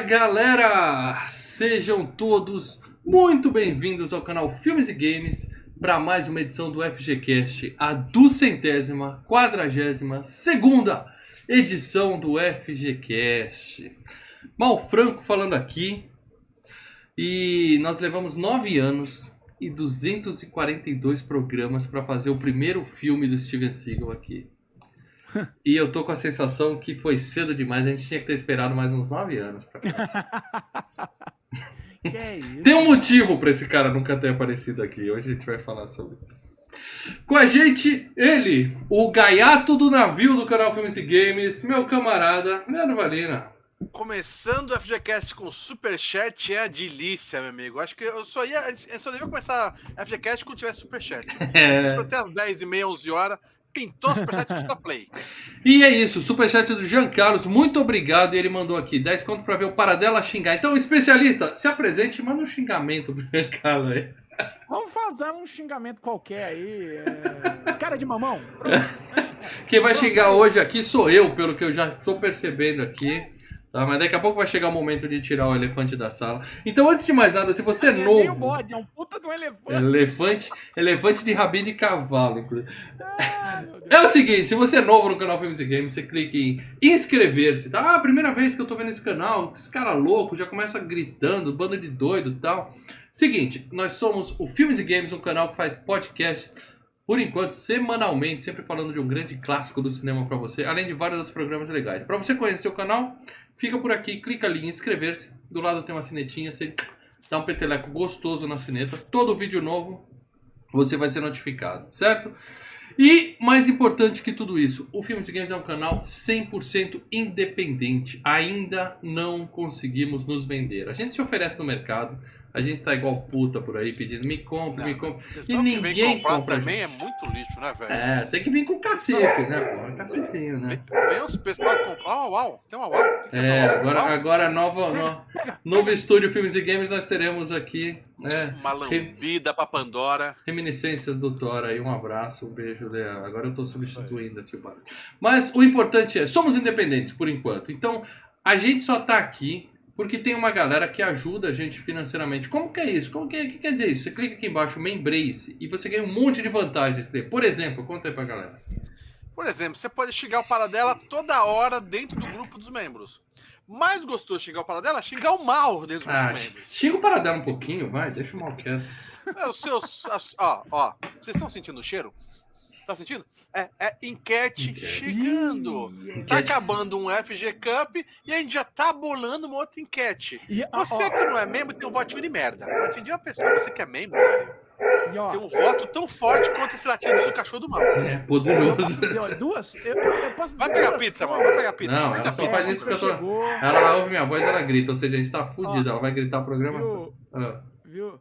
Galera! Sejam todos muito bem-vindos ao canal Filmes e Games para mais uma edição do FGCast, a duzentésima, quadragésima, segunda edição do FGCast. Mal Franco falando aqui e nós levamos nove anos e 242 programas para fazer o primeiro filme do Steven Seagal aqui. E eu tô com a sensação que foi cedo demais, a gente tinha que ter esperado mais uns nove anos pra Que é isso? Tem um motivo pra esse cara nunca ter aparecido aqui. Hoje a gente vai falar sobre isso. Com a gente, ele, o gaiato do navio do canal Filmes e Games, meu camarada, Leandro Valina. Começando o FGCast com Superchat é a delícia, meu amigo. Acho que eu só ia. Eu só devia começar FGCast quando tivesse Superchat. É. Até as 10h30, 11 horas. Pintou o Superchat e dá play. E é isso, superchat do Jean Carlos, muito obrigado. E ele mandou aqui 10 conto pra ver o Paradela xingar. Então, especialista, se apresente e manda um xingamento pro Jean Carlos aí. Vamos fazer um xingamento qualquer aí. é, Cara de mamão. Quem vai chegar hoje aqui sou eu, pelo que eu já tô percebendo aqui. Tá, mas daqui a pouco vai chegar o momento de tirar o elefante da sala. Então, antes de mais nada, se você é é novo. bode, é um puta de um elefante. Elefante, elefante de rabinho de cavalo, inclusive. Ah. É o seguinte, se você é novo no canal Filmes e Games, você clica em inscrever-se, tá? Ah, primeira vez que eu tô vendo esse canal, esse cara louco, já começa gritando, bando de doido e tal. Seguinte, nós somos o Filmes e Games, um canal que faz podcasts, por enquanto, semanalmente, sempre falando de um grande clássico do cinema pra você, além de vários outros programas legais. Pra você conhecer o canal, fica por aqui, clica ali em inscrever-se, do lado tem uma sinetinha, você dá um peteleco gostoso na sineta, todo vídeo novo você vai ser notificado, certo? E mais importante que tudo isso, o Filmes e Games é um canal 100% independente. Ainda não conseguimos nos vender. A gente se oferece no mercado, a gente tá igual puta por aí pedindo me compre, me compre. A E ninguém comprar compra também é muito lixo, né, velho? É, tem que vir com cacife, né, pô? Cacefinho, né? Vem, os pessoal que compram. Uau, uau, tem uma uau. É, uau? agora, agora nova, no- novo estúdio Filmes e Games nós teremos aqui é, Uma lambida pra Pandora. Reminiscências do Thor aí, um abraço, um beijo, Leandro. Agora eu tô substituindo aqui o barulho. Mas o importante é, somos independentes por enquanto. Então, a gente só tá aqui porque tem uma galera que ajuda a gente financeiramente. Como que é isso? Como que, é- que quer dizer isso? Você clica aqui embaixo, Membrace, e você ganha um monte de vantagens. Por exemplo, conta aí pra galera. Por exemplo, você pode xingar o Paradela toda hora dentro do grupo dos membros. Mais gostoso de xingar o Paradela? Xingar o mal dentro Ah, dos membros. xinga o Paradela um pouquinho, vai, deixa o mal quieto. É, os seus. as- ó, ó. Vocês estão sentindo o cheiro? Tá sentindo? É, é enquete chegando. Ih, Tá Enquete. acabando um FG Cup e a gente já tá bolando uma outra enquete. E, ó, Você ó, que não é membro tem um votinho de merda. Votinho de uma pessoa, você que é membro, e, ó, tem um voto tão forte quanto esse latido do cachorro do mal. É, eu posso poderoso. dizer, ó, duas. Eu, eu posso Vai dizer pegar duas pizza, mano. Vai pegar pizza. Não, Vai ela pegar só pizza. faz isso que eu tô- Ela ouve minha voz, ela grita. Ou seja, a gente tá fudido, ela vai gritar o programa. viu? Ah. Viu?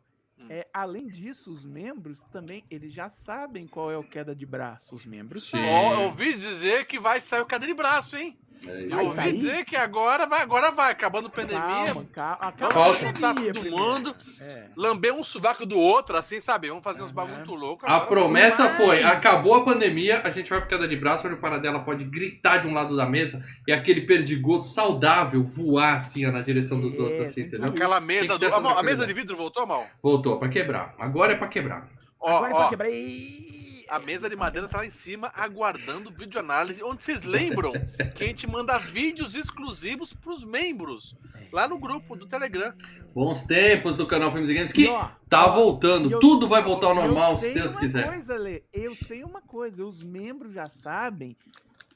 Hum. É, além disso, os membros também, eles já sabem qual é o queda de braço. Os membros Sim. Ó, eu ouvi dizer que vai sair o cadeira de braço, hein? É Eu ouvi sair? dizer que agora vai, agora vai, acabando a pandemia. Calma, calma. Acaba a Tá pandemia todo mundo. É. lamber um sovaco do outro, assim, sabe? Vamos fazer uns Aham. bagulho muito louco. A promessa foi: acabou a pandemia, a gente vai pro queda de braço, onde o Paradela pode gritar de um lado da mesa e aquele perdigoto saudável voar assim ó, na direção dos É, outros, assim, entendeu? Aquela mesa do. A, a mesa de vidro voltou, mal? Voltou, pra quebrar. Agora é pra quebrar. Ó, Agora é pra ó, quebrar. Ih, a mesa de madeira tá lá em cima, aguardando videoanálise, onde vocês lembram que a gente manda vídeos exclusivos pros membros. Lá no grupo do Telegram. Bons tempos do canal Filmes e Games, que ó, tá ó, voltando. eu- Tudo vai voltar ao eu normal, se Deus uma quiser. Coisa, Lê, eu sei uma coisa, os membros já sabem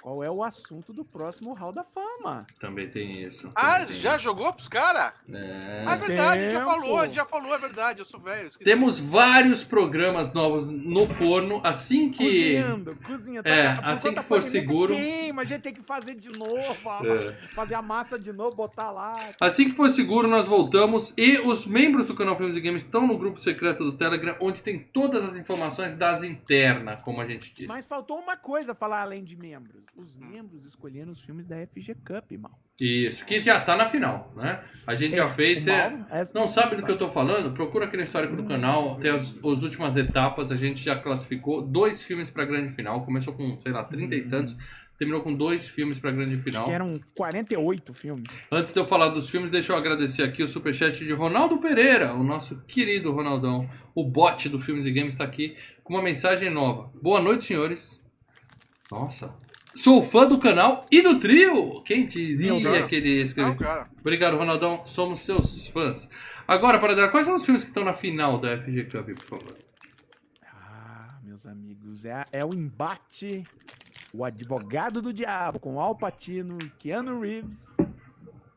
qual é o assunto do próximo Hall da Fama. Também tem isso. Ah, também tem já isso. jogou pros caras? É. Ah, é verdade, a gente já falou, a gente já falou, é verdade, eu sou velho. esqueci. Temos vários programas novos no forno. Assim que. Cozinhando, cozinhando. É, por assim que for seguro. Queima, a gente tem que fazer de novo, É. fazer a massa de novo, botar lá. Assim que for seguro, nós voltamos. E os membros do canal Filmes e Games estão no grupo secreto do Telegram, onde tem todas as informações das internas, como a gente disse. Mas faltou uma coisa falar além de membros. Os membros escolhendo os filmes da FG Cup, mal. Isso, que já tá na final, né? A gente já fez. Mal, essa- não sabe do que eu tô falando? Procura aqui no histórico do canal, tem as, as últimas etapas, a gente já classificou dois filmes pra grande final. Começou com, sei lá, 30 e tantos, terminou com dois filmes pra grande Acho final. que eram 48 filmes. Antes de eu falar dos filmes, deixa eu agradecer aqui o superchat de Ronaldo Pereira, o nosso querido Ronaldão. O bot do Filmes e Games está aqui com uma mensagem nova. Boa noite, senhores. Nossa. Sou fã do canal e do trio. Quem diria que ele escreveu? cara. Obrigado, Ronaldão. Somos seus fãs. Agora, para dar, quais são os filmes que estão na final da FG Cup, por favor? Ah, meus amigos, é, é o embate. O advogado do diabo com Al Pacino e Keanu Reeves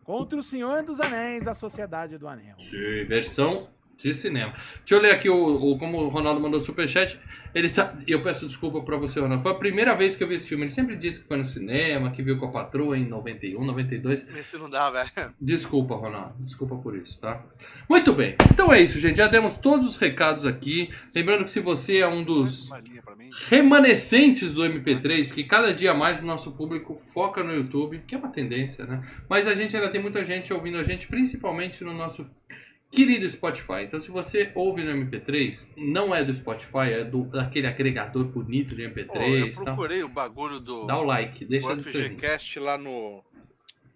contra o Senhor dos Anéis, a Sociedade do Anel. Sim, versão de cinema. Deixa eu ler aqui o, o- como o Ronaldo mandou superchat. Ele tá. Eu peço desculpa pra você, Ronaldo. Foi a primeira vez que eu vi esse filme. Ele sempre disse que foi no cinema, que viu com a patroa em 91, 92. Esse não dá, velho. Desculpa, Ronaldo. Desculpa por isso, tá? Muito bem. Então é isso, gente. Já demos todos os recados aqui. Lembrando que se você é um dos remanescentes do MP3, porque cada dia mais o nosso público foca no YouTube, que é uma tendência, né? Mas a gente ainda tem muita gente ouvindo a gente, principalmente no nosso querido Spotify. Então, se você ouve no MP3, não é do Spotify, é do daquele agregador bonito de Pô, eu MP3 e tal. procurei o bagulho do, Dá o like, deixa estrelinhas. FGCast lá no.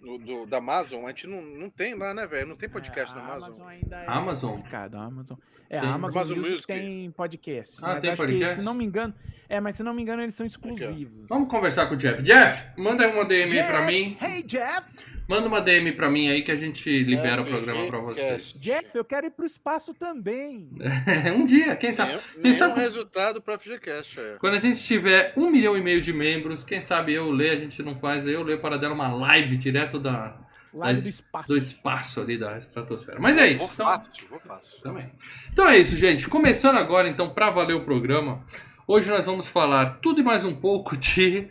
no- do, da Amazon. A gente não, não tem lá, né, velho? Não tem podcast É, na a Amazon. ainda é Amazon? Amazon. É, Tem. a Amazon, Amazon Music, Music. tem podcast. Ah, mas tem acho podcast? que, se não me engano, é, mas se não me engano, eles são exclusivos. Vamos conversar com o Jeff. Jeff, manda uma DM aí pra Jeff, mim. Hey, Jeff! Manda uma DM pra mim aí que a gente libera o programa pra vocês. Jeff, eu quero ir pro espaço também. um dia, quem sabe? Nenhum, Quem sabe- resultado pra FGCast. É. Quando a gente tiver um milhão e meio de membros, quem sabe eu ler, a gente não faz, eu ler para dela uma live direto da, Mas do espaço. do espaço ali da estratosfera. Mas é Vou isso. Então, fácil, vou fácil. também. Então é isso, gente. Começando agora, então, para valer o programa. Hoje nós vamos falar tudo e mais um pouco de.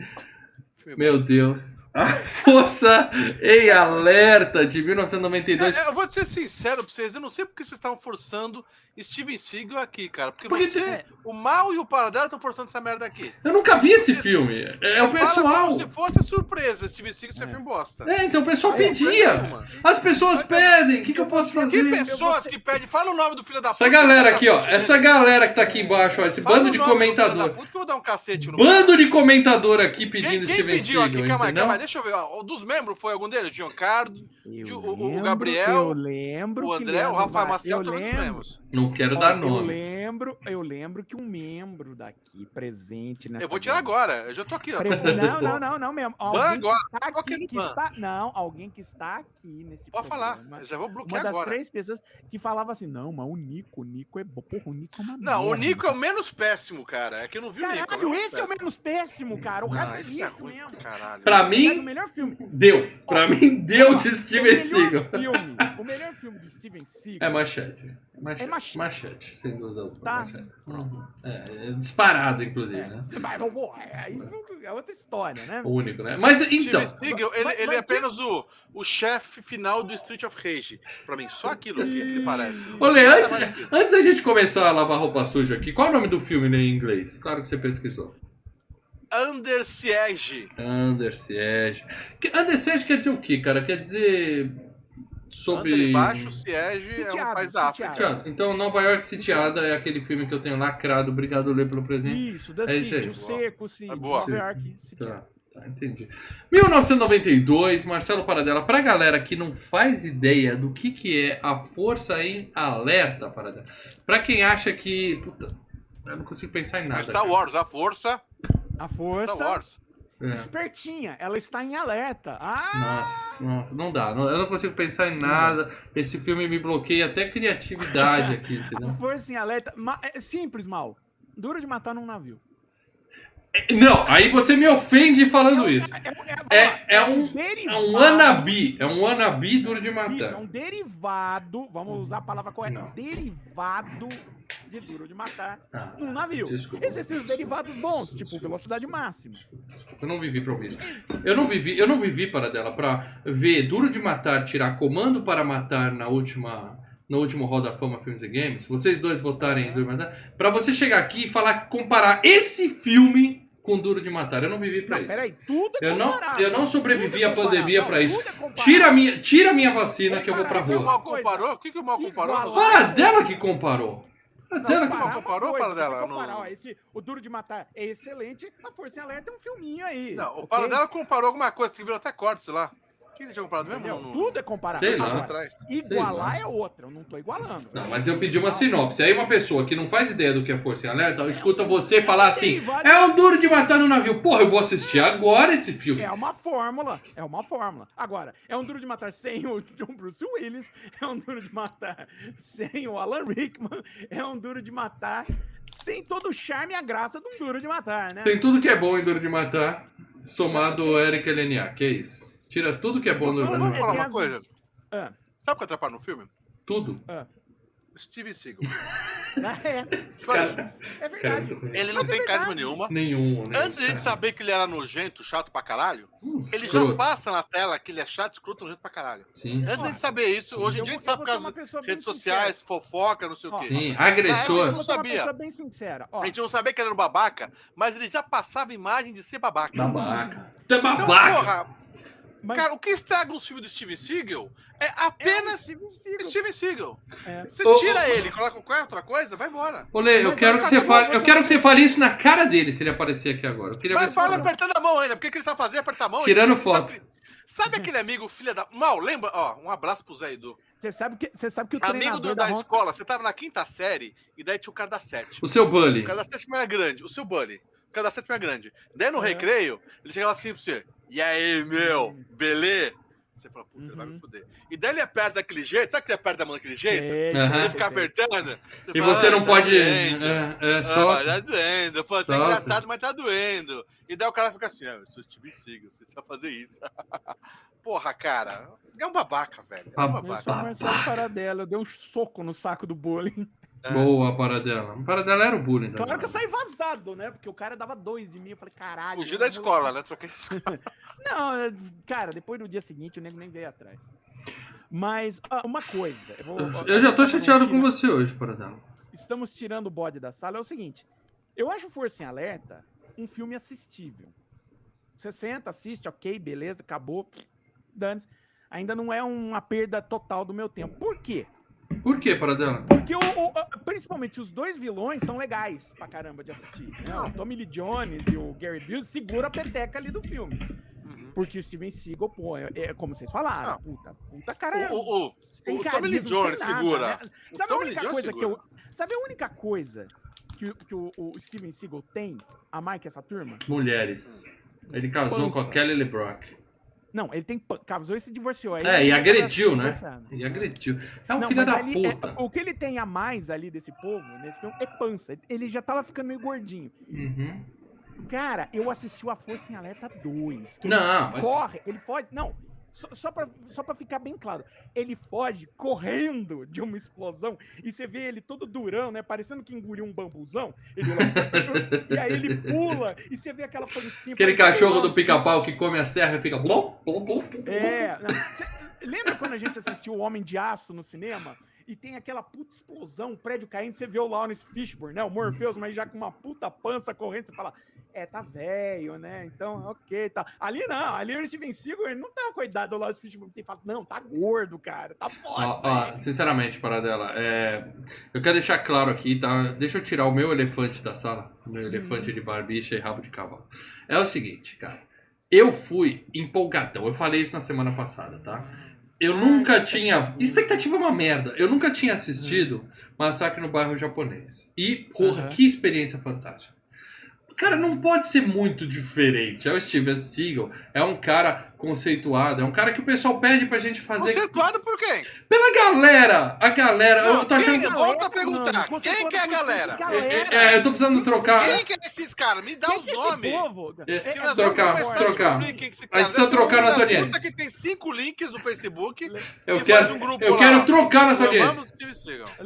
Meu Deus. A Força em Alerta de 1992. É, eu vou ser sincero pra vocês, eu não sei porque vocês estavam forçando Steven Seagal aqui, cara. Porque, Porque você, tem- o mal e o paradelo estão forçando essa merda aqui. Eu nunca vi esse filme. É o Você fala pessoal. Como se fosse surpresa, Steven Seagal, esse é É. filme bosta. É, então o pessoal tem pedia. As pessoas pedem. O que, que eu posso Que fazer? pessoas que pedem, fala o nome do filho da puta. Essa galera que aqui, ó. Essa galera que tá aqui embaixo, ó. Esse Fala bando o de comentador. puta que eu vou dar um cacete no Bando de comentador aqui Quem, pedindo quem Steven pediu aqui? Seagal, Calma calma aí, deixa eu ver. ó, Dos membros foi algum deles? Giancarlo, o- o Gabriel, eu lembro o André, o Rafael Maciel, eu lembro, membros. Não quero ó, dar eu nomes. lembro, eu lembro que um membro daqui presente nessa Eu vou tirar agora, eu já tô aqui, ó. Prese- Não, não, não, não mesmo. Alguém agora, que está aqui que está, não, alguém que está aqui nesse Pode falar, programa, eu já vou Uma bloquear das agora. três pessoas que falava assim, não, mas o Nico, o Nico é bom. Porra, o Nico é uma Não, o merda. Nico é o menos péssimo, cara. É que eu não vi o Nico. Caralho, esse é o menos péssimo, cara. O Não, resto é é lixo ruim mesmo. pra caralho. Pra É o mim, melhor filme. deu. Pra mim, deu de Ó, Steven o Seagal. melhor filme, o melhor filme do Steven Seagal É machete. Machete. É machete. Machete, sem dúvida alguma. Tá. Machete. Uhum. É, é disparado, inclusive, né? Mas, pô, é, aí é outra história, né? O único, né? Mas então. Seagal, ele, Mas- ele mas é apenas o, o chefe final do Street of Rage. Pra mim, só aquilo que ele parece. Lê, antes, antes da gente começar a lavar roupa suja aqui, qual é o nome do filme né, em inglês? Claro que você pesquisou. Under Siege. Under Siege. Under Siege quer dizer o quê, cara? Quer dizer. Sobre. Embaixo, Siege é um Sitiado, país da África. sitiado. Sitiado. Então, Nova York Sitiada é aquele filme que eu tenho lacrado. Obrigado, Lê, pelo presente. Isso, da É isso aí. City, o Seco, City, É boa. Nova York. Tá, tá, entendi. 1992, Marcelo Paradela. Pra galera que não faz ideia do que, que é a Força em Alerta, Paradela. Pra quem acha que. Puta, eu não consigo pensar em nada. Star cara. Wars, a força. A força Star Wars. É. espertinha, ela está em alerta. Ah! Nossa, nossa, não dá. eu não consigo pensar em nada. Esse filme me bloqueia até criatividade aqui, entendeu? força em alerta. É simples, mal. Duro de matar num navio. Não, aí você me ofende falando um- isso. É, É- é um- derivado. É um wannabe. É um wannabe duro de Isso, é matar. um derivado. Vamos usar a palavra correta. Não. Derivado de duro de matar Ah, num navio. Desculpa. Existem os derivados bons, tipo Desculpa. velocidade máxima. Desculpa, desculpa, Eu não vivi pra ouvir isso. Eu não vivi, eu não vivi para dela pra ver Duro de Matar tirar comando para matar na última no último Hall da Fama Filmes e Games. Vocês dois votarem em Duro de Matar. Pra você chegar aqui e falar comparar esse filme com Duro de Matar. Eu não vivi pra Não, isso. peraí, tudo é Eu não, eu não sobrevivi é à pandemia pra isso. É. Tira a minha, tira a minha vacina que eu vou pra O que o rua. mal comparou? O que, que o mal comparou? Igual Para dela que comparou. Não, Não, comparou, coisa, Paradela, comparar, no- ó, esse, o Duro de Matar é excelente, a Força em Alerta é um filminho aí. Não, o ok? Paradela comparou alguma coisa que virou até corte, sei lá. Que ele tinha comparado mesmo? No, Tudo é comparável. Sei lá. Agora, igualar Sei é outra, eu não tô igualando. Não, mas eu pedi uma sinopse. Aí uma pessoa que não faz ideia do que é Força em Alerta, escuta você falar assim: é um duro de matar no navio. Porra, eu vou assistir agora esse filme. É uma fórmula, é uma fórmula. Agora, é um duro de matar sem o John Bruce Willis, é um duro de matar sem o Alan Rickman, é um duro de matar sem todo o charme e a graça de um duro de matar, né? Tem tudo que é bom em Duro de Matar, somado o Eric Eleniak, que é isso. Tira tudo que é bom de Vamos falar tem uma coisa. Ah, Sabe o que atrapalha no filme? Tudo. Steven Seagal. é, Só isso. Cara, é verdade. Ele não Mas é tem carisma verdade. nenhuma. nenhum, né? Antes de a gente saber que ele era nojento, chato pra caralho, Hum, ele escroto. já passa na tela que ele é chato, escroto, nojento pra caralho. Sim. Antes de a gente saber isso, hoje em Eu dia a vou- gente sabe eu por ser causa uma das pessoa bem redes sincera. sociais, fofoca, não sei o Ó, quê. Sim, Eu agressor. vou ser uma sabia. pessoa bem sincera. Ó, A gente não sabia que ele era um babaca, mas ele já passava imagem de ser babaca. Babaca. Tu é Então, babaca. porra, mas cara, o que estraga um filme do Steven Seagal é é apenas Steven Seagal. Steven Seagal. É. Você Ô, tira ô, ele, coloca qualquer outra coisa, vai embora. Ô, Lê, eu quero eu- que você fale, eu- quero que você fale isso na cara dele se ele aparecer aqui agora. Mas fala apertando a mão ainda, porque que ele sabe fazer? Apertar a mão. Tirando Ele- foto. Sabe, sabe aquele amigo filha da. Mal, lembra? Ó, um abraço pro Zé Edu. Você sabe que, você sabe que o Amigo treinador do, da da Honda... escola, você tava na quinta série e daí tinha o cara da sétima. O seu bully. O cara da sétima era grande, o seu bully. O cara da sétima era grande. Daí no É. recreio, ele chegava assim pra você. E aí, meu, beleza? Você fala, puta, ele vai me Uhum. fuder. E daí ele aperta daquele jeito, sabe que ele aperta a mão daquele jeito? Sei, Ele fica apertando. E fala, você "Ah, não tá pode. doendo. É, é Ah, só. tá doendo. Pô, você é engraçado, mas tá doendo. E daí o cara fica assim, ah, eu sou Steven Seagal, você sabe fazer isso. Porra, cara, é um babaca, velho. É um Babaca. Eu sou o Marcelo Paradela, eu dei um soco no saco do bullying. É. Boa a paradela. A paradela era o bullying. também. Claro que eu saí vazado, né? Porque o cara dava dois de mim. Eu falei, caralho. Fugir eu da vou- escola, né? Troquei Não, é, cara, depois do dia seguinte o nego nem veio atrás. Mas, ah, uma coisa. Eu, vou- Eu já tô chateado com você hoje, paradela. Estamos tirando o bode da sala. É o seguinte. Eu acho Força em Alerta um filme assistível. Você senta, assiste, ok, beleza, acabou. Dane-se. Ainda não é uma perda total do meu tempo. Por quê? Por que, paradela? Porque o- o- principalmente os dois vilões são legais pra caramba de assistir. né? O Tommy Lee Jones e o Gary Busey segura a peteca ali do filme. Uhum. Porque o Steven Seagal, pô, é, é como vocês falaram, Não. puta, puta cara. O, o, o, sem o Tommy Lee carisma, Jones nada, segura. né? Sabe a única Jones coisa que segura. eu. Sabe a única coisa que, o- que o, o Steven Seagal tem a mais que essa turma? Mulheres. Ele casou com a Pança. Kelly LeBrock. Não, ele tem. Casou e se divorciou. Aí É, e agrediu, né? E agrediu. É um Não, filho da ali, é- puta. o que ele tem a mais ali desse povo, nesse filme, é pança. Ele já tava ficando meio gordinho. Uhum. Cara, eu assisti o A Força em Alerta 2. Que Não, ele mas- corre, ele foge. Não, só, só, pra ficar bem claro. Ele foge correndo de uma explosão e você vê ele todo durão, né? Parecendo que engoliu um bambuzão. Ele lá, e aí ele pula e você vê aquela pancinha. Aquele cachorro do pica-pau que come a serra e fica. É. não, lembra quando a gente assistiu O Homem de Aço no cinema? E tem aquela puta explosão, um prédio caindo, você vê o Lawrence Fishburne, né? O Morpheus, mas já com uma puta pança correndo, você fala, é, tá velho, né? Então, ok, tá. Ali não, ali o Steven Seagal, ele não tá cuidado do Lawrence Fishburne, você fala, não, tá gordo, cara, tá foda. Ó, aí." sinceramente, Paradela, é... eu quero deixar claro aqui, tá? Deixa eu tirar o meu elefante da sala, o meu elefante de barbicha e rabo de cavalo. É o seguinte, cara. Eu fui empolgadão, eu falei isso na semana passada, tá? Eu nunca tinha. Expectativa é uma merda. Eu nunca tinha assistido Massacre no Bairro Japonês. E, porra, que experiência fantástica. Cara, não pode ser muito diferente. É o Steven Seagal, é um cara conceituado, é um cara que o pessoal pede pra gente fazer. Conceituado por quem? Pela galera! A galera, Não, eu tô achando quem- que. Volta a perguntar, Mano, quem você que é a galera? que galera? É, eu tô precisando trocar. Quem que é esses caras? Me dá Quem os que é nomes. É, É, é, trocar, trocar. esse A gente precisa é. trocar nossa da audiência. puta que tem cinco links no Facebook. Eu e quero, faz um grupo eu lá. quero trocar nossa audiência.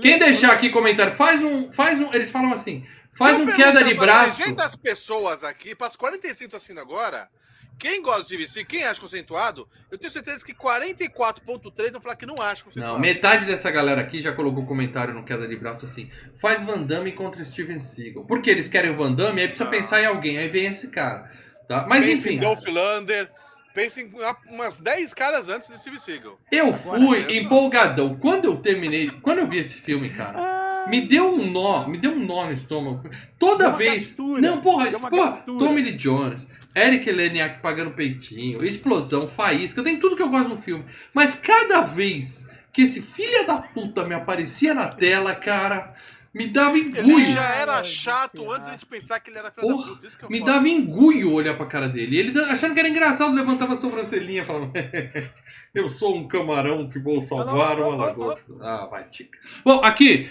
Quem deixar aqui comentário, faz um. Faz um. Eles falam assim. Faz um queda de braço. 300 pessoas aqui, para as 45 assistindo agora, quem gosta de Seagal, quem acha conceituado, eu tenho certeza que 44.3 vão falar que não acha conceituado. Não, metade dessa galera aqui já colocou comentário no queda de braço assim: faz Van Damme contra Steven Seagal. Porque eles querem o Van Damme, aí precisa Ah. pensar em alguém, aí vem esse cara. Tá? Mas Pensa enfim, em Dolph Lander, pensa em umas 10 caras antes de Steve Seagal. eu fui Agora, empolgadão. Quando eu terminei, quando eu vi esse filme, cara, Ah, me deu um nó, me deu um nó no estômago. Toda Deu vez. gastura, Não, porra, uma porra. Tommy Lee Jones, Eric Leniak pagando peitinho, explosão, faísca, tem tudo que eu gosto no filme. Mas cada vez que esse filho da puta me aparecia na tela, cara, me dava Ele engulho. já era chato antes de a gente pensar que ele era filho da Porra, puta. Isso que eu Me falo. dava engulho olhar pra cara dele. Ele achando que era engraçado, levantava a sobrancelhinha falando: Eu sou um camarão que vou salvar uma lagosta. Ah, vai, tica. Bom, aqui,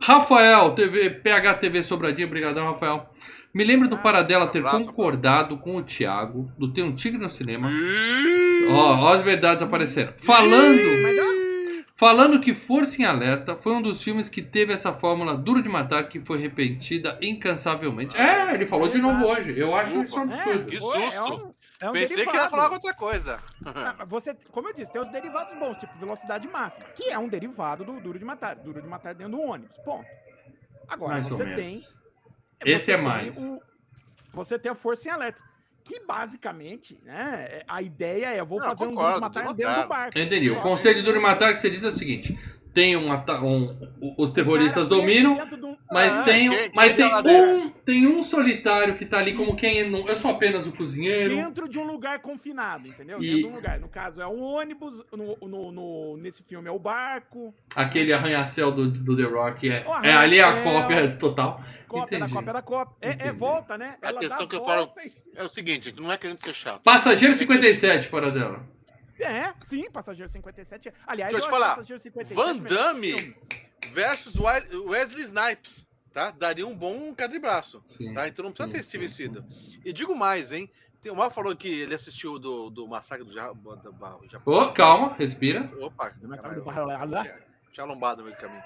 Rafael, TV, PHTV Sobradinho, obrigadão, Rafael. Me lembro do Ah, Paradela ter abraço, concordado com o Thiago do Tem um Tigre no Cinema. Ó, ó as verdades apareceram. Falando, falando que Força em Alerta foi um dos filmes que teve essa fórmula duro de matar que foi repetida incansavelmente. É, ele falou de novo hoje. Eu acho Ufa. isso um absurdo. Que foi, é susto. É um Pensei que ia derivado. falar outra coisa. Ah, Você, como eu disse, tem os derivados bons, tipo velocidade máxima, que é um derivado do duro de matar. Duro de matar dentro do ônibus. Ponto. Agora, Mais você tem. Esse você é tem mais. o- você tem a força em alerta. Que basicamente, né? A ideia é: eu vou Não, fazer um duro concordo, de matar duro dentro matar. do barco. Entendi. O conceito de Duro de Matar que você diz é o seguinte: tem um, um- os terroristas cara dominam, mas Ah, tem, quem- mas quem tem um, tem um solitário que tá ali como quem não, eu sou apenas o cozinheiro. Dentro de um lugar confinado, entendeu? E- Dentro de um lugar. No caso, é um ônibus, no, no- no- nesse filme é o barco, Aquele arranha-céu do, do The Rock é, é ali a cópia total. cópia Entendi. da cópia da cópia. É, é volta, né? A Ela questão dá que eu e- É o seguinte, não é querendo ser chato. Passageiro 57, para dela. É, sim, Passageiro 57. Aliás, Deixa eu te falar, Passageiro 57 Van Damme versus Wesley Snipes, tá? Daria um bom queda de braço, Sim. tá? Então não precisa Sim, ter sim. Seagal. E digo mais, hein? Tem, o Mal falou que ele assistiu do, do Massacre do Ja- Japão. Ô, calma, respira. Opa, lá. tinha- Tinha lombado no meio do caminho.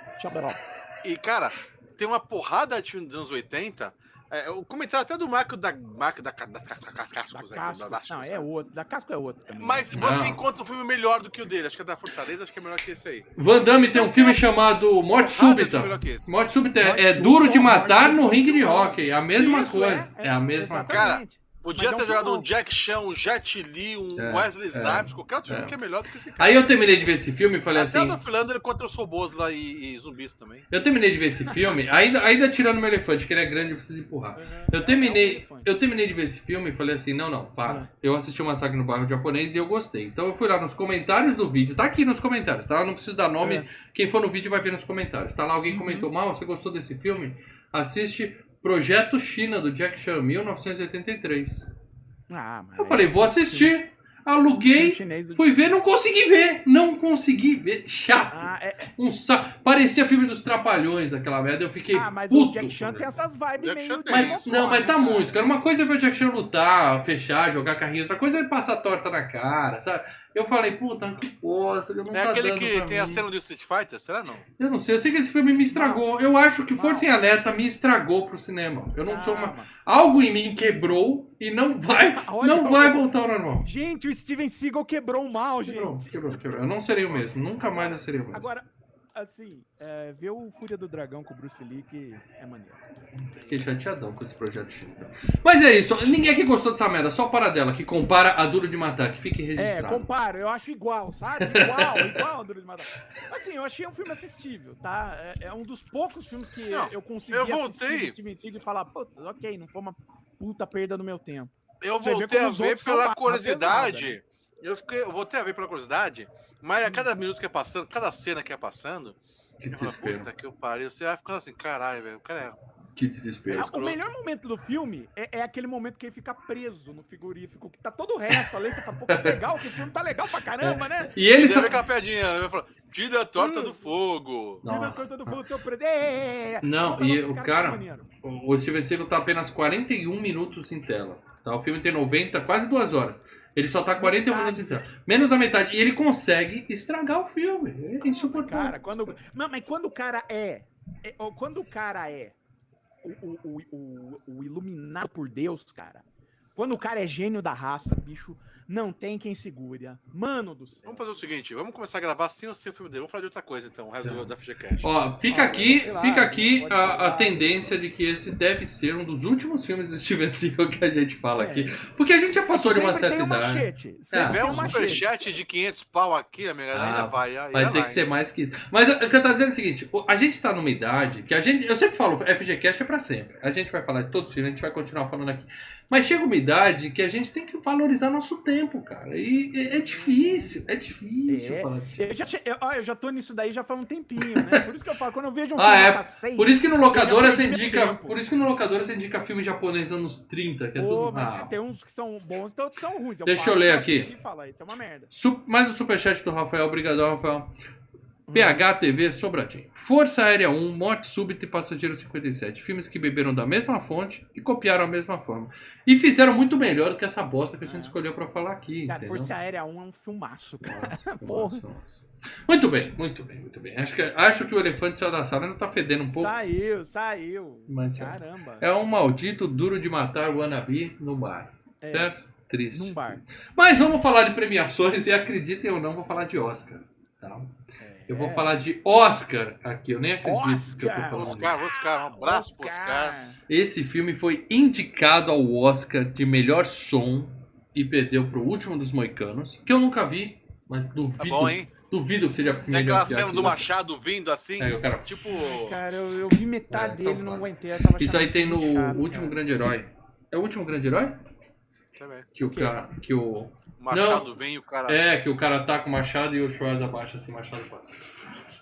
E, cara, tem uma porrada de filme dos anos 80. É, o comentário até do Marco da Marco da, da, da, Cascos, Da aí, Casco. Cascos, Não, é outro. Da Casco é outro também. Mas Não. você encontra um filme melhor do que o dele. Acho que é da Fortaleza, acho que é melhor que esse aí. Van Damme tem um filme chamado Morte Súbita. Morte Súbita é, é duro de matar no ringue de hockey. É a mesma coisa. É, a mesma coisa. exatamente. Podia Mas é ter um jogado filmão. um Jack Chan, um Jet Li, um É, Wesley é, Snipes, qualquer outro filme é. que é melhor do que esse cara. Aí eu terminei de ver esse filme e falei Até assim. o Dolph Lundgren contra os robôs lá e, e zumbis também. Eu terminei de ver esse filme, ainda, ainda tirando meu elefante, que ele é grande e eu preciso empurrar. Eu É um terminei, elefante. eu terminei de ver esse filme e falei assim, não, não, para. Eu assisti o Massacre no Bairro Japonês e eu gostei. Então eu fui lá nos comentários do vídeo, tá aqui nos comentários, tá? Eu não preciso dar nome, É. quem for no vídeo vai ver nos comentários. Tá lá, alguém Uhum. comentou, mal, você gostou desse filme? Assiste Projeto China, do Jack Chan, 1983. Ah, mas Eu falei, vou assistir. Aluguei, fui ver, não consegui ver. Não consegui ver. Chato. Ah, é- Um sa... Parecia filme dos Trapalhões, aquela merda. Eu fiquei ah, mas puto. o Jack Chan tem essas vibes Jack meio... Mas, emoção, não, mas né, tá cara? muito, cara. Uma coisa é ver o Jack Chan lutar, fechar, jogar carrinho. Outra coisa é ele passar torta na cara, sabe? Eu falei, puta, que bosta, não É tá aquele que tem a mim. cena do Street Fighter? Será não? Eu não sei, eu sei que esse filme me estragou. Eu acho que Força em. Alerta me estragou pro cinema. Eu não sou uma... Calma. Algo em mim quebrou e não vai, Olha, não vai voltar ao normal. Gente, o Steven Seagal quebrou o mal, Quebrou, gente. quebrou, quebrou. Eu não serei o mesmo. Nunca mais eu serei o mesmo. Agora, assim, é, ver o Fúria do Dragão com o Bruce Lee que é maneiro. Fiquei chateadão com esse projeto China. Mas é isso. Ninguém aqui gostou dessa merda. Só para dela, que compara a Duro de Matar. Que fique É, registrado. comparo, eu acho igual, sabe? Igual, igual a Duro de Matar. Assim, eu achei um filme assistível, tá? É, é um dos poucos filmes que Não, eu consegui eu assistir voltei. do Steven Seagal e falar, pô, ok, não foi uma puta perda do meu tempo. Eu Você voltei a ver pela curiosidade. pesada, Eu, fiquei, eu voltei a ver pela curiosidade, mas a cada minuto que é passando, cada cena que é passando, Que desespero. puta que eu pariu. Você vai ficando assim, caralho, velho. O cara é. Que desespero. Ah, o escroto. melhor momento do filme é, é aquele momento que ele fica preso no frigorífico, que tá todo o resto ali, você fala, pô, que legal, que filme tá legal pra caramba, né? E ele vê aquela piadinha, ele fala, tira a torta Hum. do fogo. Tira a coisa do fundo, tô preso. É, é, é. Não, e o cara-. O Steven Seagal tá apenas 41 minutos em tela. Tá? O filme tem 90, quase duas horas. Ele só tá 41 Metade. minutos em tela. Menos da metade. E ele consegue estragar o filme. É insuportável. Cara, quando. Não, mas quando o cara é. é, quando o cara é o, o, o, o iluminado por Deus, cara. Quando o cara é gênio da raça, bicho, não tem quem segure. Mano do céu. Vamos fazer o seguinte, vamos começar a gravar sem o seu filme dele. Vamos falar de outra coisa então, o resto Tá. do- da FGCast. Ó, fica Ah, aqui, lá, fica aqui a, a tendência de que esse deve ser um dos últimos filmes do Steven Seagal que a gente fala É. aqui. Porque a gente já passou de uma certa tem um idade. machete. É. Se tiver tem um machete. superchat de 500 pau aqui, amiga, Ah, ainda vai. aí Vai vai ter lá, que ser mais que isso. Mas o que eu tô dizendo é o seguinte: a gente tá numa idade que a gente. Eu sempre falo, FGCast é pra sempre. A gente vai falar de todos os filmes, a gente vai continuar falando aqui. Mas chega uma idade que a gente tem que valorizar nosso tempo, cara. E é, é difícil, é difícil É. falar disso. Eu já, eu, ó, eu já tô nisso daí já faz um tempinho, né? Por isso que eu falo, quando eu vejo um Ah, é. nota seis, Por isso que no locadora Eu já você indica. tempo. Por isso que no locadora você indica filme japonês anos 30, que é pô, tudo. mas Ah, tem uns que são bons e outros que são ruins. Deixa paro eu ler aqui. falar, isso é uma merda. Mais um superchat do Rafael, obrigadão, Rafael. PHTV Sobradinho. Força Aérea 1, Morte Súbita e Passageiro 57. Filmes que beberam da mesma fonte e copiaram a mesma forma. E fizeram muito melhor do que essa bosta que a gente É. escolheu pra falar aqui. Cara, entendeu? Força Aérea 1 é um filmaço, cara. Nossa, Porra. nossa, nossa. Muito bem, muito bem, muito bem. Acho que, acho que o elefante saiu da sala ainda tá fedendo um pouco. Saiu, saiu. Mas Caramba. é um maldito duro de matar wannabe no bar. É. Certo? Triste. Num bar. Mas vamos falar de premiações e acreditem ou não, vou falar de Oscar. Tá? Eu vou É. falar de Oscar aqui. Eu nem acredito que eu tô Oscar. falando. Oscar, Oscar, um abraço pro Oscar. Esse filme foi indicado ao Oscar de melhor som e perdeu pro último dos Moicanos, que eu nunca vi, mas duvido. Tá bom, hein? Duvido que seja Tem melhor aquela que cena do Machado vindo assim, É, cara- tipo. Cara, eu, eu vi metade É, dele, não aguentei. eu tava Isso aí tem no último cara. grande herói. É o último grande herói? Sabe, Que o cara. Que o. Machado vem e o cara. É, que o cara tá com o machado e o Schwarz abaixa assim, machado passa.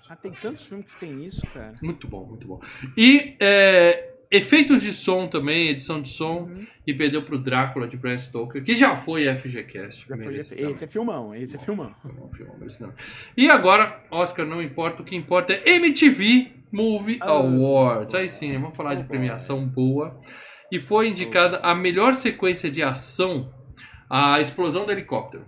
Ah, tem tantos filmes que tem isso, cara. Muito bom, muito bom. E é, efeitos de som também, edição de som, Uhum. e perdeu pro Drácula de Bram Stoker, que já foi FGCast. Já foi, esse, esse é filmão, esse é filmão. Não, filme, merece não. E agora, Oscar não importa, o que importa é MTV Movie Ah. Awards. Aí sim, vamos falar de premiação boa. E foi indicada a melhor sequência de ação, a explosão do helicóptero.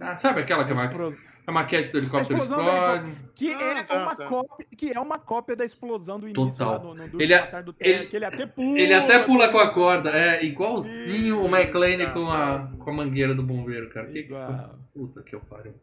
Ah, sabe aquela que a, ma Explo- a maquete do helicóptero A explosão do explode? Que, Ah, é tá, uma tá. cópia, que é uma cópia da explosão do início Total. lá no, no do Ele é- do Terra, ele- que ele até pula. Ele até pula com a corda, é igualzinho o McLean tá. com a, com a mangueira do bombeiro, cara. Que, puta que eu pariu.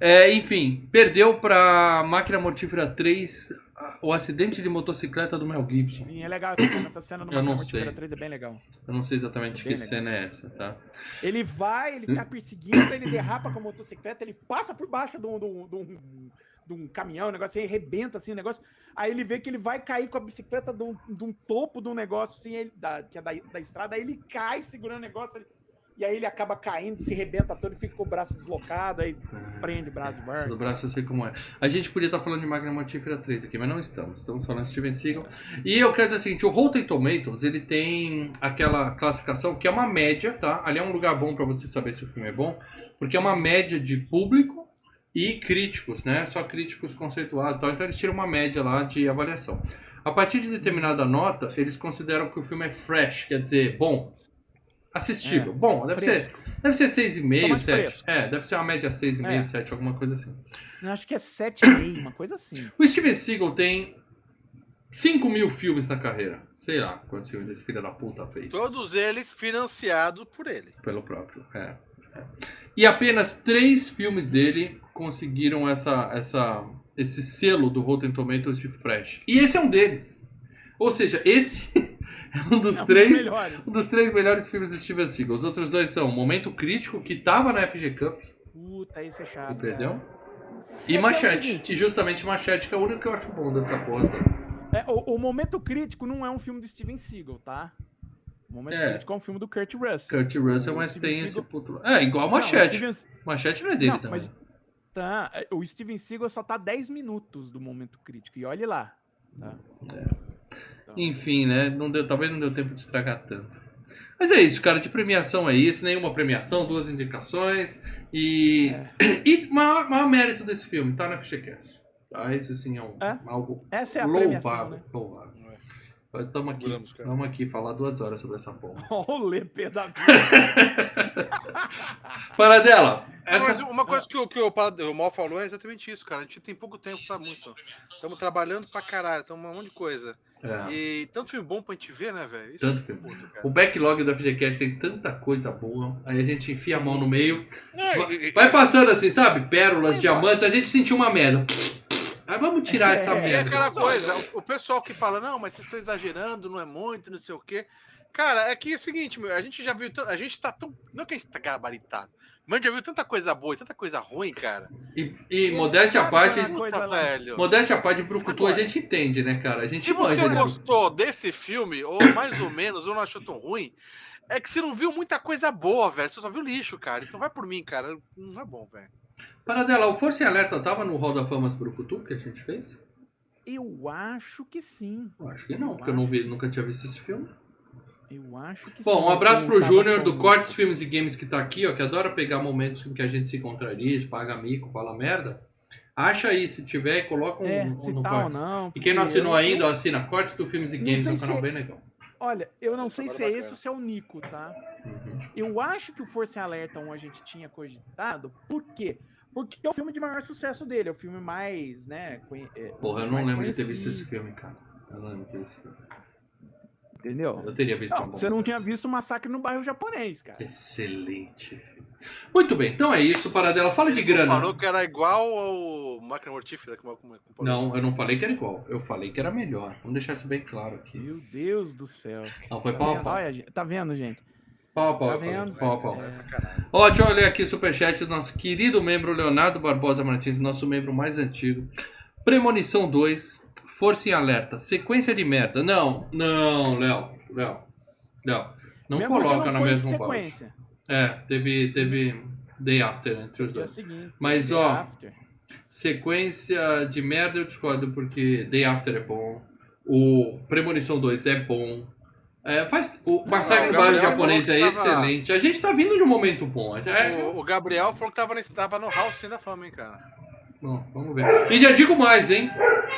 É, enfim, perdeu pra Máquina Mortífera 3 a- o acidente de motocicleta do Mel Gibson. Sim, é legal essa cena. Essa cena no Eu não sei. 3 é bem legal. Eu não sei exatamente Bem que legal. cena é essa, tá? Ele vai, ele tá perseguindo, ele derrapa com a motocicleta, ele passa por baixo de um, de um- de um- de um caminhão, um negócio aí, arrebenta assim o negócio. Aí ele vê que ele vai cair com a bicicleta de um, de um topo de um negócio assim, ele- da, que é da, da estrada, aí ele cai segurando o negócio. ele- e aí ele acaba caindo, se arrebenta todo e fica com o braço deslocado, aí prende o braço de Essa do barco. braço eu sei como é. A gente podia estar falando de Máquina Mortífera 3 aqui, mas não estamos. Estamos falando de Steven Seagal. E eu quero dizer o seguinte, o Rotten Tomatoes, ele tem aquela classificação que é uma média, tá? Ali é um lugar bom para você saber se o filme é bom, porque é uma média de público e críticos, né? Só críticos conceituados e tal. Então eles tiram uma média lá de avaliação. A partir de determinada nota, eles consideram que o filme é fresh, quer dizer, bom, assistível. É, bom, deve ser, Fresco. deve ser 6,5, Tomate 7. fresco. É, deve ser uma média 6,5, É. 7, alguma coisa assim. Eu acho que é 7,5, uma coisa assim. O Steven Seagal tem 5 mil filmes na carreira. Sei lá quantos filmes esse filho da puta fez. Todos eles financiados por ele. Pelo próprio. É, é. E apenas três filmes dele conseguiram essa, essa, esse selo do Rotten Tomatoes de Fresh. E esse é um deles. Ou seja, esse é um dos É três. melhores. Um dos três melhores filmes do Steven Seagal. Os outros dois são Momento Crítico, que tava na FG Cup Puta, esse é chato. e cara. E É que é Machete. e justamente Machete, que é o único que eu acho bom dessa porra. É, o, o Momento Crítico não é um filme do Steven Seagal, tá? O Momento É. Crítico é um filme do Kurt Russell. Kurt Russell, O mas Steven tem esse puto. É, igual Não, Machete. Steven- Machete não é dele Não, também. mas- Tá, é, o Steven Seagal só tá 10 minutos do Momento Crítico. E olhe lá. Tá? Então, Enfim, né? Não deu, talvez não deu tempo de estragar tanto. Mas é isso, cara. De premiação é isso. Nenhuma premiação, duas indicações. E. É. E maior, maior mérito desse filme, tá na FGCast. Tá? Isso sim é, um, É. algo Essa é a premiação, louvável. né? louvável. Estamos aqui, Seguramos, cara. vamos aqui falar duas horas sobre essa porra. Olha o lepê da vida. Paradela, essa... Mas uma coisa que, o- que o, o Mal falou é exatamente isso, cara. A gente tem pouco tempo pra muito. Estamos trabalhando pra caralho, estamos um monte de coisa. É, E tanto filme bom pra gente ver, né, velho? Isso Tanto é filme. puto. O backlog da FGCast tem tanta coisa boa, aí a gente enfia a mão no meio, É, vai passando assim, sabe? Pérolas, diamantes, a gente sentiu uma merda. Aí vamos tirar essa É, E é merda. aquela coisa, o, o pessoal que fala, não, mas vocês estão exagerando, não é muito, não sei o quê. Cara, é que é o seguinte, meu, a gente já viu, a gente tá tão, não que a gente tá gabaritado, mas a gente já viu tanta coisa boa e tanta coisa ruim, cara. E, e modéstia à parte, a Puta, velho. modéstia à parte, Brucutu a Agora. gente entende, né, cara? A gente Se você manja, né? gostou desse filme, ou mais ou menos, ou não achou tão ruim, é que você não viu muita coisa boa, velho. Você só viu lixo, cara. Então vai por mim, cara. Não é bom, velho. Paradela, o Força em Alerta tava no Hall da Fama do Brucutu que a gente fez? Eu acho que sim. Eu acho que não, porque eu não vi, nunca tinha visto esse filme. Eu acho que Bom, um abraço pro Júnior do Cortes Filmes e Games que tá aqui, ó, que adora pegar momentos em que a gente se contradiz, paga mico, fala merda. Acha aí, se tiver, coloca um, É, um se no tá ou Cortes. não. E quem não assinou eu- ainda, assina Cortes do Filmes e Games, é um canal se- bem legal. Olha, eu não sei se é bacana. esse ou se é o Nico, tá? Uhum. Eu acho que o Força em Alerta 1 a gente tinha cogitado. Por quê? Porque é o filme de maior sucesso dele. É o filme mais, né? conhe- é, Porra, eu não lembro de ter visto conhecido, esse filme, cara. Eu não lembro de ter visto esse filme. Entendeu? Eu teria visto Não, você não tinha visto o Massacre no Bairro Japonês, cara. Excelente. Muito bem, então é isso, Paradela. Fala de grana. Falou que era igual ao Máquina Mortífera. Que comparou. Não, eu não falei que era igual. Eu falei que era melhor. Vamos deixar isso bem claro aqui. Meu Deus do céu. Não, foi Tá pau a pau. Olha, tá vendo, gente? Pau a pau, Tá vendo? Pau a pau. É. Ó, deixa eu ler aqui o superchat do nosso querido membro Leonardo Barbosa Martins, nosso membro mais antigo. Premonição 2, Força em Alerta, sequência de merda. Não, não, Léo, Léo, Léo. Não Mesmo coloca não na mesma sequência. É, teve, teve Day After entre os dois. seguinte. Mas, Day ó, After. Sequência de merda eu discordo, porque Day After é bom. O Premonição 2 é bom. É, faz, o Massacre no Bairro Gabriel Japonês é que tava- excelente. A gente tá vindo de um momento bom. É, O, o Gabriel falou que tava, nesse, tava no House da Fama, hein, cara. Bom, vamos ver. E já digo mais, hein?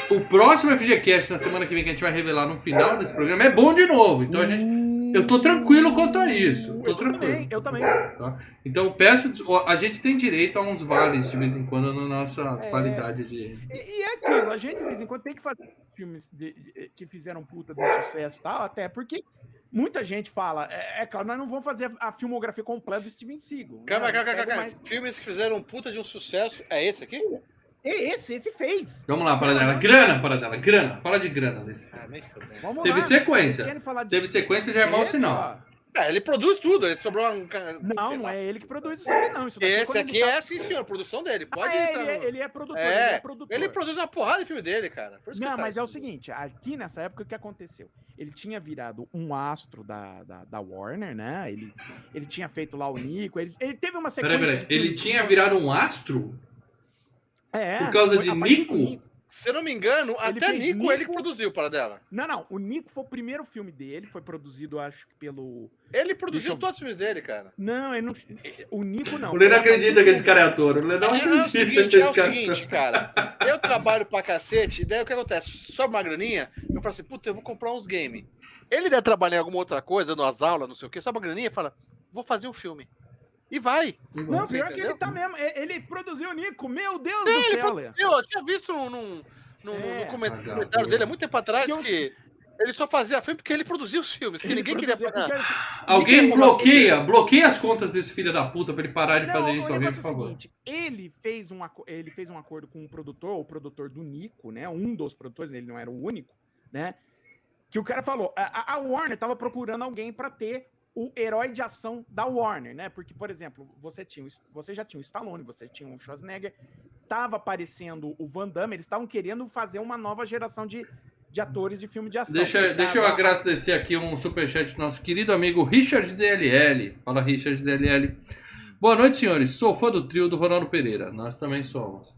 O próximo FGCast na semana que vem que a gente vai revelar no final desse programa é bom de novo. Então a gente. Eu tô tranquilo quanto a isso. Tô Eu tranquilo. também, eu também. Tá? Então peço. A gente tem direito a uns vales de vez em quando na nossa É. qualidade de. E, e é aquilo, a gente de vez em quando tem que fazer filmes de- de- que fizeram puta de sucesso e tal, até porque muita gente fala, é, é claro, nós não vamos fazer a, a filmografia completa do Steven Seagal. Calma, né? calma, calma, calma. mais- Filmes que fizeram puta de um sucesso. É esse aqui? É esse, esse fez. Vamos lá, para dela. Grana, para dela. Grana. Fala de grana nesse filme. Ah, nem. Vamos Teve lá. sequência. De Teve sequência já é mau sinal. É, ele produz tudo, ele sobrou um. Não, não é ele que produz isso aqui, não. Isso daqui Esse quando ele aqui tá- é, sim, senhor, produção dele. Pode Ah, é, entrar. ele, é, no- ele é produtor, É, ele é produtor. Ele produz uma porrada de filme dele, cara. Por isso que Não, sai mas é o isso. seguinte, aqui nessa época o que aconteceu? Ele tinha virado um astro da, da, da Warner, né? Ele, ele tinha feito lá o Nico, ele, ele teve uma sequência. Peraí, peraí. de Ele filmes tinha virado um astro? É, por causa foi de do Nico? Se eu não me engano, Ele até Nico, Nico- ele que produziu para dela. Não, não, o Nico foi o primeiro filme dele, foi produzido, acho que pelo. Ele produziu eu- todos os filmes dele, cara. Não, ele não. O Nico não. O Lê não acredita que esse cara é ator. O Lê não é, é o acredita seguinte, que é o cara seguinte, cara. Eu trabalho pra cacete, e daí o que acontece? Sobe uma graninha, eu falo assim, puta, eu vou comprar uns games. Ele deve trabalhar em alguma outra coisa, nas aulas, não sei o quê, sobe uma graninha e fala, vou fazer um filme. E vai. Não, Você pior que entendeu? ele tá mesmo. e- Ele produziu o Nico, meu Deus Ele do céu. Eu, tinha visto num, num, num- É. num coment- Vagabundo. comentário dele há muito tempo atrás Que eu- que ele só fazia filme porque ele produzia os filmes, que Ele ninguém queria pagar. porque- Alguém Ninguém bloqueia, bloqueia as contas desse filho da puta pra ele parar de Não, fazer isso, alguém, por é favor. seguinte, ele fez, um, ele fez um acordo com o produtor, o produtor do Nico, né? Um dos produtores, ele não era o único, né? Que o cara falou, a, a- a Warner tava procurando alguém para ter o herói de ação da Warner, né? Porque, por exemplo, você tinha, você já tinha o Stallone, você tinha o Schwarzenegger, tava aparecendo o Van Damme, eles estavam querendo fazer uma nova geração de, de atores de filme de ação. Deixa, No deixa eu agradecer aqui um superchat do nosso querido amigo Richard DLL. Fala, Richard DLL. Boa noite, senhores. Sou fã do trio do Ronaldo Pereira. Nós também somos.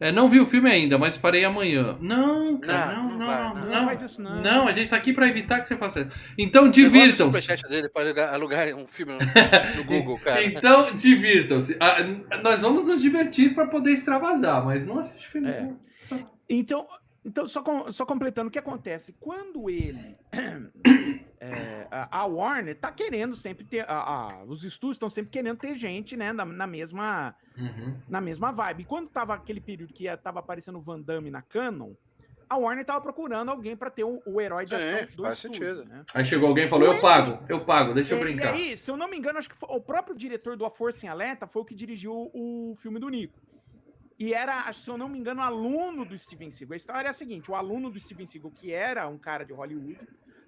É, não vi o filme ainda, mas farei amanhã. Não, cara, não, Não, não, não vai, não. não. Não, Não faz isso, não. Não, a gente tá aqui pra evitar que você faça isso. Então divirtam-se. dele para alugar, alugar um filme no, no Google, cara. Então divirtam-se. Ah, nós vamos nos divertir pra poder extravasar, mas não assiste filme. É. Só- Então, Então, só, com- só completando, o que acontece? Quando ele. é, a, a Warner tá querendo sempre ter. a- a- os estúdios estão sempre querendo ter gente, né? Na, na mesma, Uhum. na mesma vibe. E quando tava aquele período que ia- tava aparecendo o Van Damme na Canon, a Warner tava procurando alguém pra ter o, o herói de Sim, ação do faz estúdio, sentido. né? Aí chegou alguém e falou: Eu pago, eu pago, deixa eu É, brincar. E aí, se eu não me engano, acho que foi- o próprio diretor do A Força em Alerta foi o que dirigiu o filme do Nico. E era, se eu não me engano, aluno do Steven Seagal. A história é a seguinte: o aluno do Steven Seagal, que era um cara de Hollywood,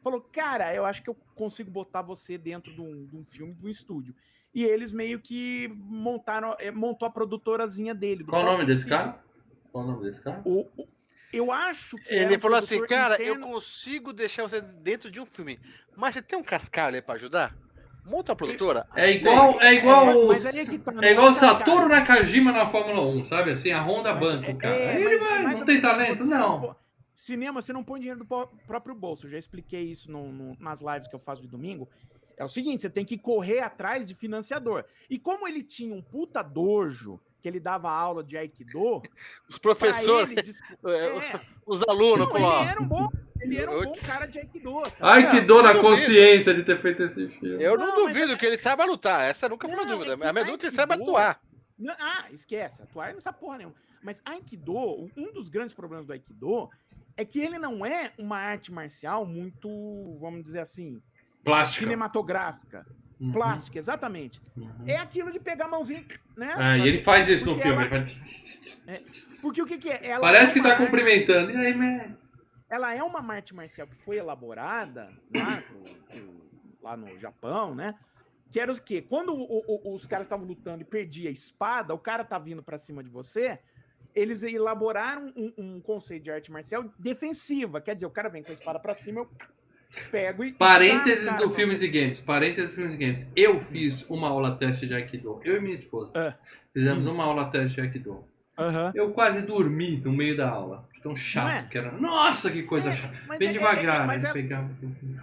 falou: Cara, eu acho que eu consigo botar você dentro de um, de um filme, de um estúdio. E eles meio que montaram, eh, montou a produtorazinha dele. do Qual o nome desse Seagal. cara? Qual o nome desse cara? O- o- eu acho que. Ele falou assim, cara, interno- eu consigo deixar você dentro de um filme, mas você tem um cascalho aí pra ajudar? Monta a produtora. É igual, é igual, É, os- mas aí é tá, não é igual é o Satoru. Nakajima na Fórmula 1, sabe? Assim, a Honda Mas banca é- cara. é, Aí ele vai, não tem talento? Não. pô- Cinema, você não põe dinheiro do próprio bolso. Eu já expliquei isso no- no- nas lives que eu faço de domingo. É o seguinte, você tem que correr atrás de financiador. E como ele tinha um puta dojo, que ele dava aula de Aikido, Os professores, é, É, os alunos, ó, ele era um bom, ele era um Eu- bom cara de Aikido. tá Ai, que Não, dor na consciência de ter feito esse filme. eu Não, não mas duvido é- que ele saiba lutar, essa nunca foi uma dúvida. é A minha dúvida é que ele saiba Aikido- atuar. Não, ah, esquece. Atuar não sabe porra nenhuma. Mas Aikido, um dos grandes problemas do Aikido é que ele não é uma arte marcial muito, vamos dizer assim, Plástica. cinematográfica. Uhum, Plástica, exatamente. uhum. É aquilo de pegar a mãozinha, né? Ah, e ele faz isso no filme. ela- ele faz- Porque o que, que é? Ela Parece é que tá arte- cumprimentando. E aí, man? Ela é uma arte marcial que foi elaborada lá, pro- pro- lá no Japão, né? Que era o quê? Quando o- o- os caras estavam lutando e perdia a espada, o cara tá vindo pra cima de você, eles elaboraram um, um conceito de arte marcial defensiva. Quer dizer, o cara vem com a espada pra cima, eu pego e. Parênteses do cara, Filmes e Games. Parênteses do Filmes e Games. Eu fiz uma aula teste de Aikido. Eu e minha esposa. Ah. Fizemos Hum. uma aula teste de Aikido. Aham. Eu quase dormi no meio da aula. Tão chato é? que era. Nossa, que coisa É, chata. Bem é- é- devagar, é- mas né? é- Pegava.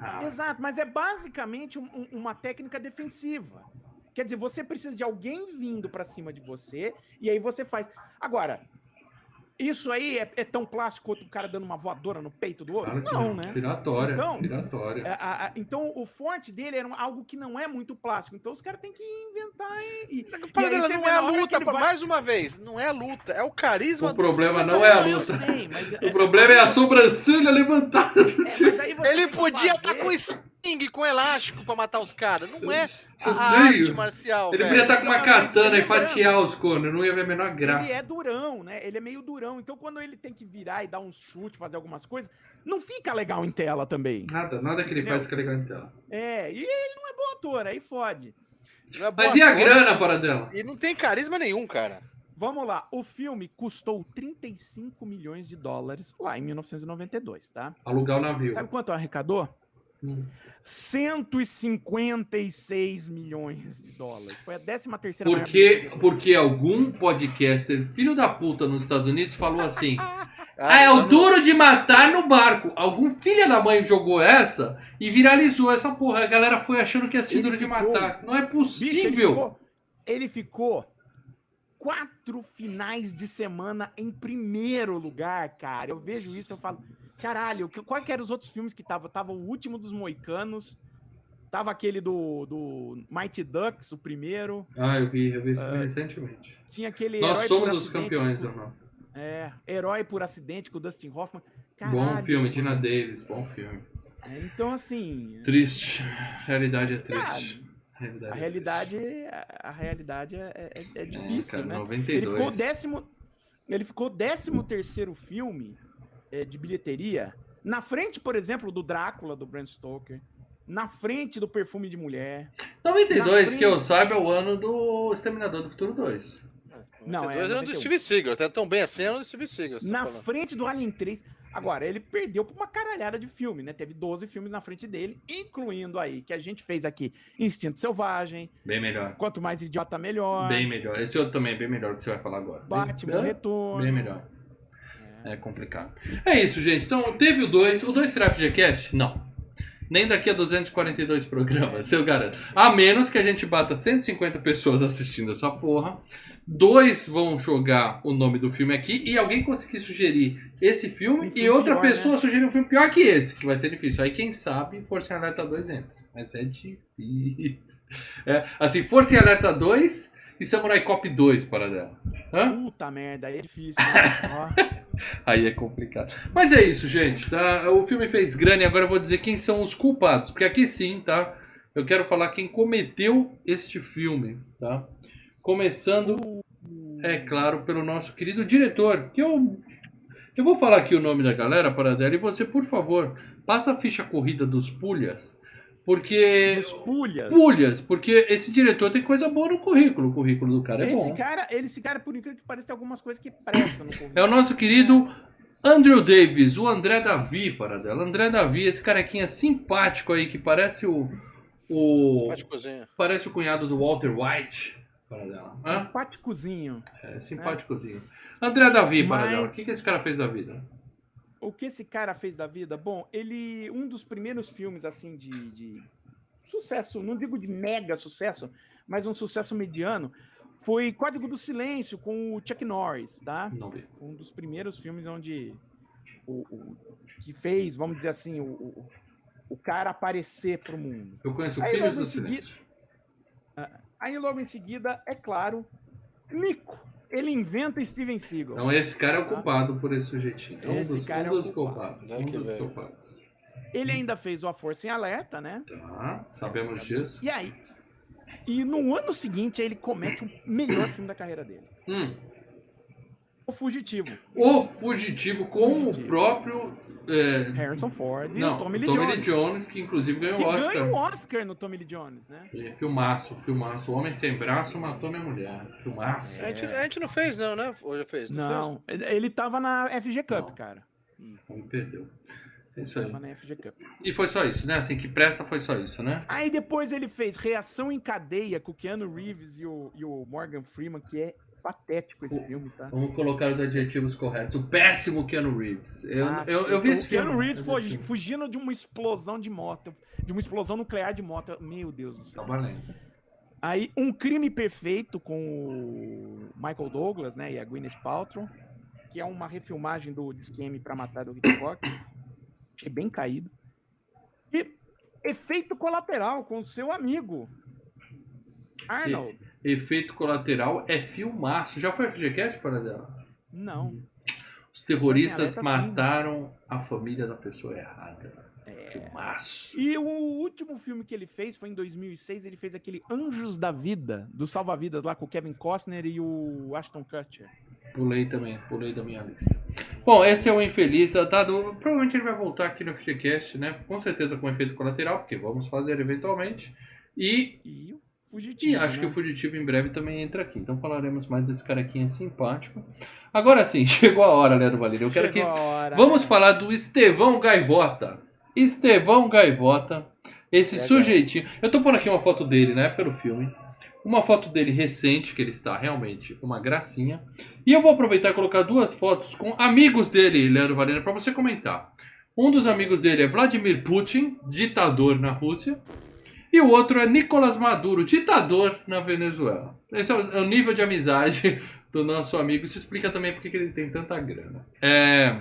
Ah. Exato, mas é basicamente um- um- uma técnica defensiva. Quer dizer, você precisa de alguém vindo pra cima de você e aí você faz. Agora, isso aí é, é tão plástico quanto o cara dando uma voadora no peito do outro? Claro que não, né? Giratória. Então, giratória. É, a- a- então, o forte dele era algo que não é muito plástico. Então, os caras têm que inventar e. e- e aí não é a luta, vai- mais uma vez, não é a luta, é o carisma O do problema não é a eu luta. sei, mas O problema é a sobrancelha levantada do É, mas aí você Ele podia estar fazer- com sting, com elástico pra matar os caras. Não é Eu a arte marcial, Ele velho. podia estar com uma katana e fatiar os cones, não ia ver a menor Ele graça. é durão, né? Ele é meio durão. Então, quando ele tem que virar e dar um chute, fazer algumas coisas, não fica legal em tela também. Nada, nada que ele Entendeu? faz fica legal em tela. É, e ele não é bom ator, aí fode. É Mas e a ator, grana para dela? E não tem carisma nenhum, cara. Vamos lá, o filme custou 35 milhões de dólares lá em 1992, tá? Alugar o navio. Sabe quanto arrecadou? Hum. 156 milhões de dólares. Foi a 13 terceira Porque, porque algum podcaster, filho da puta nos Estados Unidos, falou assim: Ah, Ah, é o duro de matar no barco. Algum filho da mãe jogou essa e viralizou essa porra. A galera foi achando que ia Ele duro de ficou- matar. Não é Bicho, ele possível. ficou- ele ficou quatro finais de semana em primeiro lugar, cara. Eu vejo isso, eu falo, caralho, qual que eram os outros filmes que tava? Tava o último dos Moicanos, tava aquele do, do Mighty Ducks, o primeiro, Ah, eu vi, eu vi isso Ah, recentemente. tinha aquele Nós Herói somos os campeões, com- irmão. É, Herói por Acidente com o Dustin Hoffman. Bom Caralho, filme, Dina. Davis, bom filme. É, então, assim, Triste. A realidade é triste. A realidade, a é realidade, a realidade é, é- é. É, difícil, cara, né? 92. Ele ficou décimo. Ele ficou décimo terceiro filme eh, de bilheteria. Na frente, por exemplo, do Drácula, do Bram Stoker. Na frente do Perfume de Mulher. 92, na que eu frente- saiba, é o ano do Exterminador do Futuro 2. Não, Não, é é, era do 91. Steve Seagal, até tão bem assim era do Steve Seagal. tá na falando. frente do Alien 3. Agora, ele perdeu por uma caralhada de filme, né? Teve 12 filmes na frente dele, incluindo aí, que a gente fez aqui Instinto Selvagem, Bem melhor. Quanto Mais Idiota Melhor, Bem melhor. Esse outro também é bem melhor que você vai falar agora. Batman bem, Retorno. bem melhor. É complicado. É isso, gente. Então, teve o 2. O 2 será FGCast? Não. Nem daqui a 242 programas, eu garanto. A menos que a gente bata 150 pessoas assistindo essa porra. Dois vão jogar o nome do filme aqui e alguém conseguir sugerir esse filme Um e filme outra pior, pessoa sugerir um filme pior que esse, que vai ser difícil. Aí quem sabe Força em Alerta 2 entra. Mas é difícil. É, assim, Força em Alerta 2 e Samurai Cop 2 para dela. Hã? Puta merda, aí é difícil. né? Aí é complicado. Mas é isso, gente, tá? O filme fez grana e agora eu vou dizer quem são os culpados. Porque aqui sim, tá? Eu quero falar quem cometeu este filme, tá? Começando, é claro, pelo nosso querido diretor, que eu... Eu vou falar aqui o nome da galera, para dela, e você, por favor, passa a ficha corrida dos Pulhas, porque... Os pulhas. Pulhas, porque esse diretor tem coisa boa no currículo. O currículo do cara é esse bom. cara, ele, esse cara, por incrível que pareça, tem algumas coisas que prestam no currículo. É o nosso querido Andrew Davis, o André Davi, para dela. André Davi, esse carequinha simpático aí que parece o. o Simpáticozinho. parece o cunhado do Walter White, para dela. Hã? Simpáticozinho. É, simpáticozinho. André Davi, para Mas- dela. O que, que esse cara fez da vida? O que esse cara fez da vida? Bom, ele. Um dos primeiros filmes, assim, de, de sucesso, não digo de mega sucesso, mas um sucesso mediano, foi Código do Silêncio, com o Chuck Norris, tá? Um dos primeiros filmes onde o, o- que fez, vamos dizer assim, o, o, o cara aparecer pro mundo. Eu conheço Aí, Filhos do seguida- Silêncio. Aí logo em seguida, é claro, Nico. Ele inventa Steven Seagal. Então esse cara é o culpado por esse sujeitinho. É um Esse dos, cara um é o dos culpado. culpados. Um dos velho. culpados. Ele ainda fez o A Força em Alerta, né? Tá, sabemos disso. E aí, e no ano seguinte ele comete o melhor filme da carreira dele. Hum. O Fugitivo. O Fugitivo com Fugitivo. o próprio. é, Harrison Ford e não, o Tommy Lee Tommy Jones. Lee Jones, que inclusive ganhou o Oscar. ganha um Oscar no Tommy Lee Jones, né? É, filmaço, filmaço. O Homem Sem Braço matou minha mulher. Filmaço. A, gente, a gente não fez, não, né? Ou já fez? Não, ele tava na FG Cup, Não. cara. Me perdeu. É isso aí. Tava na FG Cup. E foi só isso, né? Assim, que presta foi só isso, né? Aí depois ele fez Reação em Cadeia com o Keanu Reeves e o, e o Morgan Freeman, que é patético esse O- filme, tá? Vamos colocar os adjetivos corretos. O péssimo Keanu Reeves. Eu, Ah, eu, eu vi o esse filme. Keanu Reeves Eu vi esse fugi- filme. fugindo de uma explosão de moto, de uma explosão nuclear de moto. Meu Deus do céu. Tá. Aí, Um Crime Perfeito com o Michael Douglas, né, e a Gwyneth Paltrow, que é uma refilmagem do Disque pra Matar do Hitchcock. Achei bem caído. E Efeito Colateral com o seu amigo, Arnold. Efeito colateral é filmaço. Já foi a FGCast para dela? Não. Os terroristas sim. mataram a família da pessoa errada. É. Filmaço. E o último filme que ele fez foi em 2006. Ele fez aquele Anjos da Vida, do Salva-Vidas lá com o Kevin Costner e o Ashton Kutcher. Pulei também, pulei da minha lista. Bom, esse é o infeliz. Tá, do- provavelmente ele vai voltar aqui no FGCast, né? Com certeza com efeito colateral, porque vamos fazer eventualmente. E, E Fugitivo. e acho né? que o Fugitivo em breve também entra aqui. Então falaremos mais desse carequinha simpático. Agora sim, chegou a hora, Leandro Valério. Eu quero que. Chegou a hora, Vamos né? falar do Estevão Gaivota. Estevão Gaivota. Esse Legal. sujeitinho. Eu tô pondo aqui uma foto dele na época do filme. Uma foto dele recente, que ele está realmente uma gracinha. E eu vou aproveitar e colocar duas fotos com amigos dele, Leandro Valena, para você comentar. Um dos amigos dele é Vladimir Putin, ditador na Rússia. E o outro é Nicolás Maduro, ditador na Venezuela. Esse é o, é nível de amizade do nosso amigo. Isso explica também porque que ele tem tanta grana. É...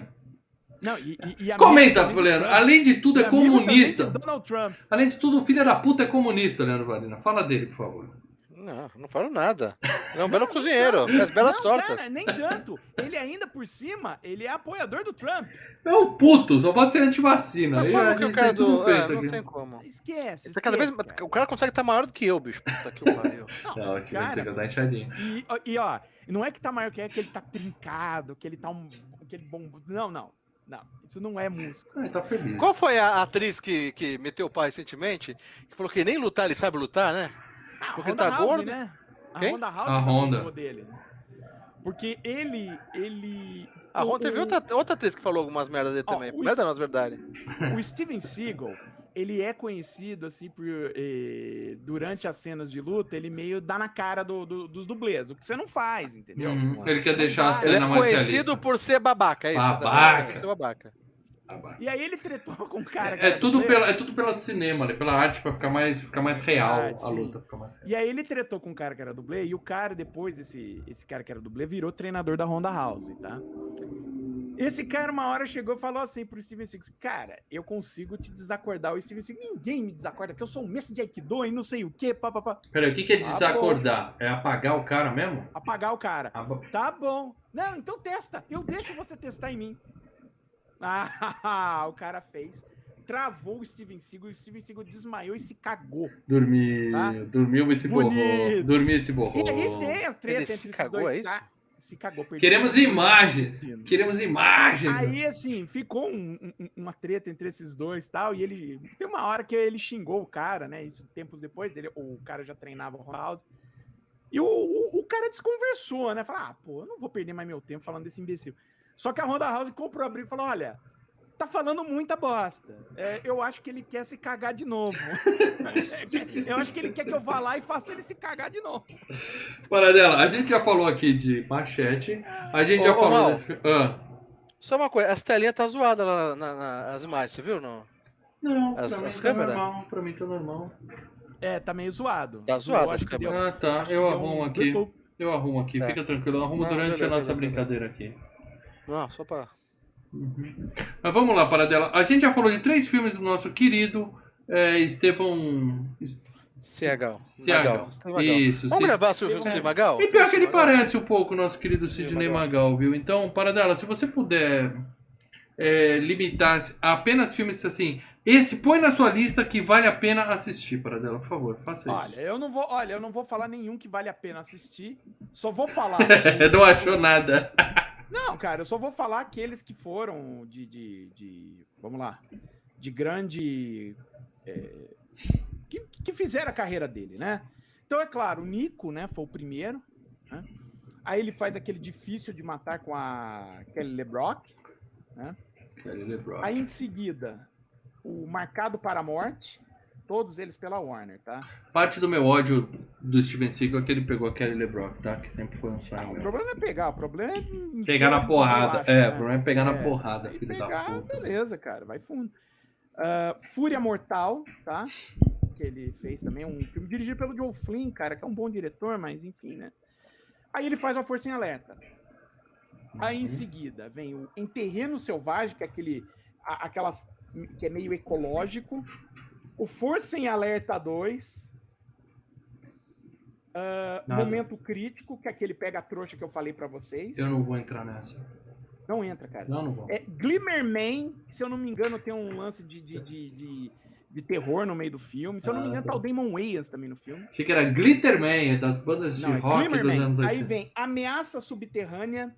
Não, e, e, amigo Comenta, do Leandro. Trump. Além de tudo, é amigo comunista. Além de tudo, o filho da puta é comunista, Leandro Valena. Fala dele, por favor. Não, não falo nada. Ele é um belo cozinheiro, faz belas não, tortas. Cara, nem tanto. Ele ainda por cima, ele é apoiador do Trump. É um puto, só pode ser antivacina. Mas Aí como que o cara do. É, não aqui. tem como. Esquece. Ele tá cada vez. esquece, cara. O cara consegue estar maior do que eu, bicho. Puta que o pariu. Não, esse vai Cara, ser que tá inchadinho. E, ó, e ó, não é que tá maior que é que ele tá trincado, que ele tá um. aquele bom. Não, não. Não. Isso não é música. Ah, ele tá feliz. Qual foi a atriz que, que meteu o pai recentemente? Que falou que nem lutar ele sabe lutar, né? Ah, Porque Honda tá House, gordo? né? A Quem? Honda House A tá Honda. dele. né? Porque ele. ele A o- Ron teve o- outra, outra atriz que falou algumas merdas dele Ó, também. o Merda não, mas verdade. O Steven Seagal, ele é conhecido, assim, por. eh, durante as cenas de luta, ele meio dá na cara do- do- dos dublês. O que você não faz, entendeu? Uhum, Ele quer deixar a Ele Ele é cena mais conhecido realista. por ser babaca, é isso? Babaca. Por ser babaca. E aí ele tretou com o cara. É, era tudo pela, é tudo pelo cinema, né? pela arte, pra ficar mais, ficar mais real Arte, a luta. Ficar mais real. E aí ele tretou com o cara que era dublê, e o cara, depois, esse, esse cara que era dublê, virou treinador da Honda House, tá? Esse cara, uma hora, chegou e falou assim pro Steven Seagal, cara, eu consigo te desacordar. O Steven Seagal, ninguém me desacorda, que eu sou um mestre de Aikido e não sei o quê, papapá. Peraí, o que, que é Ah, desacordar? É apagar o cara mesmo? Apagar o cara. Ah. Tá bom. Não, então testa. Eu deixo você testar em mim. Ah, o cara fez. Travou o Steven Seagal e o Steven Seagal desmaiou e se cagou. Dormiu, Tá? dormiu e se borrou. Dormiu e se borrou. E aí tem a treta Ele entre se esses cagou, dois é ca- Se cagou. perdeu Queremos imagens. Queremos imagens. Aí, assim, ficou um- um- uma treta entre esses dois e tal, e ele... Tem uma hora que ele xingou o cara, né? Isso tempos depois, ele, o cara já treinava o House. E o, o, o cara desconversou, né? Falou, ah, pô, eu não vou perder mais meu tempo falando desse imbecil. Só que a Honda House comprou a briga e falou, olha, tá falando muita bosta. É, eu acho que ele quer se cagar de novo. eu acho que ele quer que eu vá lá e faça ele se cagar de novo. Paradela, a gente já falou aqui de machete. A gente Ô, já ô, falou. Mal. de Ah. Só uma coisa, as telinhas tá zoada lá na, na- nas imagens, você viu? Não? Não, As- pra mim as tá câmeras? normal. Pra mim tá normal. É, tá meio zoado. Tá zoado Eu acho as que deu- Ah, tá. Eu arrumo um- aqui. Eu arrumo aqui. Tá. Fica tranquilo. Eu arrumo Não, durante beleza, a nossa beleza, brincadeira aqui. Não, só pra. Uhum. Mas vamos lá, Paradela. A gente já falou de três filmes do nosso querido é, Estevão. Ciagal. Ciagal. Magal. Isso, Vamos sim. gravar sobre o filme do Magal? E pior que ele Magal? parece um pouco o nosso querido Sidney Magal, viu? Então, Paradela, se você puder é, limitar a apenas filmes assim, esse põe na sua lista que vale a pena assistir, Paradela, por favor, faça isso. Olha, eu não vou, olha, eu não vou falar nenhum que vale a pena assistir. Só vou falar. Não achou nada. Não, cara, eu só vou falar aqueles que foram de, de, de- vamos lá, de grande, é, que, que fizeram a carreira dele, né? Então é claro, o Nico, né, foi o primeiro. né? Aí ele faz aquele difícil de matar com a Kelly LeBrock. Kelly LeBrock. Aí em seguida, o Marcado para a Morte. Todos eles pela Warner, tá? Parte do meu ódio do Steven Seagal é que ele pegou a Kelly LeBrock, tá? Que sempre foi um sonho Não, o problema é pegar, o problema é. Pegar na porrada. bolacha, É, né? o problema é pegar na É, porrada, Aí filho pegar, da puta. beleza, cara, vai fundo. Ah, Fúria Mortal, tá? Que ele fez também, um filme dirigido pelo Joe Flynn, cara, que é um bom diretor, mas enfim, né? Aí ele faz uma Força em Alerta. Aí em Uhum. seguida vem o Em Terreno Selvagem, que é aquele. a- aquelas, que é meio ecológico. O Força em Alerta 2. ah, Nada. Momento Crítico, que é aquele pega trouxa que eu falei pra vocês. Eu não vou entrar nessa. Não entra, cara. Não, não vou. É, Glimmerman, se eu não me engano, tem um lance de, de, de, de- de terror no meio do filme. Se eu não me Ah, engano, tá o Damon Wayans também no filme. Achei que era Glitterman, é das bandas de Não, é rock dos anos Aí 80. vem Ameaça Subterrânea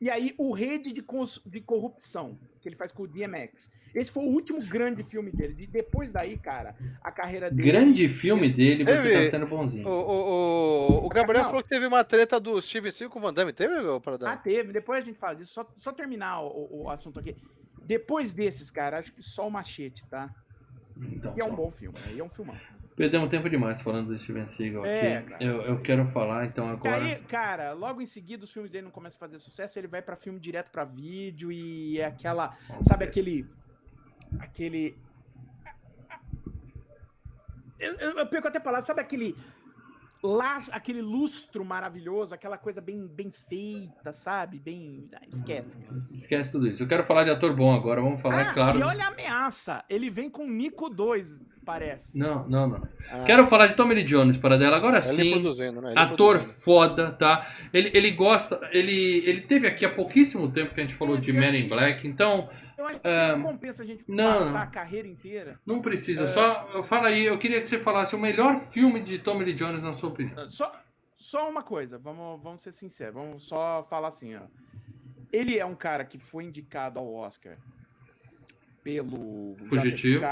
e aí o Rede de, Cons- de Corrupção, que ele faz com o DMX. Esse foi o último grande filme dele. De- depois daí, cara, a carreira dele... Grande filme dele, você Teve- tá sendo bonzinho. O, o, o, o Gabriel Não. falou que teve uma treta do Steven Seagal com o Van Damme. Teve, Paradão? Ah, teve. Depois a gente fala disso. Só, só terminar o, o assunto aqui. Depois desses, cara, acho que só o Machete, tá? Então, E é um bom filme. Aí é um filmão. Perdemos tempo demais falando do Steven Seagal É, aqui. cara. Eu, eu quero falar, então, agora. aí, cara, logo em seguida os filmes dele não começam a fazer sucesso, ele vai pra filme direto pra vídeo e é aquela, sabe aquele aquele eu, eu, eu perco até a palavra, sabe aquele laço, aquele lustro maravilhoso, aquela coisa bem bem feita, sabe? Bem, ah, esquece. cara. Esquece tudo isso. Eu quero falar de ator bom agora, vamos falar, Ah, é claro. E olha a ameaça, ele vem com Nico 2, parece. Não, não, não. Ah, Quero falar de Tommy Lee Jones para dela agora ele sim. produzindo, né? Ator produzindo. foda, tá? Ele, ele gosta, ele, ele teve aqui há pouquíssimo tempo que a gente falou É, de Men in Black, então Eu acho que Ah, não compensa a gente não. passar a carreira inteira. não precisa. Só fala aí, eu queria que você falasse o melhor filme de Tommy Lee Jones na sua opinião. Só, só uma coisa, vamos, vamos ser sinceros, vamos só falar assim, ó. Ele é um cara que foi indicado ao Oscar pelo Fugitivo.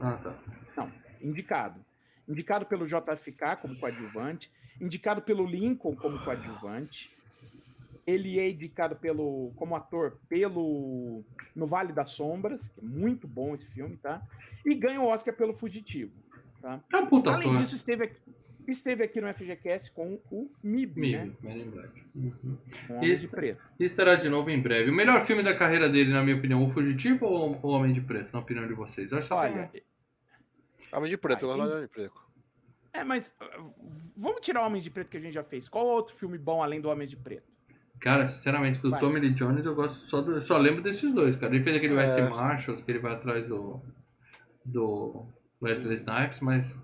Ah, tá. indicado. Indicado pelo JFK como coadjuvante, indicado pelo Lincoln como coadjuvante. Ele é indicado pelo como ator pelo No Vale das Sombras, que é muito bom esse filme, tá? E ganha o Oscar pelo Fugitivo, tá? É um puta Além ator. disso, esteve aqui. Esteve aqui no FGCast com o MIB, né? Mib, Men in Black. Uhum. Homem de Preto. E estará de novo em breve. O melhor filme da carreira dele, na minha opinião, O Fugitivo ou O Homem de Preto, na opinião de vocês? Acho Olha, Homem de preto, eu Aí- gosto de homem de preto. é, mas uh, vamos tirar o Homem de Preto que a gente já fez. Qual outro filme bom além do Homem de Preto? Cara, sinceramente, do Vai. Tommy Lee Jones eu gosto só do, só lembro desses dois, cara. Ele fez aquele É. Wesley Marshalls, que ele vai atrás do do Wesley Snipes, mas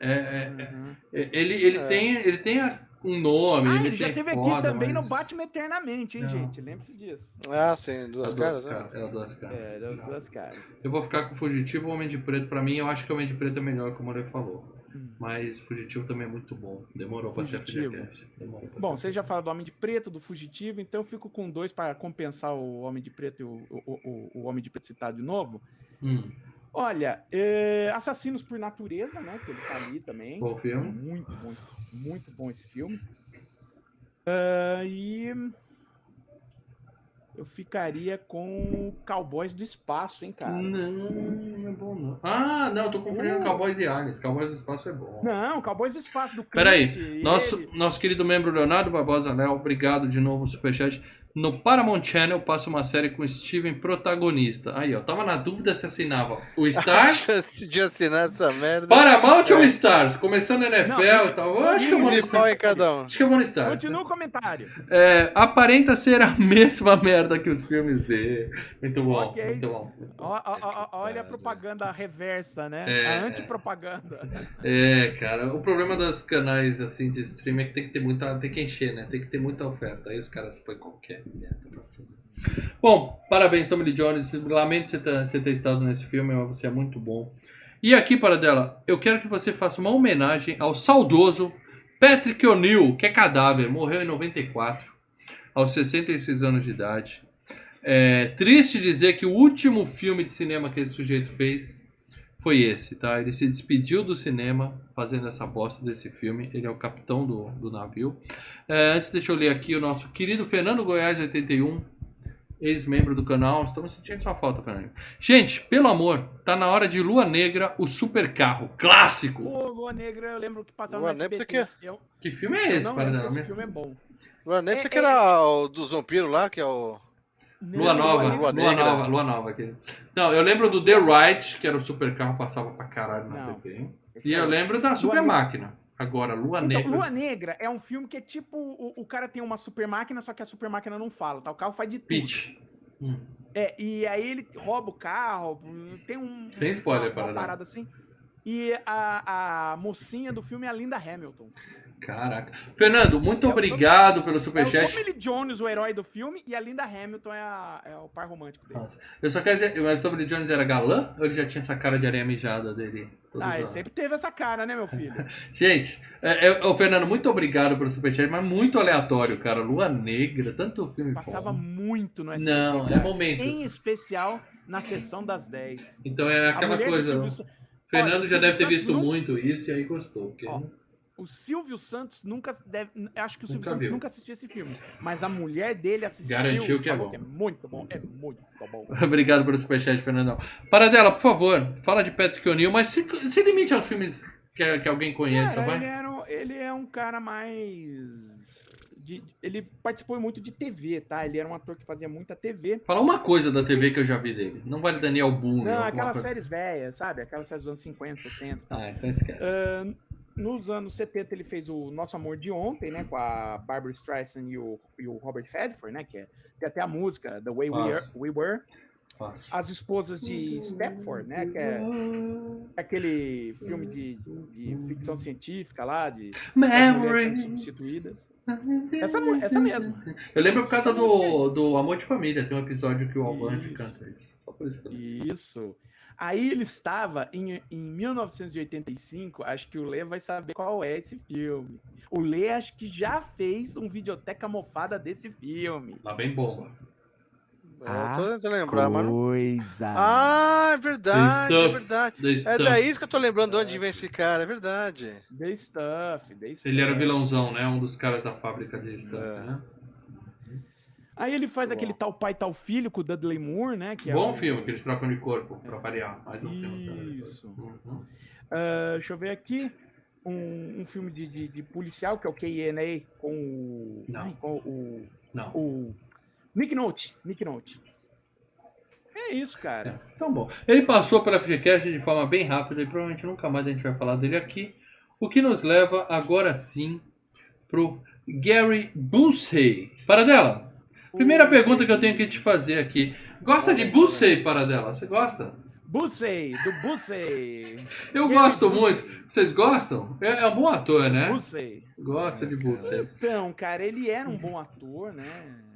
é, é- é- Uhum. ele ele É. tem ele tem um nome, Ah, ele, ele já teve foda, aqui também mas... no Batman Eternamente, hein, Não. gente? Lembre-se disso. Ah, sim, duas duas caras, né? caras, é duas caras. É, das duas caras. Eu vou ficar com o Fugitivo ou Homem de Preto. Pra mim, eu acho que o Homem de Preto é melhor, como ele falou. Hum. Mas Fugitivo também é muito bom. Demorou pra ser. Demorou pra Bom, você já fala do Homem de Preto, do Fugitivo, então eu fico com dois para compensar o Homem de Preto e o, o, o, o Homem de Preto citado de novo. Hum, Olha, é, Assassinos por Natureza, né? Que ele tá ali também. bom filme. Muito bom, esse- muito bom esse filme. Ah, e eu ficaria com Cowboys do Espaço, hein, cara? Não, não é bom não. Ah, não, eu tô confundindo Uh. Cowboys e Aliens. Cowboys do Espaço é bom. Não, Cowboys do Espaço do Peraí, Clint, Nosso, ele- nosso querido membro Leonardo Barbosa Léo, obrigado de novo no Superchat. No Paramount Channel passa uma série com Steven protagonista. Aí, ó, tava na dúvida se assinava o Stars, de assinar essa merda. Paramount ou É. Stars? Começando NFL e tal. Acho que eu vou no 15 pau em Stars. cada um. Acho que eu vou no Stars. Continua o comentário. É, aparenta ser a mesma merda que os filmes dele. Muito bom, Ok. muito bom. muito olha a propaganda reversa, né? É. A antipropaganda. É, cara, o problema dos canais assim de streaming é que tem que ter muita, tem que encher, né? Tem que ter muita oferta. Aí os caras põem qualquer Bom, parabéns, Tommy Lee Jones. Lamento você ter, você ter estado nesse filme, mas você é muito bom. E aqui, para dela, eu quero que você faça uma homenagem ao saudoso Patrick O'Neill, que é cadáver, morreu em 94, aos 66 anos de idade. É triste dizer que o último filme de cinema que esse sujeito fez foi esse, tá? Ele se despediu do cinema fazendo essa bosta desse filme. Ele é o capitão do, do navio. É, antes, deixa eu ler aqui o nosso querido Fernando Goiás 81, ex-membro do canal. Estamos sentindo sua falta, Fernando. Gente, pelo amor, tá na hora de Lua Negra, o super carro clássico. Ô, Lua Negra, eu lembro que passava Lua no Negra, SBT. isso Eu, Que filme é eu esse, não para lembro se dela? esse filme é bom. Lua Negra, É, você que é- era o dos vampiros lá, que é o. Lua Nova, Lua. Nova, Lua Nova. Aquele. Não, eu lembro do The Right, que era o super carro, passava pra caralho na Não. TV. E eu lembro da Super Negra. Máquina. Agora, Lua Então, Negra. Lua Negra é um filme que é tipo: o, o cara tem uma super máquina, só que a super máquina não fala, tá? O carro faz de tudo. Pitch. Hum. É, e aí ele rouba o carro, tem um. Sem spoiler, uma, uma parada. parada assim. E a, a mocinha do filme é a Linda Hamilton. Caraca. Fernando, muito É o- obrigado pelo É o superchat. Tommy Lee Jones, o herói do filme, e a Linda Hamilton é, a- é o par romântico dele. Nossa. Eu só quero dizer, mas o Tommy Lee Jones era galã ou ele já tinha essa cara de areia mijada dele? Todo Ah, ele sempre teve essa cara, né, meu filho? Gente, é, é, ô, Fernando, muito obrigado pelo superchat, mas muito aleatório, cara. Lua Negra, tanto filme Passava bom. muito no SBT. Não, é momento. Em especial na sessão das 10. Então é aquela coisa. Fernando Olha, o já deve ter visto nunca- muito isso e aí gostou. Porque... Ó, O Silvio Santos nunca deve. Acho que o Silvio Nunca Santos viu. nunca assistiu esse filme. Mas a mulher dele assistiu. Garantiu que é bom. é muito bom. É muito bom. Obrigado pelo superchat, Fernandão. Paradela, por favor, fala de Patrick O'Neill, mas se, se limite aos filmes que, que alguém conheça, Cara, vai? ele, era ele é um cara mais. de- ele participou muito de TV, tá? Ele era um ator que fazia muita TV. Fala uma coisa da TV que eu já vi dele. Não vale Daniel Boone. Não, aquelas coisa. séries velhas, sabe? Aquelas séries dos anos 50, 60. Ah, então esquece. Ah, nos anos 70 ele fez o Nosso Amor de Ontem, né? Com a Barbara Streisand e o, e o Robert Redford, né? Que é, tem até a música The Way We, Are, Nossa. We Were. Fácil. As Esposas de Stepford, né? Que é aquele filme de, de ficção científica lá, de mulheres substituídas. Essa, essa mesma. Eu lembro por causa do, do Amor de Família, tem um episódio que o Albande Isso. canta isso. Só por isso que eu lembro. Isso. Aí ele estava em, em 1985, acho que o Lê vai saber qual é esse filme. O Lê acho que já fez um videoteca mofada desse filme. Lá vem bomba. Eu tô tentando lembrar. Coisa. Ah, é The verdade, é Stuff. verdade. The É daí que eu tô lembrando de onde vem esse cara, é verdade. The Stuff, The Stuff. Ele era vilãozão, né? Um dos caras da fábrica de Stuff, É. né? Aí ele faz Bom. aquele tal pai, tal filho com o Dudley Moore, né? Que é Bom o- filme, que eles trocam de corpo, pra variar. Mais um. Isso. Uhum. Ah, deixa eu ver aqui. um, um filme de, de, de policial, que é o K.N.A. com o. Não. ai, com o. Não. O. Nick Note. Nick Note. É isso, cara. Então bom. Ele passou pela FGCast de forma bem rápida e provavelmente nunca mais a gente vai falar dele aqui. O que nos leva agora sim pro Gary Busey. Paradela, primeira pergunta que eu tenho que te fazer aqui. Gosta de Busey, Paradela? Você gosta? Bussey, do Bussey. Eu gosto Busey. muito. Vocês gostam? É, é um bom ator, né? Bussey. Gosta de Busey. Então, cara, ele era um bom ator, né?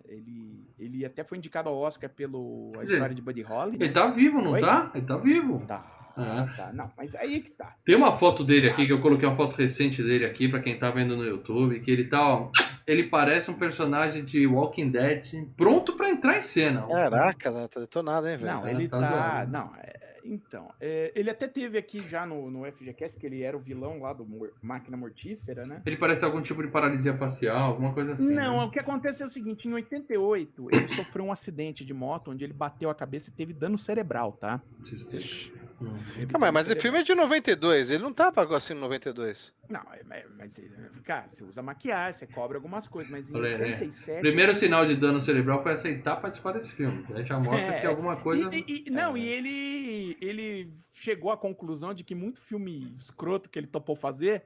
Ele, ele até foi indicado ao Oscar pelo A História de Buddy Holly. Ele né? tá vivo, não Oi? tá? Ele tá vivo. Tá, Ah. tá. Não, mas aí é que tá. Tem uma foto dele aqui, que eu coloquei uma foto recente dele aqui, pra quem tá vendo no YouTube, que ele tá, ó, ele parece um personagem de Walking Dead pronto pra entrar em cena. Caraca, né? tá detonado, hein, velho? Não, É, ele tá tá. não, é, então. é, ele até teve aqui já no, no FGCast, porque ele era o vilão lá do Mor- Máquina Mortífera, né? Ele parece ter algum tipo de paralisia facial, alguma coisa assim. Não, né? o que acontece é o seguinte: em 88, ele sofreu um acidente de moto onde ele bateu a cabeça e teve dano cerebral, tá? Suspeito. Hum. Aí, dano mas o cerebral. filme é de 92, ele não tava assim no 92. Não, é- mas, mas, cara, você usa maquiagem, você cobre algumas coisas, mas em Olha, né? 87. Primeiro sinal de dano cerebral foi aceitar participar desse filme. Aí já mostra É, que alguma coisa. E- e- e- não, É. e ele, ele chegou à conclusão de que muito filme escroto que ele topou fazer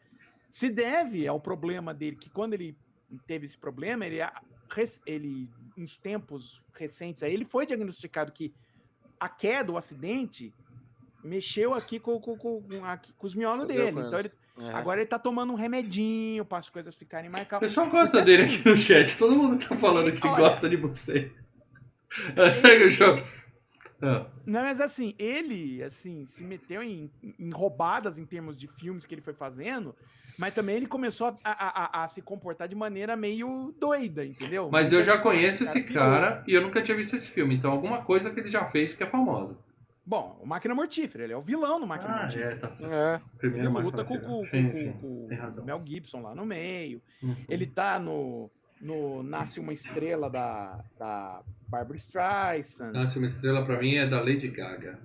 se deve ao problema dele, que quando ele teve esse problema, ele, ele uns tempos recentes aí, ele foi diagnosticado que a queda, o acidente, mexeu aqui com, com, com, com, aqui com os miolos dele. Então ele, É. agora ele tá tomando um remedinho para as coisas ficarem mais O calmas. pessoal gosta Porque, dele assim, aqui no chat. Todo mundo tá falando que Olha. gosta de você. Segue o jogo. Ah, Não, mas assim, ele, assim, se meteu em, em roubadas em termos de filmes que ele foi fazendo, mas também ele começou a, a- a- a se comportar de maneira meio doida, entendeu? Mas eu Muita já conheço esse pirou. cara e eu nunca tinha visto esse filme. Então alguma coisa que ele já fez que é famosa. Bom, o Máquina Mortífera, ele é o vilão no Máquina Ah, Mortífera. é, tá certo. É. Ele luta com, com, com- Sim, com- o. Mel Gibson lá no meio. Uhum. Ele tá no, no Nasce uma Estrela da, da Barbara Streisand. Nasce uma estrela pra mim é da Lady Gaga.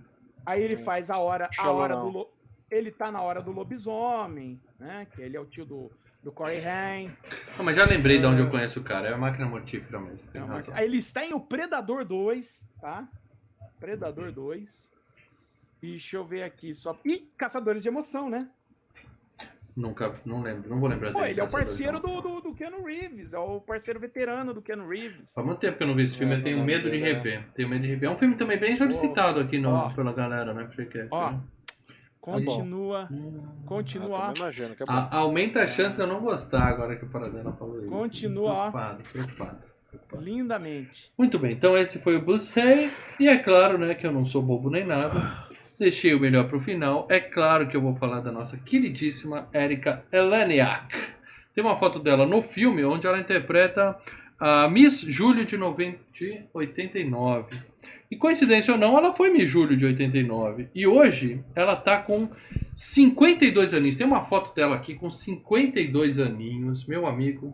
Aí ele faz a hora, a hora não. do lo- ele tá na hora do lobisomem, né? Que ele é o tio do, do Corey Haim. Ah, mas já lembrei de onde eu conheço o cara. É a máquina mortífera mesmo. Tem É razão. Aí ele está em O Predador 2, tá? Predador 2. E deixa eu ver aqui só. E Caçadores de Emoção, né? Nunca, não lembro, não vou lembrar Pô, dele. ele é o parceiro do, do, do Keanu Reeves, é o parceiro veterano do Keanu Reeves. Faz muito tempo que eu não vi esse filme, É, eu tenho medo de dele, rever. Tenho medo de rever. É um filme também bem solicitado aqui no, Ó. pela galera, né? Porque, Ó, Continua, Hum. Ah, continua. também imagino que é. A- aumenta a chance de eu não gostar agora que o Paradela falou isso. Continua. Preocupado, preocupado. preocupado. lindamente. Muito bem, então esse foi o Bussei. E é claro, né, que eu não sou bobo nem nada. Deixei o melhor pro final. É claro que eu vou falar da nossa queridíssima Erika Eleniak. Tem uma foto dela no filme onde ela interpreta a Miss Júlio de, 90, de 89. E coincidência ou não, ela foi Miss Júlio de 89. E hoje ela tá com 52 aninhos. Tem uma foto dela aqui com 52 aninhos, meu amigo.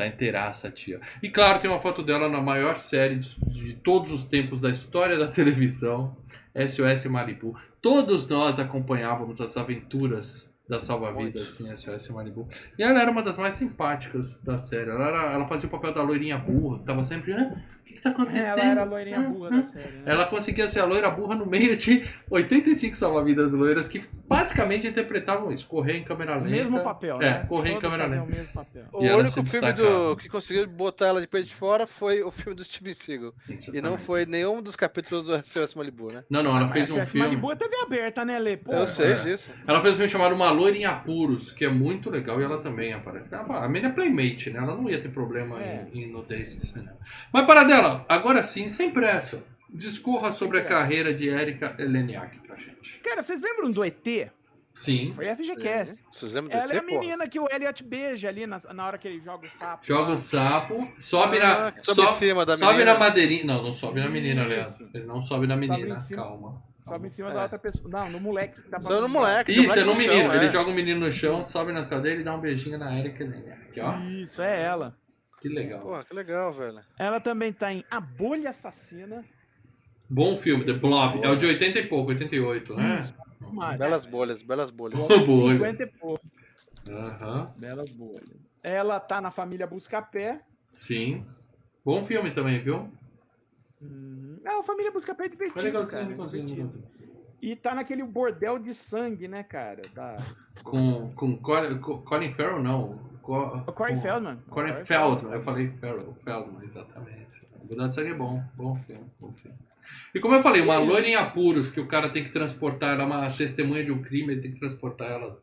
Tá inteiraça a tia. E claro, tem uma foto dela na maior série de, todos os tempos da história da televisão, SOS Malibu. Todos nós acompanhávamos as aventuras da salva-vidas em SOS Malibu. E ela era uma das mais simpáticas da série. Ela, era- ela fazia o papel da loirinha burra, que tava sempre. "Ah, o que, que tá acontecendo? Ela era a loirinha Ah, burra ah." da série, né? Ela conseguia ser a loira burra no meio de 85 salva-vidas loiras que basicamente interpretavam isso: correr em câmera O lenta. mesmo papel, É, né? correr em Todos câmera faziam lenta. o mesmo papel. O único filme do, que conseguiu botar ela de peito de fora foi o filme do Steven Seagal. E não foi nenhum dos capítulos do SOS Malibu, né? Não, não, ela fez Mas um filme. Malibu é TV aberta, né, Lê? Pô, Eu sei é. disso. Ela fez um filme chamado Uma Loira em Apuros, que é muito legal e ela também aparece. Ela- A menina é playmate, né? Ela não ia ter problema É. em, em nudez cinema. Mas para dela, agora sim, sem pressa, discorra sobre a carreira de Erika Eleniak pra gente. Cara, vocês lembram do ET? Sim. Foi FGCast. Vocês lembram do Ela é a ET, porra? menina que o Elliot beija ali na, na hora que ele joga o sapo. Joga o sapo, sobe Ah, na. sobe so- em cima da sobe menina. na madeirinha. Não, não sobe na menina. Leandro. Ele não sobe na Sobe menina, cima. calma. Sobe em cima É. da outra pessoa. Não, no moleque que tá Sobe no moleque. Isso, moleque é no no menino. chão, ele é. joga o menino no chão, sobe nas cadeiras e dá um beijinho na Erika Eleniak. Ó, Isso, é ela. Que legal. Porra, que legal, velho. Ela também tá em A Bolha Assassina. Bom filme, The Blob. É o de 80 e pouco, 88, né? Mas, Belas bolhas, belas bolhas. Bolhas. 50 e pouco. Aham, Belas bolhas. Ela tá na família Buscapé. sim. Bom filme também, viu? Hum, é, a família Buscapé é Foi divertido, cara, é legalzinho, divertido. legalzinho. E tá naquele bordel de sangue, né, cara? Da... Com, com Colin, Co- Colin Farrell, não. Co- O Corey Feldman. Corey Corey Feldman, eu falei Feldman, exatamente. Mudar de sangue é bom, bom filme, bom filme. E como eu falei, uma loira em apuros que o cara tem que transportar, ela é uma testemunha de um crime, ele tem que transportar ela.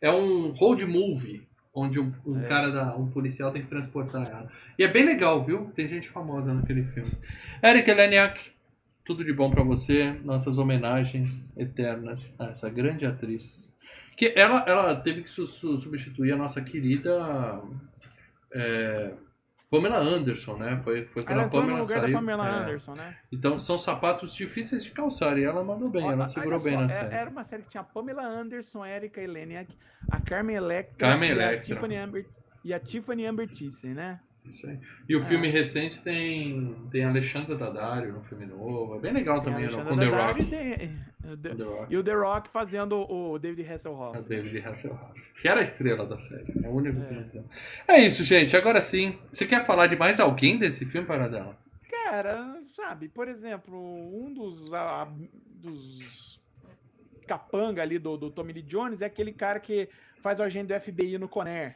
É um road movie, onde um, um É. cara, da, um policial tem que transportar ela. E é bem legal, viu? Tem gente famosa naquele filme. Eric Eleniak, tudo de bom pra você, nossas homenagens eternas a essa grande atriz. Que ela, ela teve que su- su- substituir a nossa querida é, Pamela Anderson, né? Foi, foi quando Ela a Pamela saiu. Pamela é. Anderson, né? Então são sapatos difíceis de calçar e ela mandou bem, Olha- ela segurou só, bem na é- série. Era uma série que tinha a Pamela Anderson, Erika Eleniak, a Carmen Electra, Carmen e, Electra. A Tiffany Amber, e a Tiffany Amber Thiessen, né? Isso aí. E o É. filme recente tem, tem a Alexandra Daddario no filme novo. É bem legal Tem a também, no- Alexandra com The Rock. E, tem- o The- The Rock. e o The Rock fazendo o David A Hasselhoff. David Hasselhoff. Que era a estrela da série. É o único que É. tem. É isso, gente. Agora sim. Você quer falar de mais alguém desse filme, Paradela? Cara, sabe, por exemplo, um dos, ah, dos capanga ali do, do Tommy Lee Jones é aquele cara que faz o agente do FBI no Conair.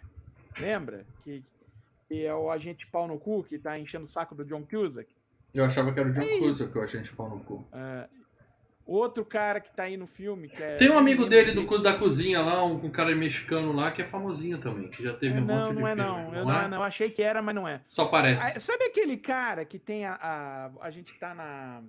Lembra? Que, que é o agente pau no cu que tá enchendo o saco do John Cusack. Eu achava que era o John É Cusack eu achei de pau no cu. É, outro cara que tá aí no filme. Que é, Tem um eu amigo dele do, da cozinha lá, um, um cara mexicano lá, que é famosinho também, que já teve É, um não, monte de não é filme. não. Eu não é não. Achei que era, mas não é. Só parece. Ah, Sabe aquele cara que tem a. A, a gente tá na.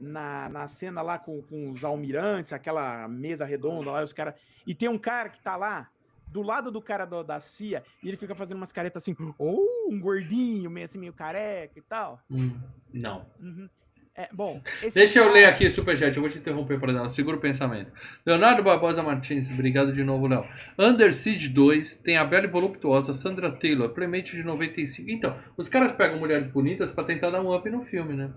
Na, na cena lá com, com os almirantes, aquela mesa redonda lá, os caras. E tem um cara que tá lá, do lado do cara do- da CIA, e ele fica fazendo umas caretas assim, ou um gordinho, meio assim, meio careca e tal. Hum, não. Uhum. É, bom. esse Deixa eu cara- ler aqui, Superchat, eu vou te interromper para dar segura o pensamento. Leonardo Barbosa Martins, obrigado de novo, Léo. Under Siege 2 tem a bela e voluptuosa Sandra Taylor, Playmate de 95. Então, os caras pegam mulheres bonitas para tentar dar um up no filme, né?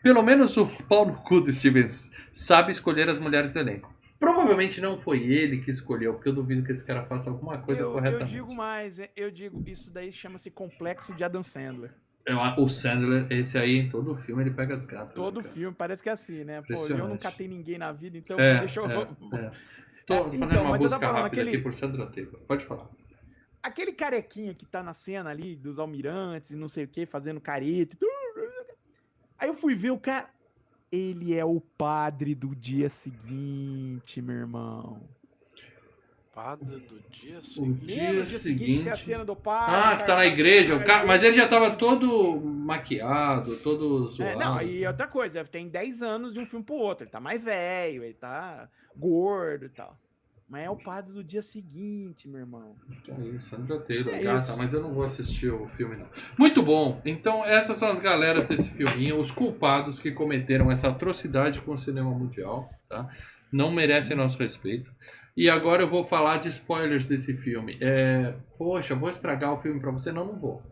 Pelo menos o pau no cu do Stevens sabe escolher as mulheres do elenco. Provavelmente não foi ele que escolheu, porque eu duvido que esse cara faça alguma coisa Eu, eu digo mais, é, eu digo, isso daí chama-se complexo de Adam Sandler. Eu- O Sandler, esse aí, em todo filme, ele pega as gatas. Todo né, filme, parece que é assim, né? Pô, eu não Impressionante. catei ninguém na vida, então É, deixa eu. é, é. Tô É, fazendo então, uma busca rápida aquele- aqui por Sandra Taylor. Pode falar. Aquele carequinha que tá na cena ali dos almirantes e não sei o que, fazendo careta. Aí eu fui ver o cara. Ele é o padre do dia seguinte, meu irmão. Padre do dia seguinte. dia o dia seguinte que tem a seguinte. cena do padre? Ah, que tá na igreja. O cara, igreja. mas ele já tava todo maquiado, todo zoado. É, não, e outra coisa, tem 10 anos de um filme pro outro. Ele tá mais velho, ele tá gordo e tal. Mas é o padre do dia seguinte, meu irmão. É isso, Sandra Taylor, É gata, isso. mas eu não vou assistir o filme, não. Muito bom. Então, essas são as galeras desse filminho, os culpados que cometeram essa atrocidade com o cinema mundial, tá? Não merecem nosso respeito. E agora eu vou falar de spoilers desse filme. É... Poxa, vou estragar o filme pra você? Não, não vou.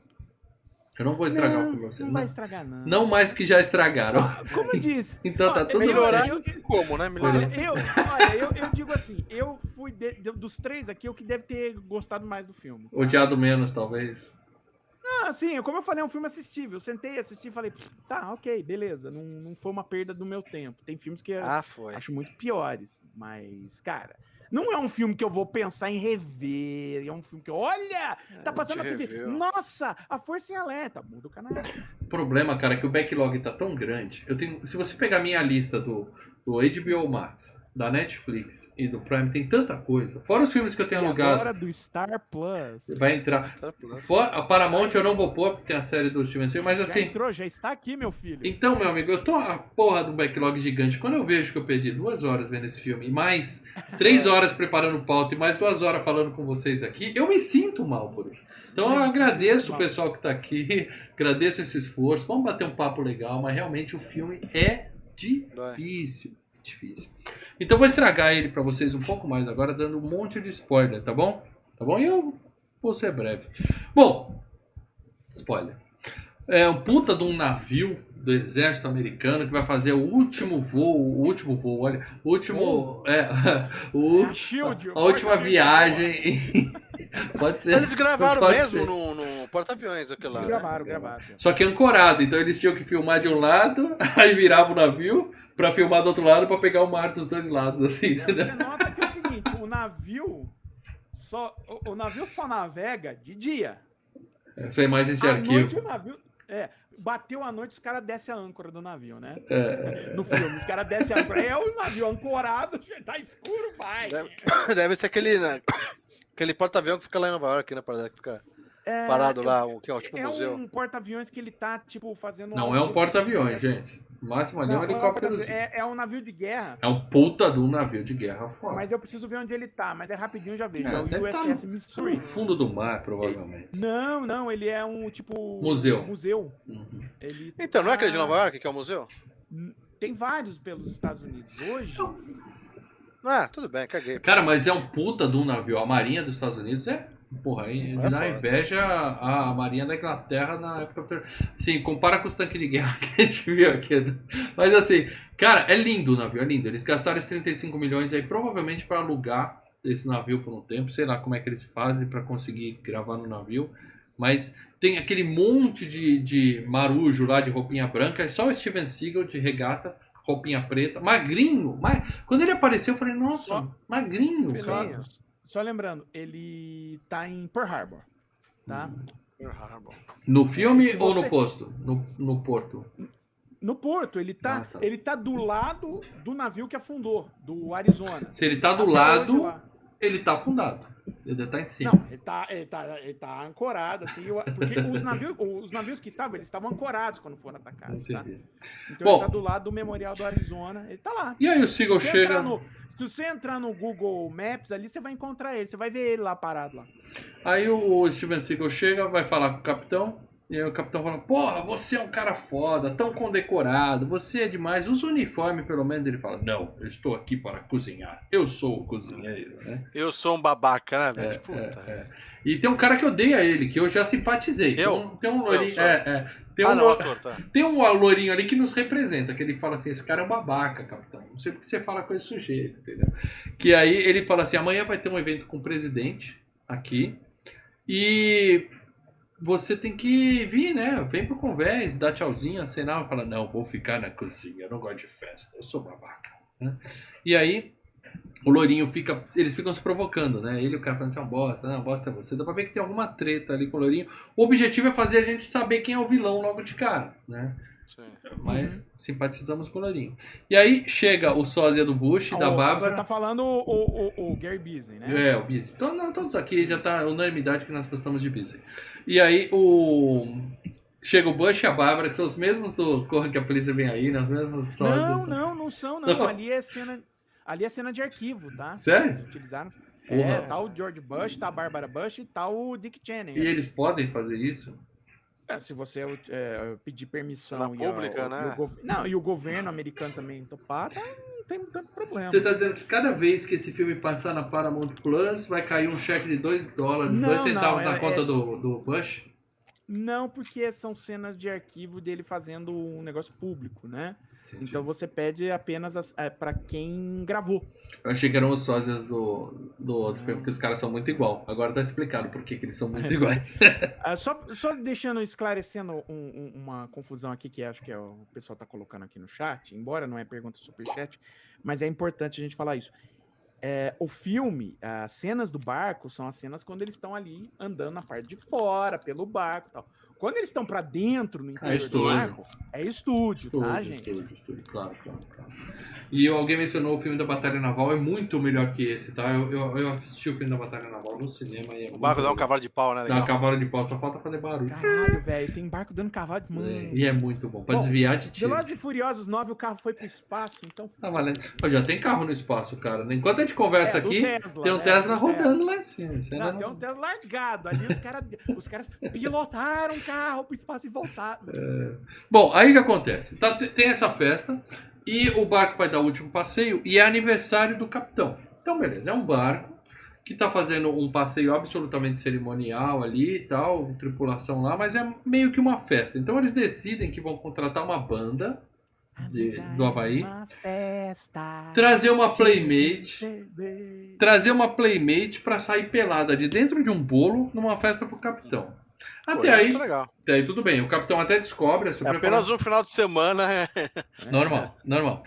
Eu não vou estragar o não, filme pra você. não Não, vai estragar, não. não mais que já estragaram. Como eu disse. Então tá ó, tudo Melhorar não tem como, né? Olha, Melhorar. eu, olha, eu, eu digo assim, eu fui de- de- dos três aqui, eu que deve ter gostado mais do filme. tá? Odiado menos, talvez. Ah, sim, como eu falei, é um filme assistível. Eu sentei, assisti e falei, tá, ok, beleza. Não, não foi uma perda do meu tempo. Tem filmes que eu Ah, foi. acho muito piores. Mas, cara, não é um filme que eu vou pensar em rever. É um filme que, olha, tá passando na TV. Nossa, a Força em Alerta. Muda o canal. O problema, cara, é que o backlog tá tão grande. Eu tenho, se você pegar a minha lista do, do HBO Max, da Netflix e do Prime, tem tanta coisa. Fora os filmes que eu tenho E alugado, agora do Star Plus. vai entrar. Star Plus. Fora, a Paramount eu não vou pôr, porque tem a série do Steven Spielberg, mas Já assim. entrou, já está aqui, meu filho. Então, meu amigo, eu tô a porra de um backlog gigante. Quando eu vejo que eu perdi duas horas vendo esse filme, e mais três horas preparando pauta, e mais duas horas falando com vocês aqui, eu me sinto mal por isso. Então eu agradeço o pessoal que tá aqui, agradeço esse esforço. Vamos bater um papo legal, mas realmente o filme é difícil. Difícil. Então eu vou estragar ele pra vocês um pouco mais agora, dando um monte de spoiler, tá bom? Tá bom? E eu vou ser breve. Bom, spoiler. É um puta de um navio do exército americano que vai fazer o último voo, o último voo, olha, o último, é, o, É a a última viagem, pode ser, Eles gravaram pode mesmo ser. no, no porta-aviões aquilo lá. né? Gravaram, gravaram. Só que ancorado, então eles tinham que filmar de um lado, aí virava o navio pra filmar do outro lado pra pegar o mar dos dois lados, assim, É, entendeu? Você nota que é o seguinte, o navio só, o, o navio só navega de dia. Essa imagem, esse à arquivo. noite o navio, é, bateu a noite, os caras descem a âncora do navio, né? É, No filme, os caras descem a âncora. É o navio ancorado, tá escuro, vai. Deve, deve ser aquele, né, aquele porta-avião que fica lá em Nova York, né? Parada que fica É, parado é- lá, o que é o tipo É museu. um porta-aviões que ele tá, tipo, fazendo... não é um porta-aviões, gente. Máximo ali é um Não, é um helicóptero. É, é um navio de guerra, É um puta de um navio de guerra fora. mas eu preciso ver onde ele tá. Mas é rapidinho, já vejo. É, É, o deve tá USS no Missouri. fundo do mar, provavelmente. Não, não, ele é um, tipo... Museu. Museu. Uhum. Ele Então, não é aquele de tá- Nova York que é o museu? Tem vários pelos Estados Unidos. Hoje, Ah, tudo bem, caguei. Cara, mas é um puta de um navio. A Marinha dos Estados Unidos é. Porra, aí É dá inveja a, a Marinha da Inglaterra na época. Sim, compara com os tanques de guerra que a gente viu aqui. né? Mas assim, cara, é lindo o navio, é lindo. Eles gastaram esses 35 milhões aí, provavelmente para alugar esse navio por um tempo. Sei lá como é que eles fazem para conseguir gravar no navio. Mas tem aquele monte de, de marujo lá de roupinha branca. É só o Steven Seagal de regata, roupinha preta, magrinho. Mas quando ele apareceu, eu falei, nossa, magrinho. cara. Só lembrando, ele tá em Pearl Harbor, tá? Pearl Harbor. No filme Se ou você- no posto? No, no porto? No porto, ele tá, Ah, tá. ele tá do lado do navio que afundou, do Arizona. Se ele tá do Até lado, ele tá afundado. Ele deve tá em cima. Não, ele tá, ele tá, ele tá ancorado, assim, porque os navios, os navios que estavam, eles estavam ancorados quando foram atacados, tá? Então Bom. ele tá do lado do Memorial do Arizona, ele tá lá. E aí o Seagull Se chega. no- se você entrar no Google Maps ali, você vai encontrar ele, você vai ver ele lá parado lá. Aí o Steven Seagal chega, vai falar com o capitão. E aí o capitão fala, porra, você é um cara foda, tão condecorado, você é demais, usa o uniforme pelo menos. Ele fala, não, eu estou aqui para cozinhar, eu sou o cozinheiro, né? Eu sou um babaca, né, velho? É, Puta. é, é. E tem um cara que odeia ele, que eu já simpatizei. Tem Eu? um- Tem um Eu loirinho, sou. é, é. Tem ah, um, não, ator, tá. Tem um lourinho ali que nos representa, que ele fala assim, esse cara é um babaca, capitão. Não sei porque você fala com esse sujeito, entendeu? Que aí ele fala assim, amanhã vai ter um evento com o presidente aqui e você tem que vir, né? Vem pro convés, dá tchauzinho, acenar, fala, não, vou ficar na cozinha, eu não gosto de festa, eu sou babaca. né? E aí o lourinho fica, eles ficam se provocando, né? Ele e o cara falando assim, é um bosta, não, bosta é você. Dá pra ver que tem alguma treta ali com o lourinho. O objetivo é fazer a gente saber quem é o vilão logo de cara, né? Sim. Mas simpatizamos com o Lourinho. E aí chega o sósia do Bush, da Ah, o- Bárbara. Você tá falando o, o, o, Gary Busey, né? É, o Busy. Então, não, todos aqui já tá unanimidade que nós gostamos de Busy. E aí o. Chega o Bush e a Bárbara, que são os mesmos do Corra que a Polícia Vem Aí, né? Os mesmos sósias. Não, não, não são, não. Não. Ali é cena. Ali é cena de arquivo, tá? Sério? Eles utilizaram. Porra. É, tá o George Bush, tá a Barbara Bush e tá o Dick Cheney. E eles podem fazer isso? É, se você é, pedir permissão Na e, a- pública, o- né? e o gov- não, e o governo americano também topar, tá, não tem tanto problema. Você tá dizendo que cada vez que esse filme passar na Paramount Plus, vai cair um cheque de 2 dólares, Não, 2 centavos não, na é- conta é- do, do Bush? Não, porque são cenas de arquivo dele fazendo um negócio público, né? Então você pede apenas as- é, pra quem gravou. Eu achei que eram os sósias do, do outro filme, porque os caras são muito igual. Agora tá explicado por que, que eles são muito iguais. Ah, só, só deixando, esclarecendo um- um- uma confusão aqui que acho que é o pessoal tá colocando aqui no chat, embora não é pergunta superchat, mas é importante a gente falar isso. É, o filme, as cenas do barco são as cenas quando eles estão ali andando na parte de fora, pelo barco e tal. Quando eles estão pra dentro, no interior do estúdio. barco, é estúdio, tá, Estúdio, gente? estúdio, estúdio, claro, claro, claro. E alguém mencionou o filme da Batalha Naval, é muito melhor que esse, tá? Eu, eu, eu assisti o filme da Batalha Naval no cinema e é O barco dá um cavalo de pau, né? bom. Dá Legal. uma cavalo de pau, só falta fazer barulho. Caralho, velho, tem barco dando cavalo de mão. É, e é muito bom, pra Bom, desviar de tiro. Velozes e Furiosos 9, o carro foi pro espaço, então... Tá valendo. Pô, já tem carro no espaço, cara. Enquanto a gente conversa É, aqui, Tesla, tem um né? Tesla Do rodando lá em cima. Não, não- tem um Tesla largado. Ali os caras os caras pilotaram carro pro espaço e voltaram. Bom, aí o que acontece? Tá- tem essa festa e o barco vai dar o último passeio e é aniversário do capitão. Então, beleza, é um barco que tá fazendo um passeio absolutamente cerimonial ali e tal, tripulação lá, mas é meio que uma festa. Então eles decidem que vão contratar uma banda de- do Havaí. Uma festa. trazer uma playmate, trazer uma playmate pra sair pelada de dentro de um bolo numa festa pro capitão. Até Pô, aí, até aí tudo bem. O capitão até descobre a É apenas um final de semana. é. Normal, normal.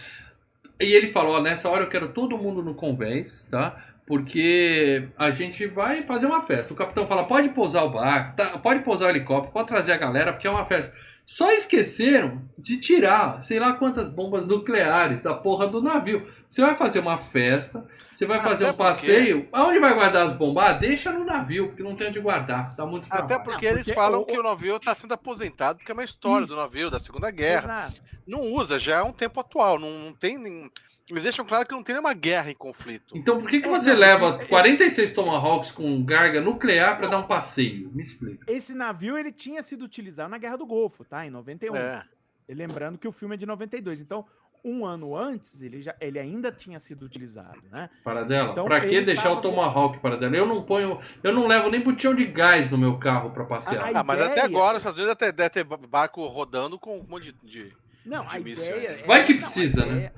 E ele falou, ó, nessa hora eu quero todo mundo no convés, tá? Porque a gente vai fazer uma festa. O capitão fala, pode pousar o barco, tá? pode pousar o helicóptero, pode trazer a galera, porque é uma festa. Só esqueceram de tirar, sei lá quantas bombas nucleares da porra do navio. Você vai fazer uma festa, você vai Até fazer um porque- passeio. Aonde vai guardar as bombas? Ah, deixa no navio, porque não tem onde guardar. Dá muito trabalho. Até porque Não, eles porque falam o- que o navio está sendo aposentado, porque é uma história Isso. do navio, da Segunda Guerra. Exato. Não usa, já é um tempo atual. Não, não tem. nenhum- Eles deixam claro que não tem nenhuma guerra em conflito. Então por que, que É, você não, leva esse- 46 Tomahawks com garga nuclear pra dar um passeio? Me explica. Esse navio ele tinha sido utilizado na Guerra do Golfo, tá? Em 91. É. E lembrando que o filme é de 92. Então, um ano antes, ele, já, ele ainda tinha sido utilizado, né? Paradela, Então, pra que ele deixar o tava- Tomahawk Paradela? Eu não ponho, eu não levo nem botijão de gás no meu carro pra passear. A Ah, mas ideia- até agora os Estados Unidos até deve ter barco rodando com um monte de. de... Não, a de míssil, ideia. né? é- Vai que não, a precisa, né?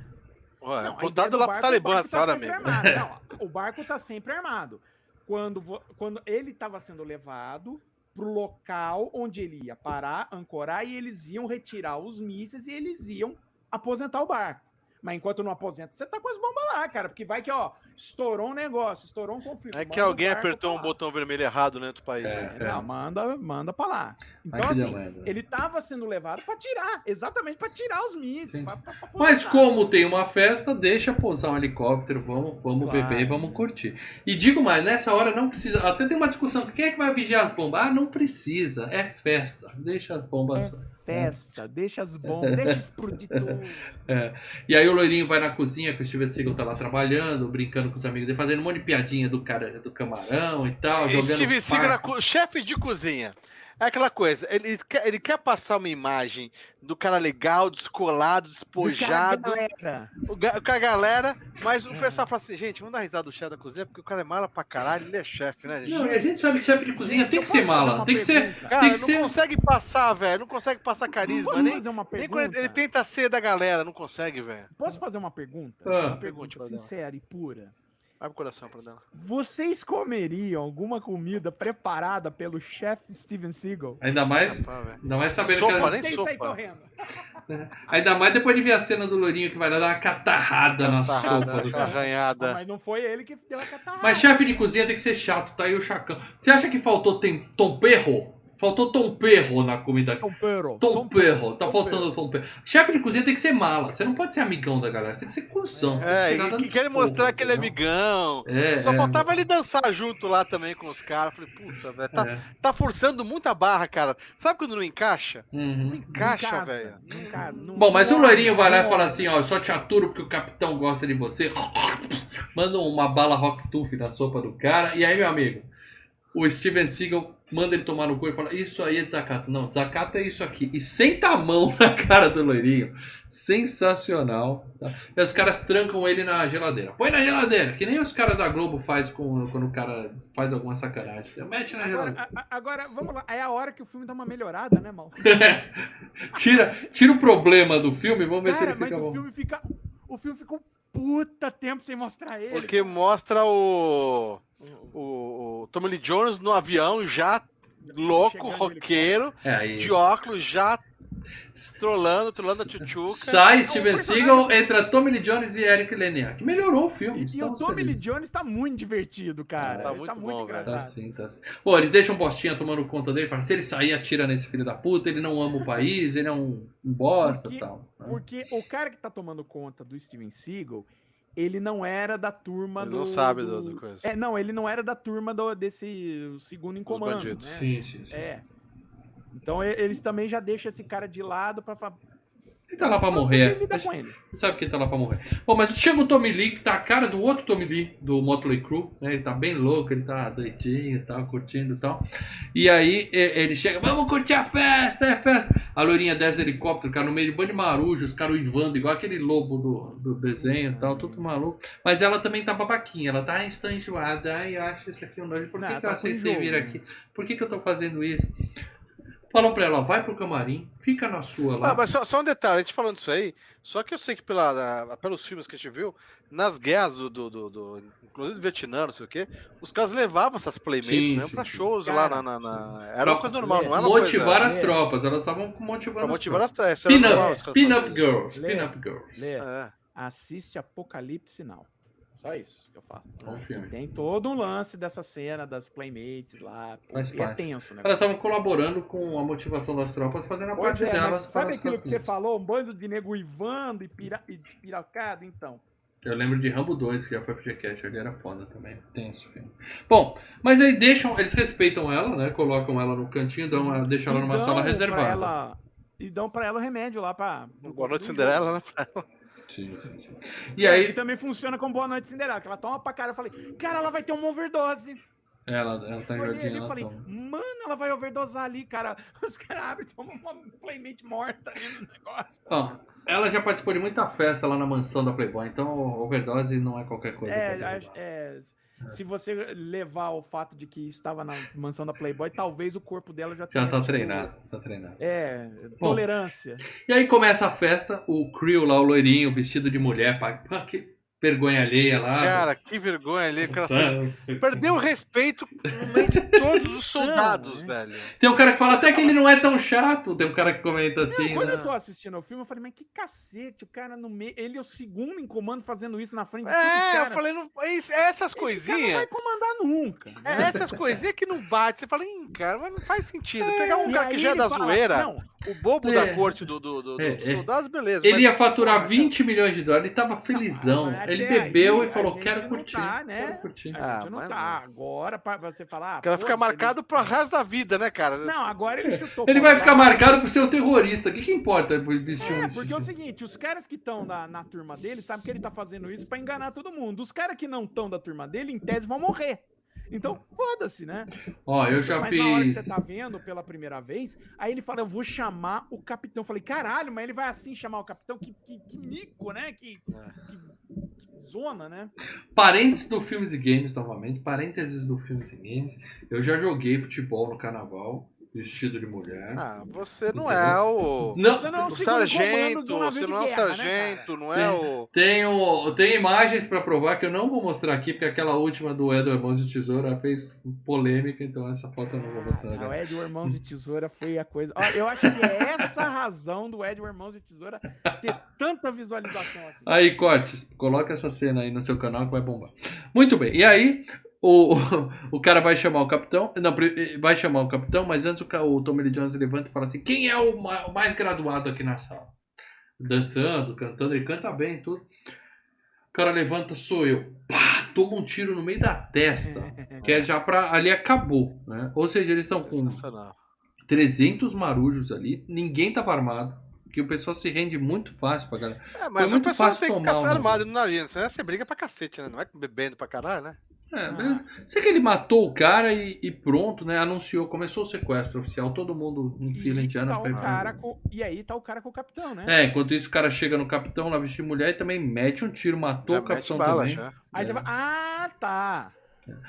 Ué, Não, a apontado ideia do lá pro Talibã o barco essa tá hora mesmo. armado. Não, o barco tá sempre armado. Quando, quando ele estava sendo levado pro local onde ele ia parar, ancorar, e eles iam retirar os mísseis e eles iam aposentar o barco. Mas enquanto não aposenta, você tá com as bombas lá, cara. Porque vai que, ó, estourou um negócio, estourou um conflito. É que alguém apertou um botão vermelho errado né, do país. É. né? Não, manda, manda pra lá. Então, assim, ele tava sendo levado pra tirar, exatamente pra tirar os mísseis. Sim. pra- pra- pra Mas como tem uma festa, deixa pousar um helicóptero, vamos, vamos Claro. beber e vamos curtir. E digo mais, nessa hora não precisa. Até tem uma discussão: quem é que vai vigiar as bombas? Ah, não precisa, é festa. Deixa as bombas. Festa, deixa as bombas, deixa explodir tudo. E aí o loirinho vai na cozinha, que o Steven Seagal tá lá trabalhando, brincando com os amigos dele, fazendo um monte de piadinha do cara do camarão e tal, E jogando. Steven Seagal, chefe de cozinha. É aquela coisa, ele quer, ele quer passar uma imagem do cara legal, descolado, despojado, Galera, o ga- com a galera, mas o pessoal fala assim, gente, vamos dar risada do chefe da cozinha, porque o cara é mala pra caralho, ele é chefe, né, gente? Não, e a gente sabe que chefe de cozinha tem que ser mala, tem que ser. Cara, tem que não ser- consegue passar, velho, não consegue passar carisma, Posso nem, fazer uma nem pergunta? quando ele, ele tenta ser da galera, não consegue, velho. Posso fazer uma pergunta? Ah. Uma pergunta sincera e pura. Abre o coração pra dela. Vocês comeriam alguma comida preparada pelo chefe Steven Seagal? Ainda mais, Rapaz, ainda mais sabendo Sopa, que ela- nem sopa. correndo. Ainda mais depois de ver a cena do Lourinho que vai lá dar uma catarrada na sopa do cara. Ah, arranhada. mas não foi ele que deu a catarrada. Mas chefe de cozinha tem que ser chato, tá aí o chacão. Você acha que faltou tem tom perro? Faltou tom perro na comida. Tom Perro. Tom perro, tá Tom faltando tom perro. Chefe de cozinha tem que ser mala. Você não pode ser amigão da galera, você tem que ser cuzão. você tem É, chegar e dando que quer mostrar que ele é amigão. É, Só é, faltava ele dançar junto lá também com os caras. Falei, puta, velho, tá, é. tá forçando muita barra, cara. Sabe quando não encaixa? Não Uhum. encaixa, velho. Não casa. não- Bom, mas o loirinho vai lá e fala assim, ó, eu só te aturo porque o capitão gosta de você. Manda uma bala Rock Tooth na sopa do cara. E aí, meu amigo, o Steven Seagal manda ele tomar no cu e fala, isso aí é desacato. Não, desacato é isso aqui. E senta a mão na cara do loirinho. Sensacional. Tá? E os caras trancam ele na geladeira. Põe na geladeira, que nem os caras da Globo faz com, quando o cara faz alguma sacanagem. Mete na geladeira. Agora, a- a- agora, vamos lá. É a hora que o filme dá uma melhorada, né, mal? Tira, tira o problema do filme, vamos ver se Cara, ele mas fica o bom. filme fica. O filme fica um puta tempo sem mostrar ele. Porque mostra o, o, o Tommy Lee Jones no avião já louco, roqueiro, É, de óculos, já trolando, trolando a tchutchuca. Sai É Steven Seagal, entra Tommy Lee Jones e Eric Leniak. Melhorou o filme. E, e o Tommy Lee. Jones tá muito divertido, cara. Tá Ele muito bom, velho. Tá sim, tá sim. Pô, eles deixam o Bostinha tomando conta dele. Falam, se ele sair, atira nesse filho da puta. Ele não ama o país, ele é um, um bosta e tal. né? Porque o cara que tá tomando conta do Steven Seagal, ele não era da turma Ele do. não sabe do... das outras coisas. É, não, ele não era da turma do, desse segundo em comando. bandidos. né? Sim, sim, sim. É. Então eles também já deixam esse cara de lado pra falar. Ele tá lá pra morrer. lida com ele. Sabe que ele tá lá pra morrer. Bom, mas chega o Tommy Lee, que tá a cara do outro Tommy Lee, do Motley Crue, né? Ele tá bem louco, ele tá doidinho e tal, curtindo e tal. E aí ele chega, vamos curtir a festa, é festa. A loirinha desce do helicóptero, cara, no meio de um bando de marujo, os caras uivando, igual aquele lobo do, do desenho e tal, tudo maluco. Mas ela também tá babaquinha, ela tá "Ai, estou enjoada, ai, acho isso aqui um nojo. Por que, Não, que tá eu com aceitei vir né? aqui? Por que, que eu tô fazendo isso? Falou pra ela, ó, vai pro camarim, fica na sua lá. Ah, mas só, só um detalhe, a gente falando isso aí, só que eu sei que pela, na- pelos filmes que a gente viu, nas guerras do, do, do, do- inclusive do Vietnã, não sei o quê, os caras levavam essas playmates Sim, mesmo sim, pra shows Cara, lá na, na- na- Era uma coisa normal, não era motivar coisa... as É. tropas, elas estavam motivando Pra as motivar tropas. as os Pin-up, isso. girls, Lê. pin-up girls. Lê, É. assiste Apocalipse Now. Só isso que eu falo. Filme. Tem todo um lance dessa cena das Playmates lá. e é tenso, né? Elas estavam colaborando com a motivação das tropas, fazendo a Pois parte é, delas. mas sabe aquilo que você falou? Um bando de nego uivando e, pira... e despiracado? Então. Eu lembro de Rambo 2, que já foi FGCast, ali era foda também. Tenso filme. Bom, mas aí deixam, eles respeitam ela, né? Colocam ela no cantinho, dão, a- deixam ela E numa dão sala pra reservada. ela- E dão pra ela o remédio lá pra. Boa noite, Cinderela, né? Sim, sim, sim. E E aí aí, também funciona com Boa Noite Cinderela, que ela toma pra cara. Eu falei, cara, ela vai ter uma overdose. ela, ela tá Eu olhei enjoadinha, ali e ela falei, toma. mano, ela vai overdosar ali, cara. Os caras abrem e tomam uma playmate morta ali no negócio. Ela já participou de muita festa lá na mansão da Playboy, então overdose não é qualquer coisa. É, é, se você levar o fato de que estava na mansão da Playboy, talvez o corpo dela já Já tenha, tá tipo, treinado, tá treinado. É, Bom, tolerância. E aí começa a festa, o Creel lá, o loirinho, vestido de mulher, pá, que vergonha alheia lá. Cara, que vergonha ali. O cara Nossa, perdeu o respeito no meio de todos os soldados, Não, velho. Tem um cara que fala até que ele não é tão chato. Tem um cara que comenta assim. Quando né? eu tô assistindo o filme, eu falei, mas que cacete, o cara no meio. Ele é o segundo em comando fazendo isso na frente de todos os É, eu falei, não, é isso- é essas Esse cara não coisinhas. vai comandar nunca. É essas coisinhas que não bate. Você fala, Ih, cara, mas não faz sentido. Pegar um E cara que já é ele da fala, zoeira, Não, o bobo É. da corte do, do, do- É, dos é. soldados, beleza. Ele mas- ia faturar 20 milhões de dólares, ele tava felizão. Mas ele bebeu aí, e falou: quero não curtir. tá, né? Quero curtir. a Ah, gente não mas tá. Agora, pra você falar. O cara pô, fica você marcado pro resto da vida, né, cara? Não, agora ele chutou. Ele vai ficar marcado por ser um terrorista. O que, que importa vestir É, porque é o seguinte, os caras que estão na, na turma dele sabem que ele tá fazendo isso pra enganar todo mundo. Os caras que não estão da turma dele, em tese, vão morrer. Então, foda-se, né? Ó, eu já mas na hora que fiz. você tá vendo pela primeira vez, aí ele fala, eu vou chamar o capitão. Eu falei, caralho, mas ele vai assim chamar o capitão? Que, que, que mico, né? Que, que, que zona, né? Parênteses do Filmes e Games, novamente. Parênteses do Filmes e Games. Eu já joguei futebol no carnaval, vestido de mulher. Ah, você não é o. Não, Você não é O comando sargento, você não é o guerra, né, sargento, não é Tem. o. Tenho, tenho imagens pra provar que eu não vou mostrar aqui, porque aquela última do Edward Mãos de Tesoura fez polêmica, então essa foto eu não vou mostrar Ah, o. Edward Mãos de Tesoura foi a coisa. Ó, eu acho que é essa a razão do Edward Mãos de Tesoura ter tanta visualização assim. Aí, Cortes, coloca essa cena aí no seu canal que vai bombar. Muito bem, e aí o, o cara vai chamar o capitão, não, pri- vai chamar o capitão, mas antes o, o Tommy Lee Jones levanta e fala assim, quem é o, ma- o mais graduado aqui na sala? Dançando, cantando, ele canta bem tudo. O cara levanta, sou eu. Pá, toma um tiro no meio da testa. Que é já pra. Ali acabou, né? Ou seja, eles estão com Sensacional. 300 marujos ali, ninguém tava armado. Que o pessoal se rende muito fácil pra galera. É, mas o muito pessoal fácil tem que uma- armado no nariz, senão você briga pra cacete, né? Não é bebendo pra caralho, né? É, Ah. mas sei que ele matou o cara e, e pronto, né? Anunciou, começou o sequestro oficial, todo mundo em fila E, indiana. tá o pra- cara com- e aí tá o cara com o capitão, né? É, enquanto isso o cara chega no capitão lá vestido de mulher e também mete um tiro, matou Já o mete capitão bala, também. já. Aí você É. vai, ah, tá.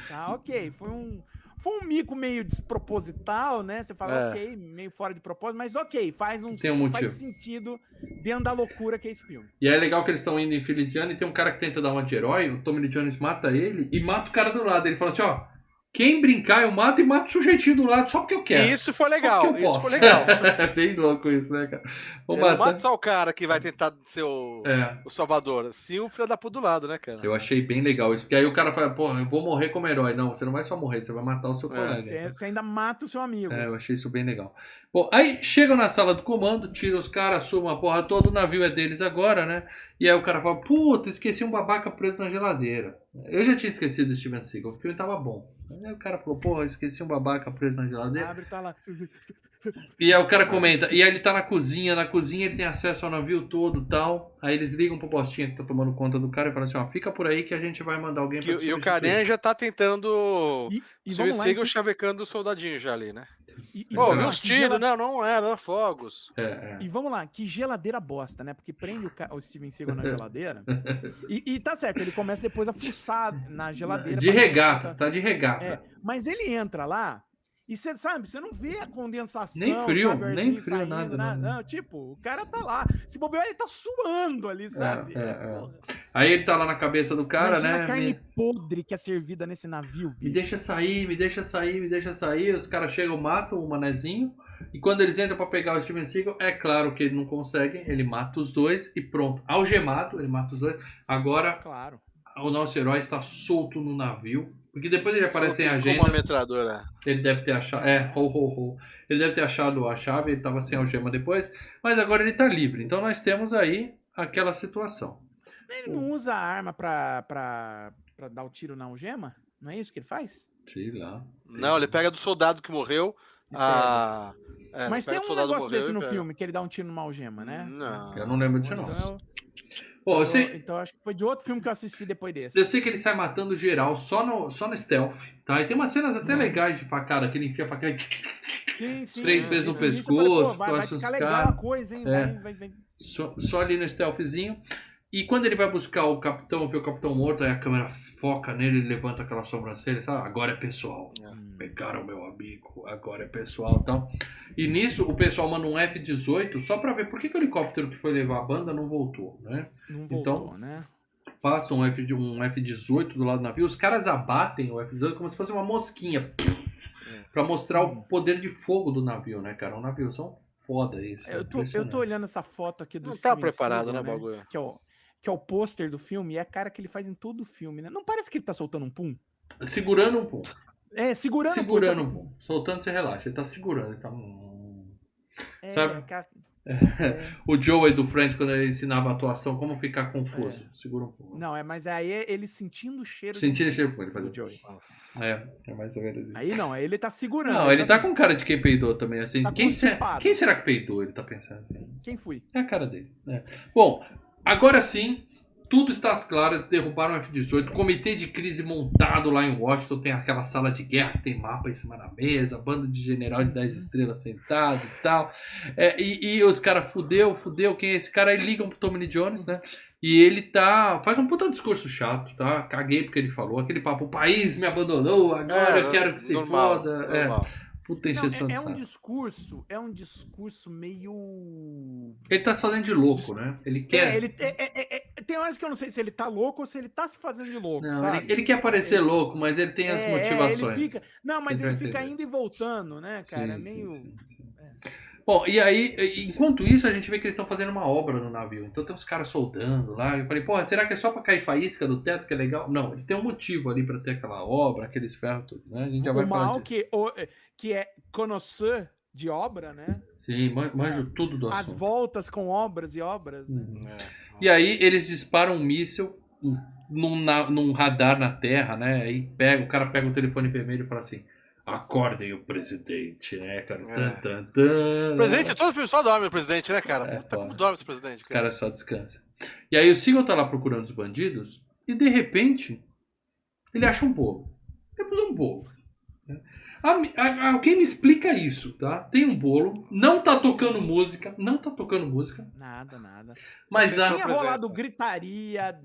Tá, ok. Foi um, foi um mico meio desproposital, né? Você fala, É. ok, meio fora de propósito, mas ok, faz um, Tem um faz sentido dentro da loucura que é esse filme. E é legal que eles estão indo em fila indiana e tem um cara que tenta dar uma de herói, o Tommy Lee Jones mata ele e mata o cara do lado. Ele fala assim, ó, quem brincar eu mato e mato o sujeitinho do lado só porque eu quero. E isso foi legal, isso posso. foi legal. é bem louco isso, né, cara? Vou não mata só o cara que vai tentar ser o, É. o salvador, sim o filho da puta do lado, né, cara? Eu achei bem legal isso. Porque aí o cara fala, pô, eu vou morrer como herói. Não, você não vai só morrer, você vai matar o seu É, colega. Você, você ainda mata o seu amigo. É, eu achei isso bem legal. Bom, aí chegam na sala do comando, tiram os caras, assumem a porra toda, o navio é deles agora, né? E aí o cara fala, puta, esqueci um babaca preso na geladeira. Eu já tinha esquecido do Steven Seagal, o filme tava bom. Aí o cara falou, porra, esqueci um babaca preso na geladeira. Abre e tá lá. E aí o cara comenta, e aí ele tá na cozinha, na cozinha ele tem acesso ao navio todo e tal. Aí eles ligam pro Bostinha que tá tomando conta do cara e falam assim, ó, fica por aí que a gente vai mandar alguém Que- pra te e o substituir." Carinha já tá tentando. E, e vamos lá, siga então- o chavecando do soldadinho já ali, né? E- e Pô, viu os tiros? gela- Não, não era, era fogos. É, é. E vamos lá, que geladeira bosta, né? Porque prende o, ca- o Steven Seagal na geladeira. e, e tá certo, ele começa depois a fuçar na geladeira. De regata, tá de regata. É, mas ele entra lá e você sabe, você não vê a condensação. Nem frio, sabe, nem frio, saindo, nada, nada. nada. Não, tipo, o cara tá lá. Se bobear, ele tá suando ali, sabe? é, é. porra. Aí ele tá lá na cabeça do cara, Imagina né? a carne Me, podre que é servida nesse navio, me bicho. deixa sair, me deixa sair, me deixa sair. Os caras chegam, matam o manezinho. E quando eles entram pra pegar o Steven Seagal, é claro que ele não consegue. Ele mata os dois e pronto. Algemado, ele mata os dois. Agora Claro. o nosso herói está solto no navio. Porque depois ele aparece em agenda. uma metralhadora. Ele deve ter achado. É, ho, ho, ho. Ele deve ter achado a chave, ele tava sem algema depois. Mas agora ele tá livre. Então nós temos aí aquela situação. Ele não usa a arma pra, pra, pra dar o tiro na algema? Não é isso que ele faz? Sei lá. Não, ele pega do soldado que morreu. A... É, Mas tem um negócio desse no filme, que ele dá um tiro numa algema, né? Não. Eu não lembro disso, não. Então eu, Pô, eu- sei, então acho que foi de outro filme que eu assisti depois desse. eu sei que ele sai matando geral só no, só no stealth, tá? E tem umas cenas até Uhum. legais de facada, que ele enfia a facada. Sim, sim. Três é, vezes no eu falei, pescoço, pô, vai, vai ficar legal a coisa, hein? É. Vai, vai. Só, só ali no stealthzinho. E quando ele vai buscar o capitão, vê o capitão morto, aí a câmera foca nele, ele levanta aquela sobrancelha, sabe? Agora é pessoal. Hum. Pegaram meu amigo, agora é pessoal e tal. E nisso o pessoal manda um F-18 só pra ver por que, que o helicóptero que foi levar a banda não voltou, né? Não Então, voltou, né? Passa um, F, um F-18 do lado do navio, os caras abatem o F-18 como se fosse uma mosquinha. Pra mostrar o poder de fogo do navio, né, cara? Um navio são foda isso. É, Eu tô, eu tô olhando essa foto aqui do Não tá preparado, né, Seagal, bagulho? Que é o, que é o pôster do filme e é a cara que ele faz em todo o filme, né? Não parece que ele tá soltando um pum? Segurando um pouco. É, segurando, segurando um um pum. Soltando, você relaxa. Ele tá segurando. Ele tá... hum. É, Sabe? cara- O Joey do Friends, quando ele ensinava a atuação, como ficar confuso. Segura um pouco. Não, é, mas aí é ele sentindo o cheiro do- Sentindo cheiro ele do fazia. Joey. É, é mais ou menos isso. Aí não, aí ele tá segurando. Não, ele tá assim, com cara de quem peidou também, assim. Tá quem, se- constipado. quem será que peidou? Ele tá pensando assim. Quem fui? É a cara dele. né? Bom, agora sim, tudo está às claras. Derrubaram o F-18. Comitê de crise montado lá em Washington. Tem aquela sala de guerra que tem mapa em cima da mesa. Bando de general de 10 estrelas sentado e tal. É, e, e os caras, fudeu, fudeu. Quem é esse cara? Aí ligam pro Tommy Jones, né? E ele tá. Faz um puta discurso chato, tá? Caguei porque ele falou. Aquele papo: o país me abandonou, agora É, eu quero que se normal, foda. É, normal. Puta Não, encheção é, é um discurso, é um discurso meio. Ele tá se fazendo de louco, né? Ele quer. É, ele, é, é, é, é- tem horas que eu não sei se ele tá louco ou se ele tá se fazendo de louco. Não, ele, ele quer parecer louco, mas ele tem as É, é, motivações. ele fica, não, mas Ele fica entender. indo e voltando, né, cara? é Sim, meio. sim, sim. Bom, e aí, enquanto isso, a gente vê que eles estão fazendo uma obra no navio. Então tem uns caras soldando lá. Eu falei, porra, será que é só pra cair faísca do teto que é legal? Não, ele tem um motivo ali pra ter aquela obra, aqueles ferros, tudo, né? A gente já vai o falar mal disso. que, o- que é conhecer de obra, né? Sim, man- manjo tudo do As assunto. voltas com obras e obras. né? Uhum. É. E aí eles disparam um míssil num, num radar na Terra, né? Aí pega, o cara pega o telefone vermelho e fala assim: acordem o presidente, né, cara? É. Tan, tan, tan. O presidente, todo filme só dorme o presidente, né, cara? É, Puta, como dorme esse presidente? Os cara? caras só descansam. E aí o Seagal tá lá procurando os bandidos e de repente ele acha um bolo. Pôs um bolo. né? Alguém me explica isso, tá? Tem um bolo, não tá tocando música, não tá tocando música, Nada, nada. mas a, Tinha rolado gritaria,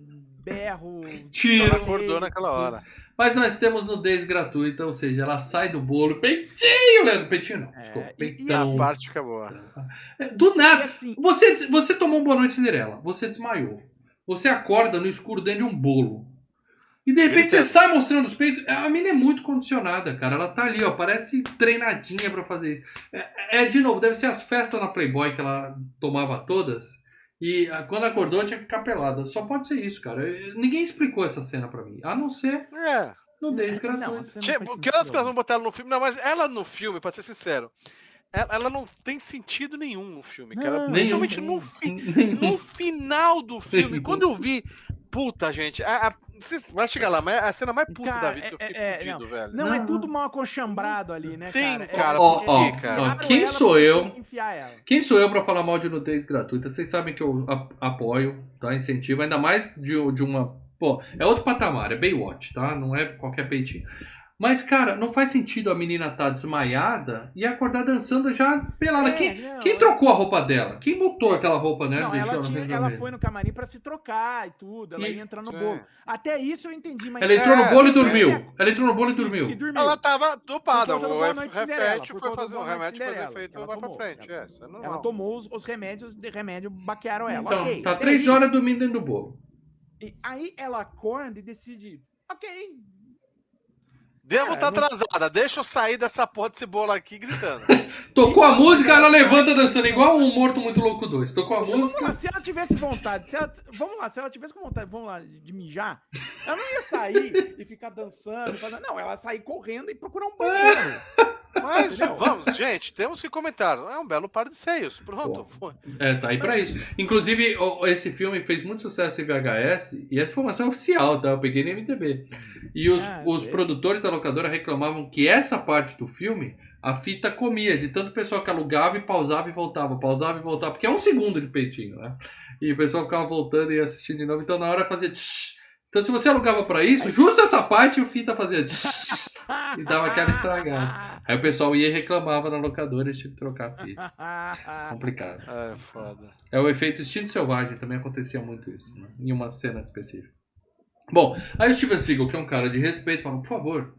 berro. Tiro. Ela acordou naquela hora. Mas nós temos nudez gratuita, ou seja, ela sai do bolo. Peitinho, Leandro. Peitinho não. É, Desculpa. e- e Peitão. A parte fica boa. É, Do nada. assim, Você, você tomou um boa noite Cinderela. Você desmaiou. Você acorda no escuro dentro de um bolo. E de repente você sai mostrando os peitos. A mina é muito condicionada, cara. Ela tá ali, ó. Parece treinadinha pra fazer isso. É, é, de novo, deve ser as festas na Playboy que ela tomava todas. E ah, quando acordou tinha que ficar pelada. Só pode ser isso, cara. Ninguém explicou essa cena pra mim. A não ser É. nudez gratuita. Que horas que nós vamos botar ela no filme? Não, mas ela no filme, pra ser sincero, ela, ela não tem sentido nenhum no filme, cara. Não, Principalmente nenhum. no, fi- Nenhum. no final do filme. Quando eu vi. Puta, gente. a- a- Vai chegar lá, mas é a cena mais puta Cara, da vida que eu é- fiquei é- fudido, velho. Não, Não, é não. tudo mal acochambrado ali, né, Tem, cara? cara, Ó, ó, ó, quem ela sou eu? Quem sou eu pra falar mal de nudez gratuita? Vocês sabem que eu apoio, tá? Incentivo, ainda mais de, de uma. Pô, é outro patamar, é Baywatch, tá? Não é qualquer peitinho. Mas, cara, não faz sentido a menina tá desmaiada e acordar dançando já pelada. É, quem, não, quem trocou a roupa dela? Quem botou aquela roupa nela Não, ela, tinha- ela foi no camarim pra se trocar e tudo. Ela E- ia entrar no bolo. Até isso eu entendi, mas. Ela entrou no bolo e dormiu. é. Ela entrou no bolo e dormiu. E dormiu. Ela tava dopada, o por foi fazer um remédio fazer efeito, Ela vai pra tomou. frente. Ela- É, isso é Ela tomou os, os remédios, de remédio baquearam ela. Então, ok. tá três horas dormindo dentro do bolo. E aí ela acorda e decide, ok, Devo estar não- atrasada, deixa eu sair dessa porra desse bolo aqui gritando. Tocou a música, ela levanta dançando igual um Morto Muito Louco 2. Tocou a Vamos lá, música. se ela tivesse vontade, se ela, vamos lá, se ela tivesse com vontade, vamos lá, de mijar, ela não ia sair e ficar dançando, fazendo, não, ela ia sair correndo e procurar um banheiro. Mas vamos, gente, temos que comentar. É um belo par de seios. Pronto. foi. É, tá aí pra isso. Inclusive, esse filme fez muito sucesso em VHS e essa informação é oficial, tá? Eu peguei no MTB. E os, Ah, os produtores da locadora reclamavam que essa parte do filme a fita comia, de tanto pessoal que alugava e pausava e voltava, pausava e voltava, porque é um segundo de peitinho, né? E o pessoal ficava voltando e assistindo de novo, então na hora fazia. tsh. Então, se você alugava pra isso, justo essa parte o fita fazia. tsh. E dava aquela estragada. Aí o pessoal ia e reclamava na locadora e tinha que trocar a fita. Complicado. É foda. É o efeito instinto selvagem, também acontecia muito isso, né? em uma cena específica. Bom, aí o Steven Seagal, que é um cara de respeito, fala, por favor,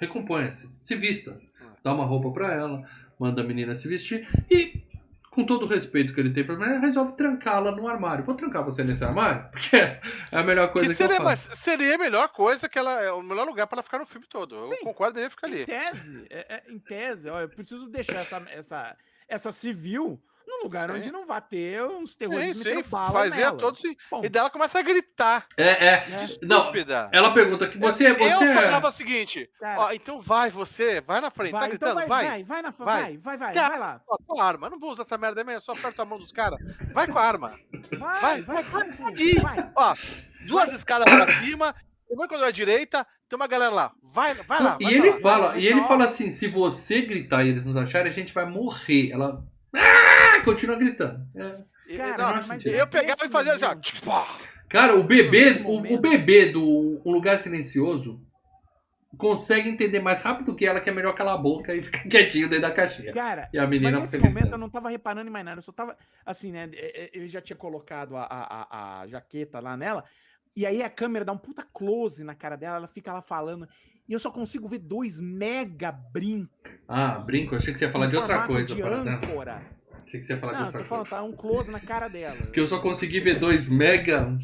recomponha-se, se vista. Dá uma roupa pra ela, manda a menina se vestir e, com todo o respeito que ele tem pra menina, resolve trancá-la no armário. Vou trancar você nesse armário? Porque é a melhor coisa Que que, eu seria, faço. mas seria a melhor coisa que ela. É o melhor lugar pra ela ficar no filme todo. Eu Sim. concordo, devia ficar Em ali. tese, é- é- em tese, ó, eu preciso deixar essa, essa, essa civil num lugar Sim. onde não vai ter uns Sim, terroristas sim, metendo bala fazia nela. todo sim. Bom, E daí ela começa a gritar. É, é. né? Não, Estúpida. ela pergunta que você, eu você é... falava o seguinte: ó, então vai você, vai na frente, tá vai, então gritando, vai, vai. vai, vai, na, vai. vai, vai, vai, Cara, vai lá. Ó, com a arma, eu não vou usar essa merda mesmo, só aperta a mão dos caras. Vai com a arma. Vai, Vai, vai, vai, vai, vai. Ó, duas escadas pra cima, primeiro quando à direita, tem uma galera lá. Vai, vai lá. E vai ele lá. fala, vai, e ele vai, fala assim, se você gritar e eles nos acharem, a gente vai morrer. Ela ah! continua gritando. É. Cara, não, mas- mas eu pegava nesse e fazia assim, momento- tch, pá. Cara, o bebê, o, o bebê do Um Lugar Silencioso consegue entender mais rápido que ela que é melhor calar a boca e ficar quietinho dentro da caixinha. Cara, E a menina mas nesse momento eu não tava reparando em mais nada, eu só tava, assim, né, é, é, ele já tinha colocado a, a, a, a jaqueta lá nela, e aí a câmera dá um puta close na cara dela, ela fica lá falando, e eu só consigo ver dois mega brincos. Ah, brinco, eu achei que você ia falar em de outra coisa. de âncora. Achei que você ia falar de Não, eu outra tô falando, coisa. tá um close na cara dela. Porque eu só consegui ver dois mega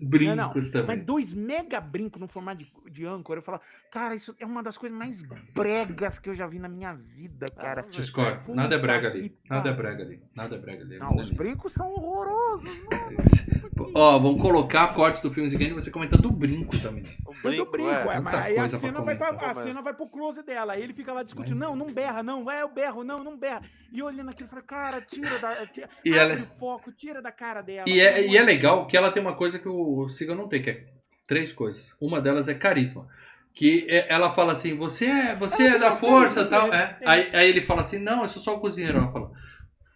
brincos Não, não, também. Mas dois mega brincos no formato de, de âncora, eu falo, cara, isso é uma das coisas mais bregas que eu já vi na minha vida, cara. Ah, Discordo. Puta Nada é brega ali. Nada é brega ali. Nada é brega ali. Não, os brincos são horrorosos, mano. Ó, vamos colocar cortes do filme seguinte e você comenta do brinco também. O Mas eu brinco, é. é, mas aí a coisa pra cena, vai pra, a cena vai pro close dela. Aí ele fica lá discutindo, não, não berra, não, é, eu berro, não, não berra. E olhando aquilo, eu falei, cara, tira da. Tira, E ela- o foco, tira da cara dela. E é, e é legal que ela tem uma coisa que o Siga não tem, que é três coisas. Uma delas é carisma. Que é- ela fala assim, você é, você é da tem força tal. É. Aí, aí ele fala assim, não, eu sou só o cozinheiro. Ela fala,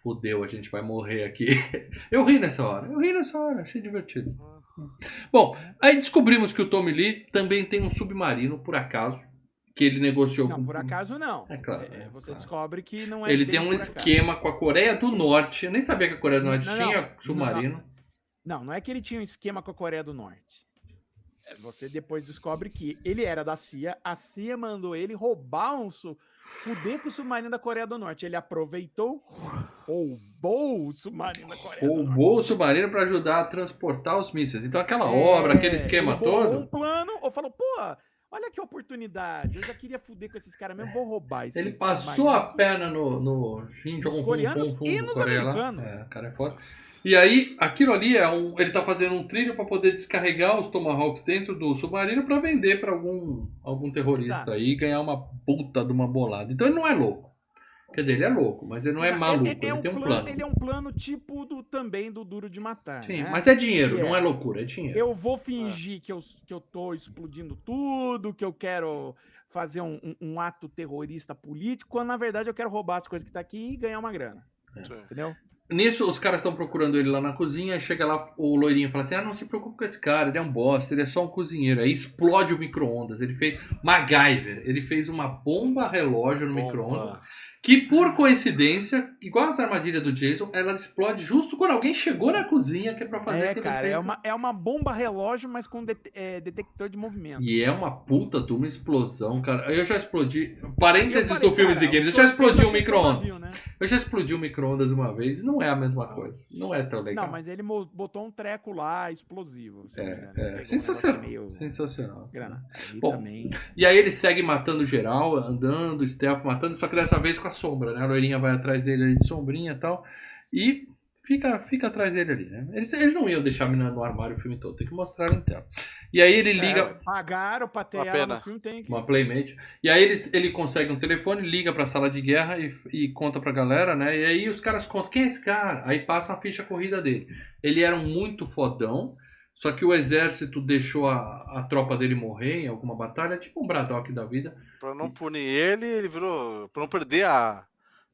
fudeu, a gente vai morrer aqui. Eu ri nessa hora, eu ri nessa hora, achei divertido. Bom, aí descobrimos que o Tommy Lee também tem um submarino, por acaso, que ele negociou Não, com- por acaso não. É claro. É, é você claro. descobre que não é. Ele tem um por acaso. esquema com a Coreia do Norte. Eu nem sabia que a Coreia do Norte Não, tinha não, submarino. Não, não é que ele tinha um esquema com a Coreia do Norte. É, Você depois descobre que ele era da CIA, a CIA mandou ele roubar um su fuder com o submarino da Coreia do Norte. Ele aproveitou, roubou o submarino da Coreia do Norte. roubou o submarino para ajudar a transportar os mísseis. Então aquela É, obra, aquele esquema todo, um plano, ou falou, pô, olha que oportunidade, eu já queria fuder com esses caras mesmo, vou roubar esse ele passou a perna no, no Shin Jong-un, coreanos e nos americanos. É, o cara é foda. E aí, aquilo ali é um. Ele tá fazendo um trilho para poder descarregar os Tomahawks dentro do submarino para vender para algum, algum terrorista Exato. aí e ganhar uma puta de uma bolada. Então ele não é louco. Quer dizer, ele é louco, mas ele não é Mas maluco, é- é ele um tem um plano, plano. Ele é um plano tipo do também do Duro de Matar. Sim, né? mas é dinheiro, Que não é. é loucura, é dinheiro. Eu vou fingir que, eu, que eu tô explodindo tudo, que eu quero fazer um, um- um ato terrorista político, quando na verdade eu quero roubar as coisas que tá aqui e ganhar uma grana. Sim. Entendeu? Nisso, os caras estão procurando ele lá na cozinha, chega lá o loirinho e fala assim: Ah, não se preocupe com esse cara, ele é um bosta, ele é só um cozinheiro. Aí explode o micro-ondas. Ele fez. MacGyver, ele fez uma bomba relógio no micro-ondas. Que por coincidência, igual as armadilhas do Jason, ela explode justo quando alguém chegou na cozinha que é pra fazer é, aquele cara, é uma, é uma bomba relógio, mas com det- é, detector de movimento. E é uma puta de uma explosão, cara. Eu já explodi. Parênteses falei, do Filmes e Games. Eu já explodi um micro-ondas. né? Eu já explodi um micro-ondas uma vez e não é a mesma coisa. Não é tão legal. Não, mas ele botou um treco lá explosivo. me É, engano. é. Um Sensacional. Sensacional. Grana. Aí Bom, também. E aí ele segue matando geral, andando, stealth, matando, só que dessa vez com a sombra, né? A loirinha vai atrás dele ali de sombrinha e tal. E fica, fica atrás dele ali, né? Eles, eles não iam deixar a menina no armário o filme todo, tem que mostrar ela inteira. E aí ele liga. É, pagaram pra ter Uma ela pena. no filme, tem que. Uma Playmate. E aí ele, ele consegue um telefone, liga pra sala de guerra e, e conta pra galera, né? E aí os caras contam, quem é esse cara? Aí passa a ficha corrida dele. Ele era um muito fodão, só que o exército deixou a, a tropa dele morrer em alguma batalha, tipo um Braddock da vida. Pra não punir ele, ele virou. Pra não perder a,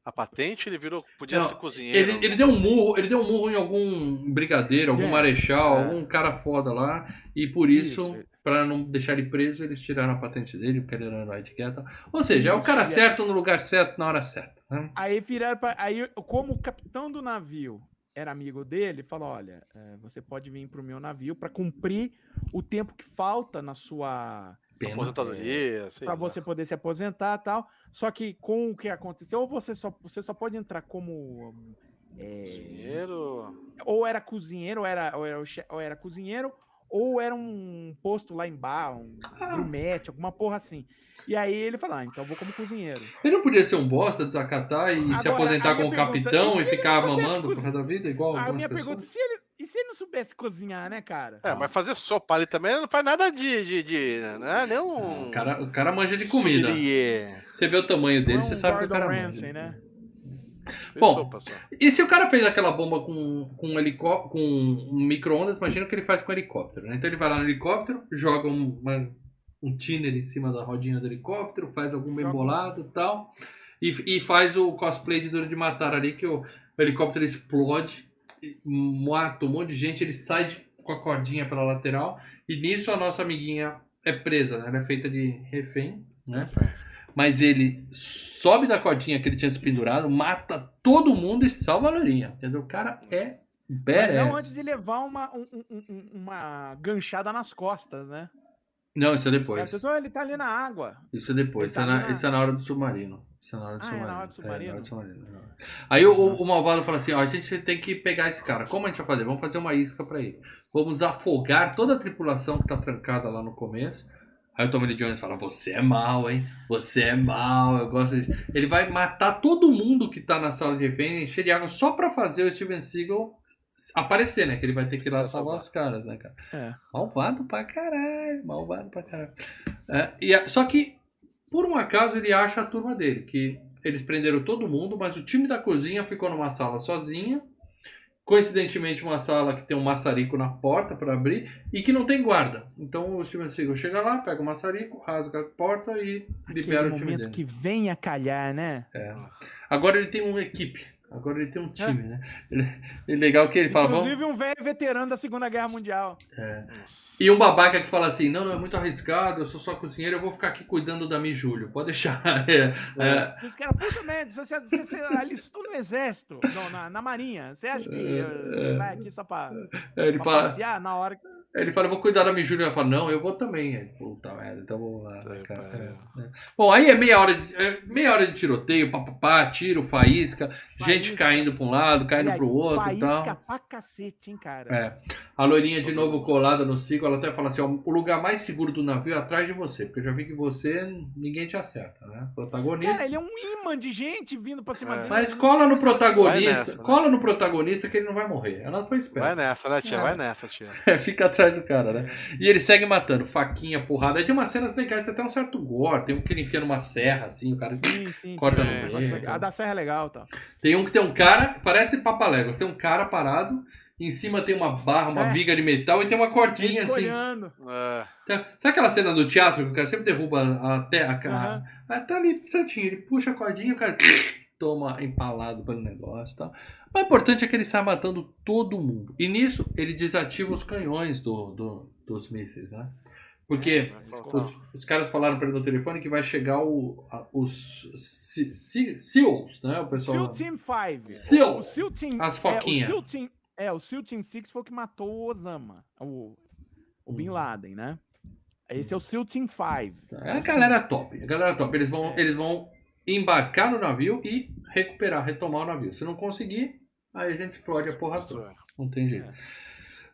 a patente, ele virou. Podia Não, ser cozinheiro. Ele, ele deu um murro, ele deu um murro em algum brigadeiro, algum É. marechal, É. algum cara foda lá, e por isso, Isso. pra não deixar ele preso, eles tiraram a patente dele, porque ele era herói de guerra. Ou seja, é o cara certo no lugar certo na hora certa. Né? Aí viraram pra. Aí, como o capitão do navio era amigo dele, falou: olha, é, você pode vir pro meu navio pra cumprir o tempo que falta na sua. Pena. Aposentadoria, Pra lá. você poder se aposentar e tal. Só que com o que aconteceu, ou você só, você só pode entrar como. é, Cozinheiro. ou era cozinheiro, ou era, ou, era, o che- ou era cozinheiro, ou era um posto lá em bar, um Ah. grumete, alguma porra assim. E aí ele falou, ah, então eu vou como cozinheiro. Ele não podia ser um bosta, desacatar e se Agora, aposentar a minha como pergunta, capitão e se e ficar mamando pro resto da vida, igual a algumas minha pessoas? pergunta, se ele, se ele não soubesse cozinhar, né, cara? É, mas fazer sopa ali também não faz nada de. de, de né? Nem um. O cara, o cara manja de comida. Você vê o tamanho Não dele, é você sabe que o cara Ramsay, manja. né? Bom, sopa. E se o cara fez aquela bomba com, com um helicóptero, com um micro-ondas, imagina o que ele faz com um helicóptero, né? Então ele vai lá no helicóptero, joga um, uma- um thinner em cima da rodinha do helicóptero, faz algum bem Joga um- bolado e tal, e, e faz o cosplay de Duro de Matar ali, que o, o helicóptero explode, mata um monte de gente, ele sai de- com a cordinha pela lateral, e nisso a nossa amiguinha é presa, né? Ela é feita de refém, né? Mas ele sobe da cordinha que ele tinha se pendurado, mata todo mundo e salva a loirinha. Entendeu? O cara é Mas não antes badass. de levar uma, um- um- um- uma ganchada nas costas, né? Não, isso é depois. pensam, "Oh, ele tá ali na água. Isso é depois. Ele Isso tá é, na, isso é na hora do submarino. Isso é na hora do Ah, é submarino. na hora do submarino? É, na hora do submarino. na hora. Aí o, o, malvado fala assim: ó, a gente tem que pegar esse cara. Como a gente vai fazer? Vamos fazer uma isca pra ele. Vamos afogar toda a tripulação que tá trancada lá no começo. Aí o Tommy Lee Jones fala: Você é mal, hein? Você é mal. Eu gosto disso. Ele vai matar todo mundo que tá na sala de refém, encher de água só pra fazer o Steven Seagal aparecer, né? Que ele vai ter que ir lá salvar salvar. os caras, né, cara? É. Malvado pra caralho, malvado pra caralho. É, e a- só que, por um acaso, ele acha a turma dele, que eles prenderam todo mundo, mas o time da cozinha ficou numa sala sozinha. Coincidentemente, uma sala que tem um maçarico na porta para abrir e que não tem guarda. Então o Steven Seagal chega lá, pega o maçarico, rasga a porta e libera Aquele o time momento dele. que vem a calhar, né? Agora ele tem uma equipe. Agora ele tem um time, né? Ele, é legal que ele fala, vamos, Inclusive um velho veterano da Segunda Guerra Mundial. Nossa. E um babaca que fala assim: não, não, é muito arriscado, eu sou só cozinheiro, eu vou ficar aqui cuidando da Mi Júlio. Pode deixar. É, é, E os caras, puta merda, você, você, você alistou no exército, não, na, na marinha. Você acha que uh, você vai aqui só pra, é, ele, pra fala, passear na hora que. Ele fala: eu vou cuidar da Mi Júlio. Ela fala: não, eu vou também. Ele, Puta merda, então vamos lá. né, cara? É, é. Bom, aí é meia hora de, é meia hora de tiroteio, papapá, tiro, faísca, gente Faísca. caindo pra um lado, caindo Aliás, pro outro e faísca tal. pra cacete, hein, cara. É. A loirinha de novo colada no ciclo, ela até fala assim: ó, o lugar mais seguro do navio é atrás de você, porque eu já vi que você, ninguém te acerta, né? Protagonista. Cara, ele é um imã de gente vindo pra cima É. dele. Mas cola no Vai protagonista, nessa, né? cola no protagonista que ele não vai morrer. Ela foi Vai esperta. nessa, né, tia? É. Vai nessa, tia. Fica atrás atrás do cara, né? E ele segue matando, faquinha, porrada. Aí tem umas cenas legais, tem até um certo gore. Tem um que ele enfia numa serra, assim, o cara. Sim, sim. Corta tem no negócio meio, legal. A da Serra é legal, tá? Tem um que tem um cara, parece Papaléguas, tem um cara parado, em cima tem uma barra, uma É. viga de metal e tem uma cordinha assim. olhando. É. Sabe aquela cena do teatro que o cara sempre derruba a terra? Ah, tá ali certinho, ele puxa a cordinha e o cara toma empalado pelo negócio e tal. O importante é que ele sai matando todo mundo. E nisso ele desativa os canhões do, do- dos mísseis, né? Porque os, os caras falaram pra ele no telefone que vai chegar o, a- os Se- SEALs, né? O pessoal. SEAL Team 5. SEAL. O SEAL Team... As É, foquinha. o SEAL Team, é, o SEAL Team 6 foi o que matou o Osama. O, o Bin Hum. Laden, né? Esse é o SEAL Team 5. É a galera top. A galera top. Eles vão, eles vão embarcar no navio e recuperar, retomar o navio. Se não conseguir, aí a gente explode a porra toda. Não tem jeito.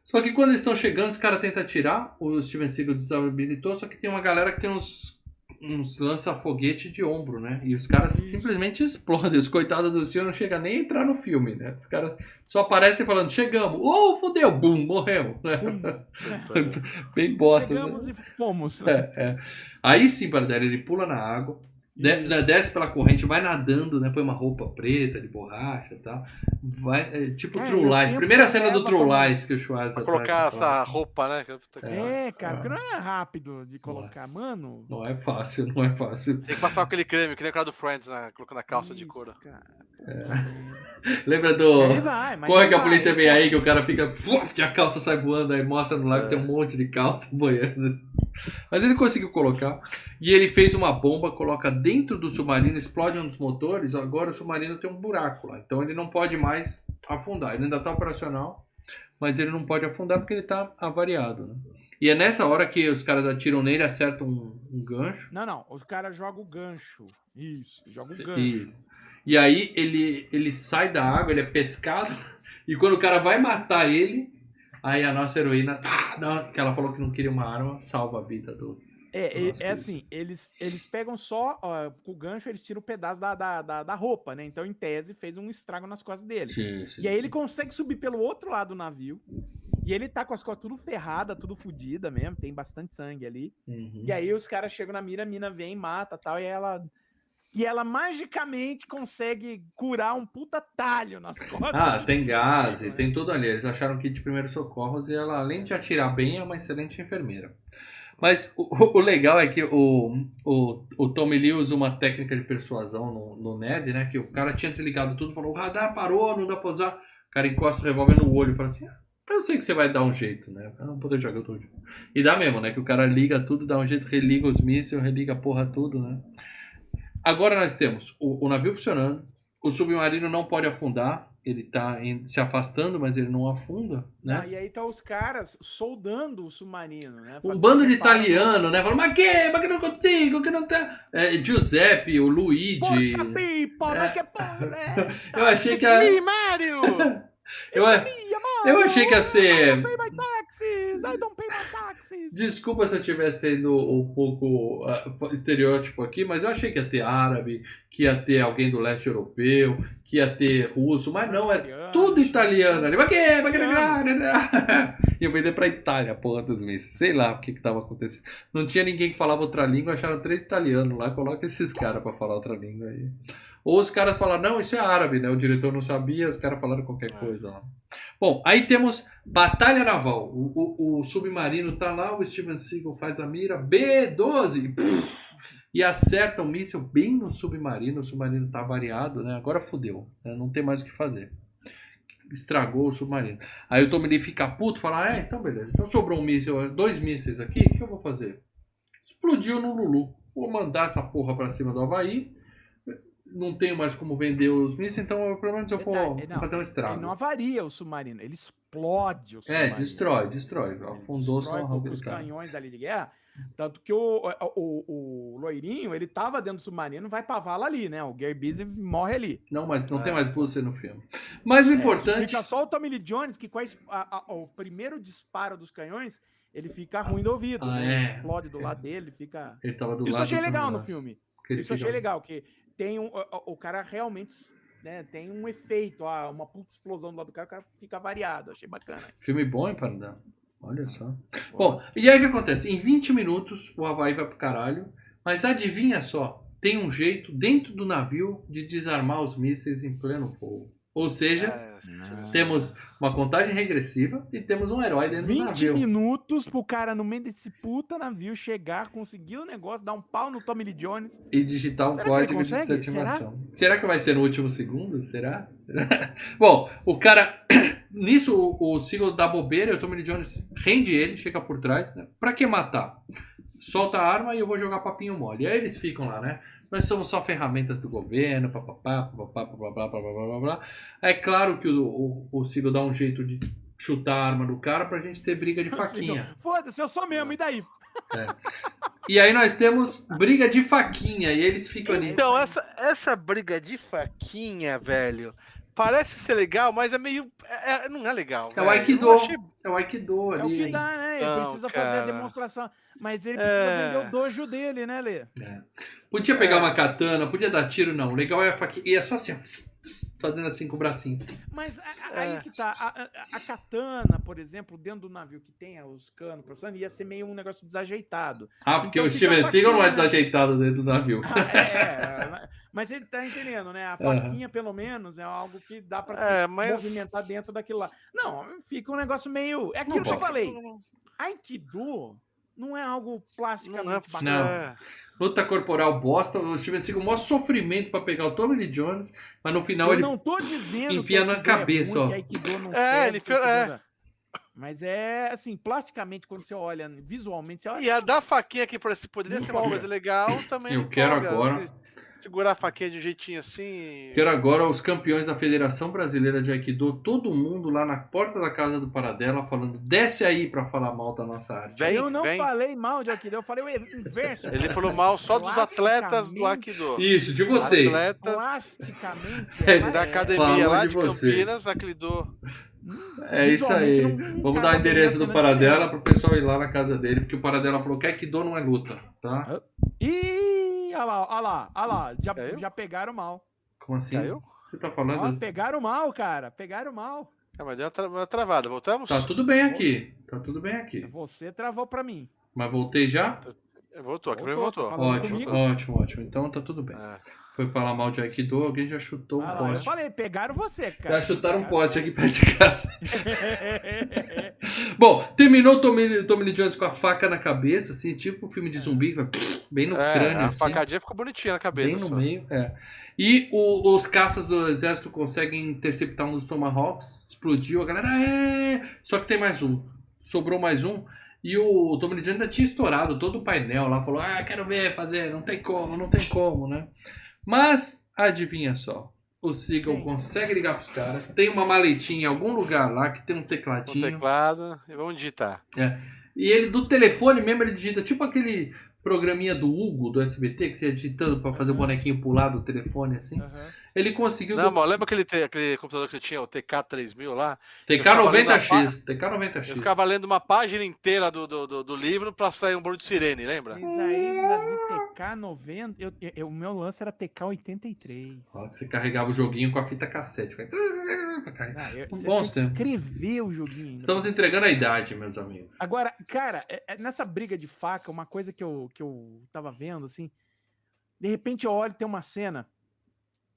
Só que quando eles estão chegando, os caras tentam atirar, o Steven Seagal desabilitou, só que tem uma galera que tem uns, uns lança-foguete de ombro, né? E os caras Isso. simplesmente explodem. Os coitados do senhor não chegam nem a entrar no filme, né? Os caras só aparecem falando, chegamos, oh, fodeu, bum, morremos. né? Bem bosta. né? Chegamos e fomos. É, é. Aí sim, Paradela, ele pula na água, de- né, desce pela corrente, vai nadando, né? Põe uma roupa preta de borracha e tal. Vai, é, tipo É, True Lies. Primeira cena do True Lies que o Schwarzenegger Pra colocar tá- essa roupa, né? É, cara, É. porque não é rápido de colocar, mano. Não é fácil, não é fácil. Tem que passar aquele creme, que nem o cara do Friends, né? Colocando a calça de Isso, couro. cara. Lembra do. Vai, Corre que a vai. polícia vem aí, que o cara fica. E a calça sai voando, aí mostra no live É. tem um monte de calça boiando. Mas ele conseguiu colocar. E ele fez uma bomba, coloca dentro do submarino, explode um dos motores. Agora o submarino tem um buraco lá. Então ele não pode mais afundar. Ele ainda está operacional, mas ele não pode afundar porque ele está avariado. Né? E é nessa hora que os caras atiram nele, acertam um, um gancho. Não, não. Os caras jogam o gancho. Isso, joga o gancho. E, e aí ele, ele sai da água, ele é pescado. E quando o cara vai matar ele, aí a nossa heroína, tá, que ela falou que não queria uma arma, salva a vida do. É, é- é assim, eles, eles pegam só, ó, com o gancho, eles tiram um pedaço da, da, da, da roupa, né? Então, em tese, fez um estrago nas costas dele. Sim, sim. E aí ele consegue subir pelo outro lado do navio. E ele tá com as costas tudo ferrada, tudo fodida mesmo, tem bastante sangue ali. Uhum. E aí os caras chegam na mira, a mina vem, mata tal, e ela. E ela magicamente consegue curar um puta talho nas costas. Ah, tem gás, e tem tudo ali. Eles acharam kit de primeiros socorros e ela, além de atirar bem, é uma excelente enfermeira. Mas o, o legal é que o, o, o Tommy Lee usa uma técnica de persuasão no, no Ned, né? Que o cara tinha desligado tudo, falou: o radar parou, não dá pra usar. O cara encosta o revólver no olho e fala assim: ah, eu sei que você vai dar um jeito, né? Eu não poder jogar todo jeito. E dá mesmo, né? Que o cara liga tudo, dá um jeito, religa os mísseis, religa a porra tudo, né? Agora nós temos o, o navio funcionando, o submarino não pode afundar, ele tá em- se afastando, mas ele não afunda, né? Ah, e aí tá os caras soldando o submarino, né? Um Fazendo bando de italiano, né? Falando, mas que? Mas que não consigo? Que não tá. É, Giuseppe, o Luigi. Porca pipa, É. mas que porra, né? Eu achei que a- eu achei que ia ser. I don't pay my taxes! I don't pay my taxes! Desculpa se eu estiver sendo um pouco ah, estereótipo aqui, mas eu achei que ia ter árabe, que ia ter alguém do leste europeu, que ia ter russo, mas não, é Italiano, tudo italiano ali. Mas que? Mas que? Italiano. Ia vender pra Itália porra dos mísseis. Sei lá o que que tava acontecendo. Não tinha ninguém que falava outra língua, acharam três italianos lá, coloca esses caras pra falar outra língua aí. Ou os caras falaram, não, isso é árabe, né? O diretor não sabia, os caras falaram qualquer É. coisa lá. Bom, aí temos Batalha Naval. O, o- o submarino tá lá, o Steven Seagal faz a mira, B-12, puf, e acerta o míssil bem no submarino. O submarino tá variado, né? Agora fudeu, né? não tem mais o que fazer. Estragou o submarino. Aí o Tommy Lee fica puto, fala, ah, é, então beleza. Então sobrou um míssil, dois mísseis aqui, o que eu vou fazer? Explodiu no Lulu. Vou mandar essa porra pra cima do Havaí. Não tenho mais como vender os mísseis, então pelo menos eu vou Detalhe, não, fazer um Ele estrago. não avaria o submarino, ele explode o É, submarino. destrói, destrói. Ele Afundou só destrói a com, os canhões ali de guerra. Tanto que o, o, o loirinho, ele tava dentro do submarino, vai pra vala ali, né? O Gary Busey morre ali. Não, mas não É. tem mais você no filme. Mas o É, importante. Fica só o Tommy Lee Jones, que com a a- o primeiro disparo dos canhões, ele fica ruim do ouvido. Ah, né? Ele é. explode do lado dele, fica... Ele tava do Isso lado achei legal no filme. Ele Isso achei legal, que tem um, o, o cara realmente né, tem um efeito, uma puta explosão do lado do cara, o cara fica variado. Achei bacana. Filme bom, hein, Paradão? Olha só. Bom, e aí o que acontece? Em 20 minutos o Havaí vai pro caralho, mas adivinha só, tem um jeito dentro do navio de desarmar os mísseis em pleno voo. Ou seja, É, temos uma contagem regressiva e temos um herói dentro do 20 navio. minutos pro cara no meio desse puta navio chegar, conseguir o negócio, dar um pau no Tommy Lee Jones. E digitar um Será código de desativação. Será? que vai ser no último segundo? Será? Bom, o cara. Nisso, o, o Seagull dá bobeira e o Tommy Lee Jones rende ele, chega por trás, né? Pra que matar? Solta a arma e eu vou jogar papinho mole. E aí eles ficam lá, né? Nós somos só ferramentas do governo, papapá, papapá, papapá, papapá, blá, blá. É claro que o, o, o Seagull dá um jeito de chutar a arma do cara pra gente ter briga de faquinha. Foda-se, eu sou mesmo, e daí? E aí nós temos briga de faquinha e eles ficam ali. Então, essa, essa briga de faquinha, velho, parece ser legal, mas é meio. é- é- não é legal. É o. Aikido. Eu achei- É o Aikido É o ali. que dá, né? Ele Não, precisa fazer a cara. demonstração. Mas ele precisa É. vender o dojo dele, né, Lê? É. Podia pegar É. uma katana, podia dar tiro, não. O legal é a faquinha. E é só assim, fazendo assim com o bracinho. Mas aí É. que tá. A, a- a katana, por exemplo, dentro do navio que tem os canos, professor, ia ser meio um negócio desajeitado. Ah, porque Então o Steven Seagal não é né? desajeitado dentro do navio. Ah, é, é, mas ele tá entendendo, né? A faquinha, pelo menos, é algo que dá pra se É, mas. movimentar dentro daquilo lá. Não, fica um negócio meio. É aquilo que eu falei. Aikido não é algo plasticamente Não é, bacana. Não. é. Luta corporal bosta. O Steven Seagal, o maior sofrimento pra pegar o Tommy Lee Jones. Mas no final Eu ele. não tô dizendo enfia que na é cabeça, ruim, ó. não É, ele enfia- é. não- Mas é assim, plasticamente, quando você olha visualmente, você olha. E a da faquinha aqui parece- poderia ser uma coisa legal também. Eu não quero agora. Se segurar a faquinha de um jeitinho assim. Quero agora os campeões da Federação Brasileira de Aikido, todo mundo lá na porta da casa do Paradela, falando: desce aí pra falar mal da nossa arte. Vem, eu não vem. falei mal de Aikido, eu falei o inverso. Ele falou mal só dos atletas do Aikido. Isso, de vocês. Atletas Plasticamente. É, ela da é- academia lá de de. Campinas, Aikido. É isso aí. Não- Vamos dar o endereço do Paradela pro pessoal ir lá na casa dele, porque o Paradela falou que Aikido não é luta, tá? Ih, olha lá, olha lá, olha lá. Já, Caiu? já pegaram mal. Como assim? Caiu? Você tá falando? pegaram mal, cara. Pegaram mal. Ah, mas deu uma, tra- uma travada. Voltamos? Tá tudo bem aqui. Tá tudo bem aqui. Você travou pra mim. Mas voltei já? Voltou, aqui Voltou, voltou. Ótimo, comigo? ótimo, ótimo. Então tá tudo bem. É. Foi falar mal de Aikido, alguém já chutou Ah um lá, eu poste. falei, pegaram você, cara. Já chutaram um poste aqui perto de casa. Bom, terminou o Tommy, Tommy Lee Jones com a faca na cabeça, assim, tipo filme de zumbi, vai bem no É, crânio, a assim. facadinha ficou bonitinha na cabeça. Bem no só. meio, é. E o- os caças do exército conseguem interceptar um dos Tomahawks, explodiu, a galera, é! Só que tem mais um. Sobrou mais um. E o, o Tommy Lee Jones ainda tinha estourado todo o painel lá, falou, ah, quero ver fazer, não tem como, não tem como, né? Mas, adivinha só, o Seagull consegue ligar pros caras, tem uma maletinha em algum lugar lá que tem um tecladinho. teclado. E vamos digitar. E ele, do telefone mesmo, ele digita tipo aquele programinha do Hugo, do SBT, que você ia digitando pra fazer o bonequinho pular do telefone, assim. Aham. Ele conseguiu... Não, do- mas lembra aquele, te- aquele computador que tinha, o TK3000 lá? eu TK90X, Eu TK90X. ficava lendo uma página inteira do, do, do, do livro pra sair um barulho de sirene, lembra? Mas ainda de TK90, eu, eu- o meu lance era TK83. Ó, que Você carregava o joguinho com a fita cassete. Vai- Ah, eu, você escrever o joguinho. ainda. Estamos entregando a idade, meus amigos. Agora, cara, é- é nessa briga de faca, uma coisa que eu, que eu tava vendo, assim, de repente eu olho e tem uma cena,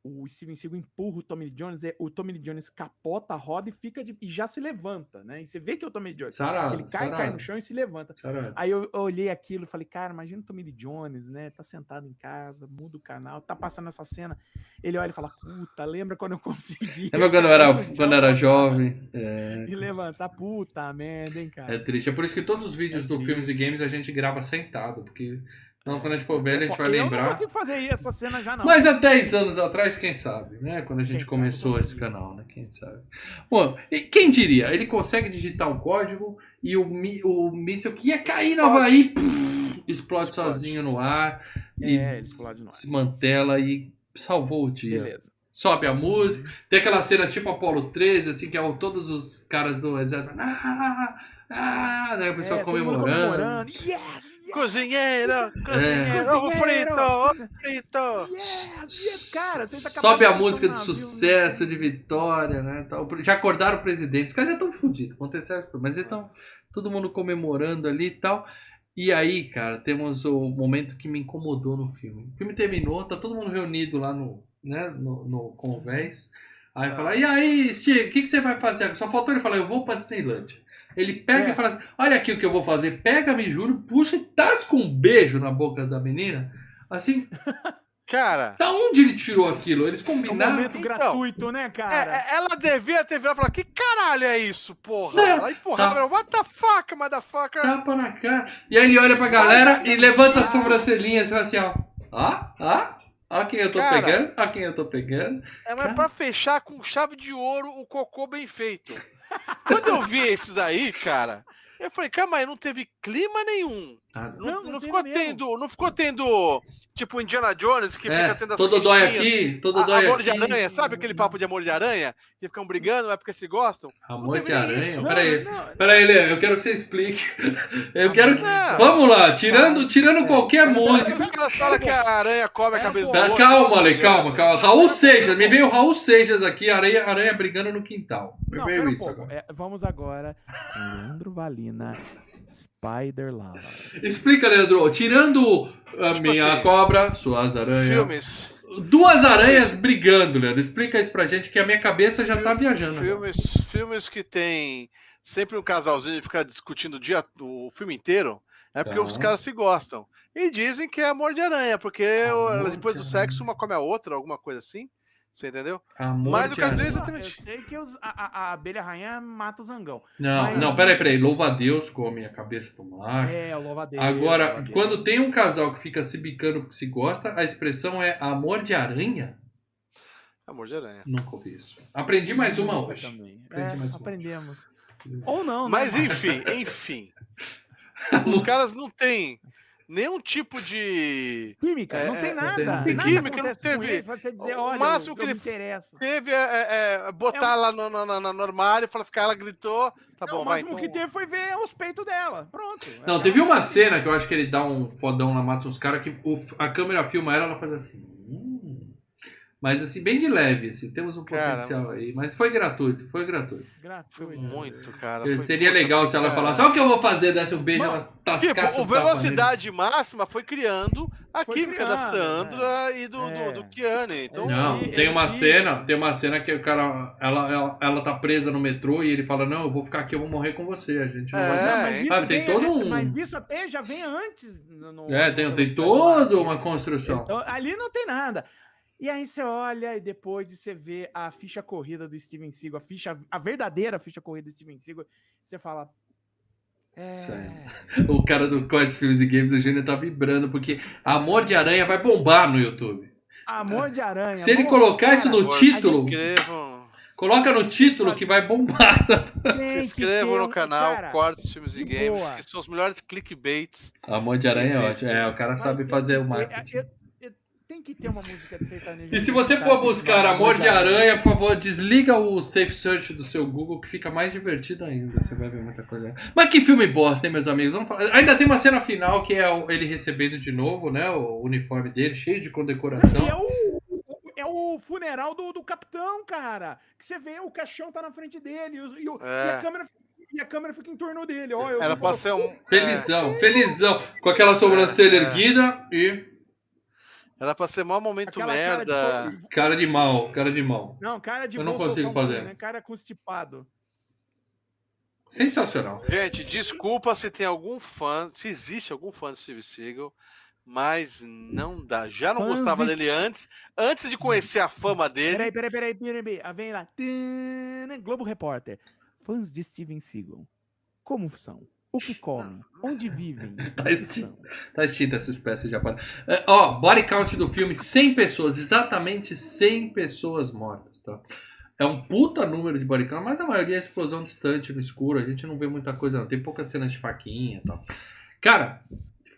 o Steven Seagal empurra o Tommy Lee Jones, é, o Tommy Lee Jones capota a roda e fica de- e já se levanta, né? E você vê que é o Tommy Lee Jones. Sarado, ele cai, cai no chão e se levanta. sarado. Aí eu, eu olhei aquilo e falei, cara, imagina o Tommy Lee Jones, né? Tá sentado em casa, muda o canal, tá passando essa cena. Ele olha e fala, puta, lembra quando eu consegui? Lembra quando eu era, quando era jovem? É, E levantar, puta merda, hein, cara. é triste. É por isso que todos os vídeos É do. Filmes e Games a gente grava sentado, porque não, quando a gente for velho a gente vai eu não lembrar. consigo fazer essa cena já, não. Mas há 10 anos atrás, quem sabe, né? Quando a gente Quem começou esse canal, né? Quem sabe. Bom, e quem diria? Ele consegue digitar um código e o, mi- o míssil que ia cair Explode. Havaí explode, Explode. sozinho no ar É, e explode no ar. se mantela e salvou o dia. Beleza. Sobe a música, tem aquela cena tipo Apolo 13, assim, que é o- todos os caras do exército. Ah, Ah, né? O pessoal É, comemorando. comemorando. Yes, yes, Cozinheiro, É. cozinheiro, ovo frito, ovo frito. yes, yes. Cara, acabaram Sobe a música de navio, sucesso, de vitória, né? Já acordaram o presidente. Os caras já estão fodidos. Aconteceu, mas então todo mundo comemorando ali e tal. E aí, cara, temos o momento que me incomodou no filme. O filme terminou, tá todo mundo reunido lá no, né, no, no convés. Aí fala, e aí, Steve, o que, que você vai fazer? Só faltou ele falar, eu vou pra Disneyland. Ele pega É. e fala assim, olha aqui o que eu vou fazer. Pega, me juro, puxa e tasca um beijo na boca da menina. Assim, Cara, da onde ele tirou aquilo? Eles É um combinaram. momento Então, gratuito, né, é, cara? é, ela devia ter virado e falar: que caralho é isso, porra? Não, Ela empurrava, tá. what the fuck, motherfucker? Tapa na cara. E aí ele olha pra galera e levanta a sobrancelhinha e fala assim, ó. Ó, ó. Ó quem eu tô Cara. pegando, ó quem eu tô pegando. É, mas pra fechar com chave de ouro o cocô bem feito. Quando eu vi esses aí, cara, eu falei, calma aí, não teve clima nenhum. Ah, Não, Não, não ficou mesmo. tendo. Não ficou tendo. Tipo Indiana Jones, que é, fica tendo as todo dói aqui, todo a- dói amor de aqui. aranha, sabe aquele papo de amor de aranha? Que ficam brigando, é porque se gostam? Amor de aranha. isso. Peraí, não, peraí, Lê, eu quero que você explique. Eu quero que... Não. Vamos lá, tirando, tirando qualquer música. Falam que a aranha come a É, cabeça do. Tá, calma, Lê, calma, calma. Raul Seixas, me veio o Raul Seixas aqui, aranha, aranha brigando no quintal. Me Não, um isso pouco. agora. É, vamos agora Leandro Valina, Spider Lava. Explica, Leandro. Tirando a Tipo minha assim, cobra, suas aranhas. Filmes. Duas aranhas brigando, Leandro. Explica isso pra gente, que a minha cabeça já tá viajando. agora. Filmes, filmes que tem sempre um casalzinho e fica discutindo o, dia, o filme inteiro, é porque Tá. os caras se gostam. E dizem que é amor de aranha, porque depois de do sexo uma come a outra, alguma coisa assim. Você entendeu? Amor Mas de eu quero dizer aranha. exatamente. Eu sei que os- a, a- a abelha rainha mata o zangão. Não, Mas- não, peraí, peraí. Louva a Deus, come a cabeça do mar. É, o louvadeiro. Agora, louvadeiro. quando tem um casal que fica se bicando porque se gosta, a expressão é amor de aranha? Amor de aranha. Nunca ouvi isso. Aprendi mais uma hoje. também. Aprendi É, mais uma. aprendemos. Ou não, né? Mas enfim, enfim. Os caras não têm nenhum tipo de. Química, não É, tem é, nada. não tem nada. Química, não teve- você dizer, o olha, máximo eu, que eu ele-. Teve é, é, é, botar lá no, no, no- no armário, falar, ficar, ela gritou. Tá Não, bom, o vai. máximo Então... que teve foi ver os peitos dela. Pronto. Não, teve uma cena que eu acho que ele dá um fodão lá, mata uns caras, que o- a câmera filma ela, ela faz assim. Mas assim, bem de leve, assim, temos um Cara, potencial aí. Mas foi gratuito, foi gratuito. Foi Gratuito. muito, cara. foi Seria legal foi se ela cara. falasse, olha o que eu vou fazer, desse um beijo, Mano, ela tascasse Tipo, o velocidade máxima foi criando a Foi química da criando, Sandra e do, É. do, do Keanu. Então. Não, Ele- tem uma ele- cena, tem uma cena que o cara, ela, ela, ela tá presa no metrô e ele fala, não, eu vou ficar aqui, eu vou morrer com você, a gente não É, vai mas Sabe, tem vem- todo um- Mas isso até já vem antes. No, É, tem, tem toda uma construção. Então, ali não tem nada. E aí você olha e depois de você ver a ficha corrida do Steven Seagal, a ficha, a verdadeira ficha corrida do Steven Seagal, você fala. É. O cara do Codes Filmes e Games, o Júnior tá vibrando, porque Amor de Aranha vai bombar no YouTube. Amor de aranha. Se ele colocar isso no título, coloca no título que vai bombar. se inscrevam no canal cara, Cortes, Filmes e Games, boa. que são os melhores clickbaits. Amor de Aranha é ótimo. É, o cara sabe fazer o marketing. eu- Tem que ter uma música de sertanejo. E se você for buscar Amor de Aranha, por favor, desliga o Safe Search do seu Google, que fica mais divertido ainda. Você vai ver muita coisa. Mas que filme bosta, hein, meus amigos? Vamos falar- Ainda tem uma cena final que é ele recebendo de novo, né? O uniforme dele, cheio de condecoração. É o, é o funeral do, do capitão, cara. Que você vê, o caixão tá na frente dele e, e o- É. e a câmera, e a câmera fica em torno dele. Ó, pra ser um. Felizão, felizão. Com aquela sobrancelha É, é. erguida e é, era pra ser maior momento aquela cara de merda. cara de mal, cara de mal. Não, cara de Eu não consigo fazer. Né? Cara constipado. Sensacional. Gente, desculpa se tem algum fã, se existe algum fã do Steve Seagal, mas não dá. Já não Fãs gostava de- dele antes, antes de conhecer a fama dele. Peraí, peraí, peraí, peraí, peraí. Ah, vem lá. Tana, Globo Repórter. Fãs de Steven Seagal. Como são? O que comem? Onde vivem? Tá são? Tá extinta essa espécie de japonês. É, ó, body count do filme, 100 pessoas. Exatamente 100 pessoas mortas, tá? É um puta número de body count, mas a maioria é explosão distante, no escuro. A gente não vê muita coisa, não. Tem poucas cenas de faquinha e tal. Cara,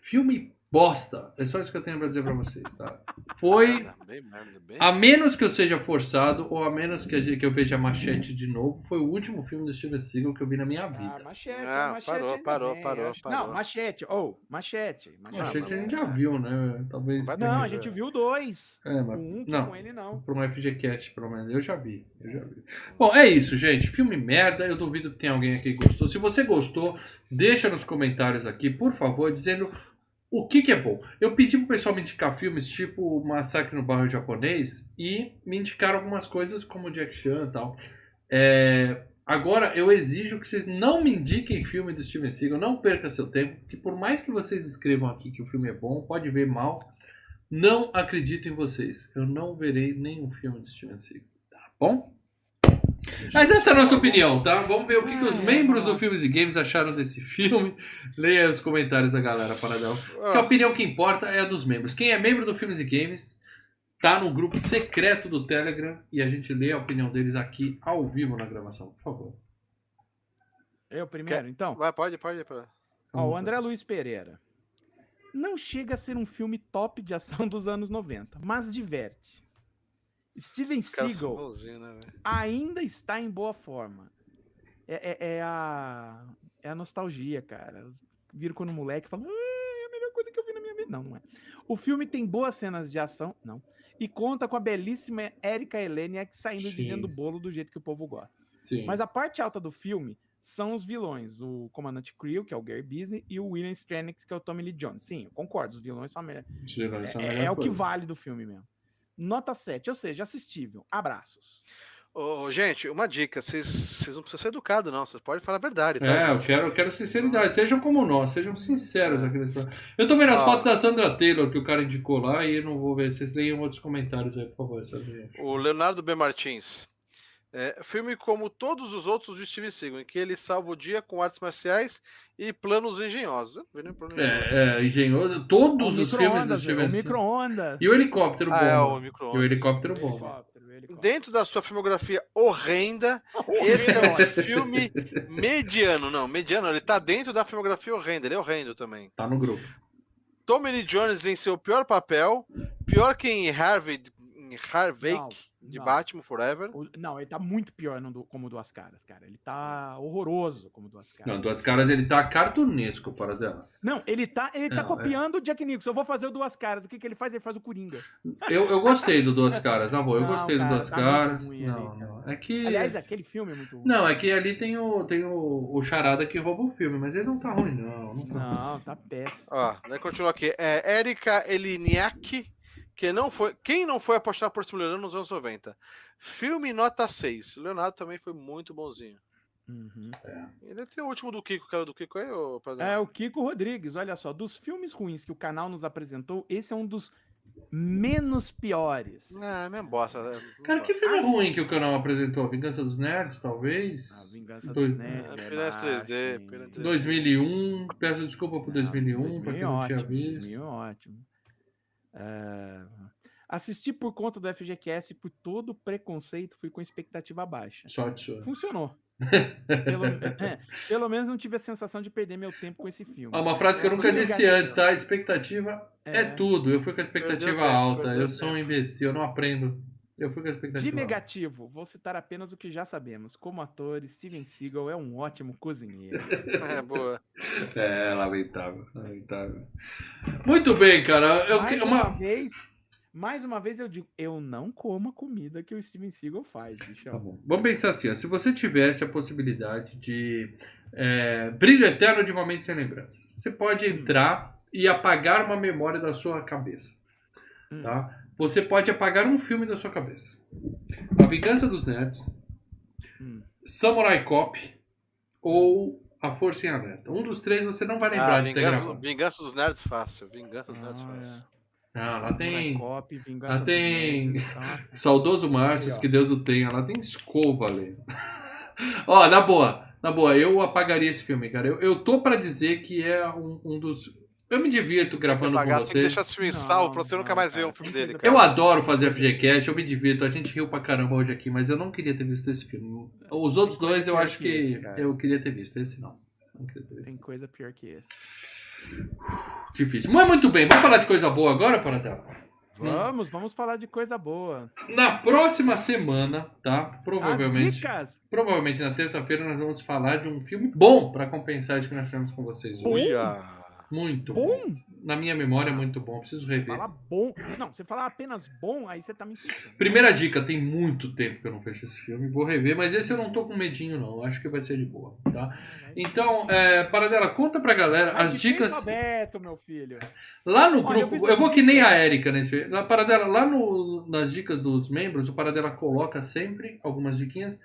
filme bosta. É só isso que eu tenho pra dizer pra vocês, tá? Foi. Merda, bem. A menos que eu seja forçado, ou a menos que, eu veja Machete de novo, foi o último filme do Steven Seagal que eu vi na minha Ah, vida. machete, Ah, machete. parou, parou, parou, parou. Não, machete. Oh, machete. machete. Machete a gente é. já viu, né? Talvez. Tenha- Não, a gente viu dois. É, mas. um Não. com ele não. Pra uma FGCast, pelo menos. Eu já vi. Eu já vi. Bom, é isso, gente. Filme merda. Eu duvido que tenha alguém aqui que gostou. Se você gostou, deixa nos comentários aqui, por favor, dizendo o que, que é bom. Eu pedi pro pessoal me indicar filmes tipo Massacre no Bairro Japonês e me indicaram algumas coisas como Jack Chan e tal. É, Agora, eu exijo que vocês não me indiquem filme do Steven Seagal, não perca seu tempo, que por mais que vocês escrevam aqui que o filme é bom, pode ver mal, não acredito em vocês. Eu não verei nenhum filme do Steven Seagal, tá bom? Mas essa é a nossa opinião, tá? Vamos ver o que, que os membros do Filmes e Games acharam desse filme. Leia os comentários da galera, Paradão. Porque a Ah, opinião que importa é a dos membros. Quem é membro do Filmes e Games tá no grupo secreto do Telegram e a gente lê a opinião deles aqui ao vivo na gravação, por favor. Eu primeiro, então. vai, pode, pode. pode. Ó, o André Luiz Pereira. Não chega a ser um filme top de ação dos anos 90, mas diverte. Steven Seagal né, ainda está em boa forma. É, é- é a, é a nostalgia, cara. Viram quando o moleque fala, "Ah, é a melhor coisa que eu vi na minha vida. Não, não é. O filme tem boas cenas de ação, não. E conta com a belíssima Erika Eleniak saindo de Sim. dentro do bolo do jeito que o povo gosta. Sim. Mas a parte alta do filme são os vilões. O Comandante Creel, que é o Gary Busey, e o William Stranix, que é o Tommy Lee Jones. Sim, eu concordo, os vilões são a melhor. Nessa É, melhor é o que vale do filme mesmo. Nota 7, ou seja, assistível. Abraços. Ô, gente, uma dica: vocês vocês não precisam ser educados, não. Vocês podem falar a verdade, tá? É, eu quero, eu quero sinceridade. Sejam como nós, sejam sinceros aqui nesse programa. Eu tô vendo as Ó. fotos da Sandra Taylor que o cara indicou lá e eu não vou ver. Vocês leiam outros comentários aí, por favor, essa gente. O Leonardo B. Martins. É, filme como todos os outros de Steven Seagal, em que ele salva o dia com artes marciais e planos engenhosos. Plano engenhoso. É, é engenhoso. Todos O os filmes do micro-ondas, Steven Seagal. micro-ondas. E o helicóptero Ah, é, bom. o e micro o helicóptero O bom. helicóptero, helicóptero. Dentro da sua filmografia horrenda, esse é um filme mediano. Não, mediano, ele tá dentro da filmografia horrenda, ele é horrendo também. Tá no grupo. Tommy Lee Jones em seu pior papel, pior que em Harvey, em Harvey Não, de não. Batman Forever. O- Não, ele tá muito pior no, como Duas Caras, cara. Ele tá horroroso como Duas Caras. Não, duas caras ele tá cartunesco para dela. Não, ele tá, ele tá Não, é. copiando o Jack Nicholson. Eu vou fazer o Duas Caras. O que, que ele faz? Ele faz o Coringa. Eu, eu gostei do Duas Caras, na boa. Eu Não, gostei do cara, Duas tá Caras. ruim Não, ali, não. É que. Aliás, aquele filme é muito ruim. Não, é que ali tem o, tem o, o Charada que rouba o filme, mas ele não tá ruim, não. Não tá. Não, tá péssimo. Ó, daí continua aqui. É Erika Eliniak, que não foi, quem não foi apostar por mulherão nos anos 90? Filme nota 6. Leonardo também foi muito bonzinho. Uhum. E ainda tem o último do Kiko, cara do Kiko aí, ô? É o Kiko Rodrigues, olha só. Dos filmes ruins que o canal nos apresentou, esse é um dos menos piores. Ah, minha bosta. né? Cara, que filme Ah, ruim que o canal apresentou? Vingança dos Nerds, talvez? A Vingança Dois- dos Nerds. É, é Piranhas 3D, baixo, Piranhas hein? 3D. 2001. Peço desculpa por Não, 2001, pra quem não tinha 2000 visto. 2000 ótimo. É, Assisti por conta do FGCast por todo o preconceito, fui com expectativa baixa. Sorte sua. Funcionou. Pelo, é, pelo menos não tive a sensação de perder meu tempo com esse filme. Ah, uma frase que eu É, nunca disse antes, tá? Expectativa é, tudo. Eu fui com a expectativa alta. Eu sou um imbecil, eu não aprendo. Eu fui com a expectativa De negativo, vou citar apenas o que já sabemos. Como ator, Steven Seagal é um ótimo cozinheiro. É, boa. É, lamentável, lamentável. Muito bem, cara. Eu, mais uma... uma... vez, mais uma vez eu digo, eu não como a comida que o Steven Seagal faz, Tá bichão. bom. Vamos pensar assim, ó. se você tivesse a possibilidade de é, brilho eterno de uma mente sem lembranças, você pode Hum. entrar e apagar uma memória da sua cabeça, Hum. tá? Você pode apagar um filme da sua cabeça. A Vingança dos Nerds, Hum. Samurai Cop ou A Força em Alerta. Um dos três você não vai lembrar Ah, de ter vingança, gravado. vingança dos Nerds fácil. Vingança dos Nerds Ah, fácil. Ah, lá tem Cop, Vingança lá dos tem- Nerds, tá? Saudoso Márcio, que Deus o tenha. Lá tem escova ali. Ó, na boa. Na boa, eu apagaria esse filme, cara. Eu, eu tô pra dizer que é um, um dos. Eu me divirto gravando com Pagar, você tem que vocês. deixar esse filme Não, salvo pra você nunca mais ver um filme dele, cara. Eu adoro fazer FGCast, eu me divirto. A gente riu pra caramba hoje aqui, mas eu não queria ter visto esse filme. Os outros dois eu acho que que esse, eu queria ter visto. Esse não. Não queria ter visto. Tem coisa pior que esse. Difícil. Mas muito bem, vamos falar de coisa boa agora, Paradela? Vamos, vamos falar de coisa boa. Na próxima semana, tá? As Provavelmente. dicas. Provavelmente na terça-feira nós vamos falar de um filme bom pra compensar isso que nós tivemos com vocês hoje. Uia. Muito Bom? Na minha memória é muito bom, preciso rever. Fala bom. Não, você falar apenas bom, aí você tá me. Primeira dica, tem muito tempo que eu não fecho esse filme, vou rever, mas esse eu não tô com medinho não, eu acho que vai ser de boa, tá? Então, é, Paradela, conta pra galera Mas as dicas meu filho. lá no Olha, eu grupo, fiz eu, vou que nem a? Erika nesse, na Paradela, lá no, nas dicas dos membros, o Paradela coloca sempre algumas diquinhas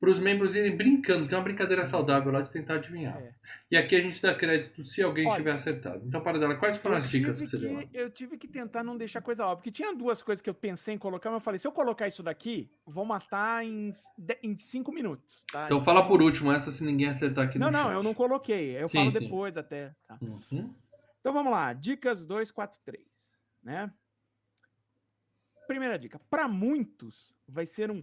para os membros irem brincando, tem uma brincadeira saudável lá de tentar adivinhar. É. E aqui a gente dá crédito se alguém Olha, tiver acertado. Então, Paradela, quais foram as dicas que você deu? lá? Eu tive que tentar não deixar coisa óbvia. Porque tinha duas coisas que eu pensei em colocar, mas eu falei, se eu colocar isso daqui, vou matar em, em cinco minutos. Tá? Então fala por último essa se ninguém acertar aqui Não, no não, chat. eu não coloquei. Eu Sim, falo sim. depois até. tá? Uhum. Então vamos lá, dicas 2, 4, 3, né? Primeira dica, para muitos vai ser um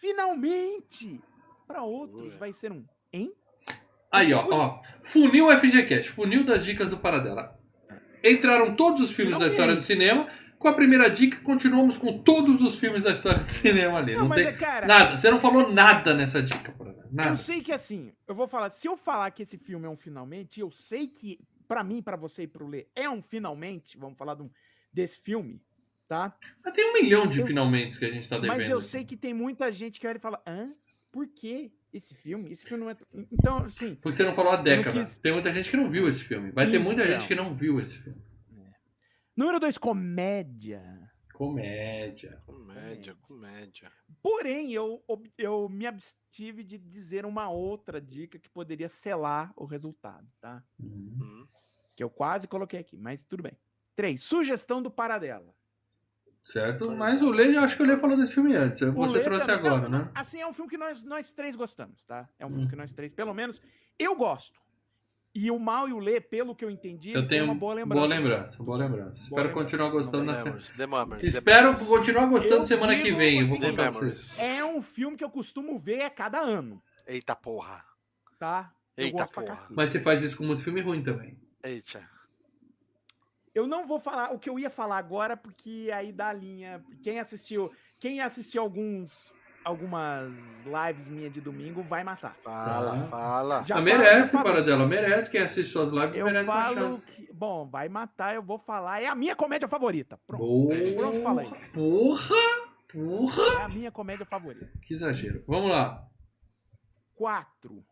finalmente, para outros Ui. vai ser um hein? Aí, ó, ó. Funil FGCast, funil das dicas do Paradela. Entraram todos os filmes da história do cinema. Com a primeira dica, continuamos com todos os filmes da história do cinema ali. Não, Não, mas tem é, cara, nada. Você não falou nada nessa dica, Paradela. eu Nada. sei que assim, eu vou falar, se eu falar que esse filme é um finalmente, eu sei que para mim, para você e pro Lê, é um finalmente, vamos falar de um- desse filme, tá? Mas tem um milhão de Eu- finalmente que a gente tá devendo. Mas eu aqui. sei que tem muita gente que olha e fala, hã? Por que esse filme? Esse filme não é. Então, assim, Porque você não falou a década. quis- Tem muita gente que não viu esse filme. Vai ter muita Então. gente que não viu esse filme. número dois, comédia. Comédia. Comédia, comédia. Porém, eu, eu me abstive de dizer uma outra dica que poderia selar o resultado, tá? Uhum. Hum. Que eu quase coloquei aqui, mas tudo bem. Três, sugestão do Paradela. Certo? Mas o Lê, eu acho que o Lê falou desse filme antes. O Você Lê trouxe também- agora, não, né? Assim, é um filme que nós, nós três gostamos, tá? É um Hum. filme que nós três, pelo menos, eu gosto. E o Mal e o Lê, pelo que eu entendi, Eu tenho uma boa lembrança. boa lembrança, boa lembrança. Espero lembrança. continuar gostando na semana. Espero continuar gostando Eu semana que vem. Vou The contar pra vocês. Memories. É um filme que eu costumo ver a cada ano, Eita porra. tá? Eu Eita porra. Mas você faz isso com muito filme ruim também. Eita. Eu não vou falar o que eu ia falar agora, porque aí dá a linha. Quem assistiu, quem assistiu alguns algumas lives minhas de domingo vai matar. Fala, fala. Já Ah, merece, já falo- Paradela, merece. Quem assiste suas lives Eu merece uma chance. que, bom, vai matar, eu vou falar. É a minha comédia favorita. Pronto. Boa. Pronto, falei. Porra! Porra! É a minha comédia favorita. Que exagero. Vamos lá. Quatro.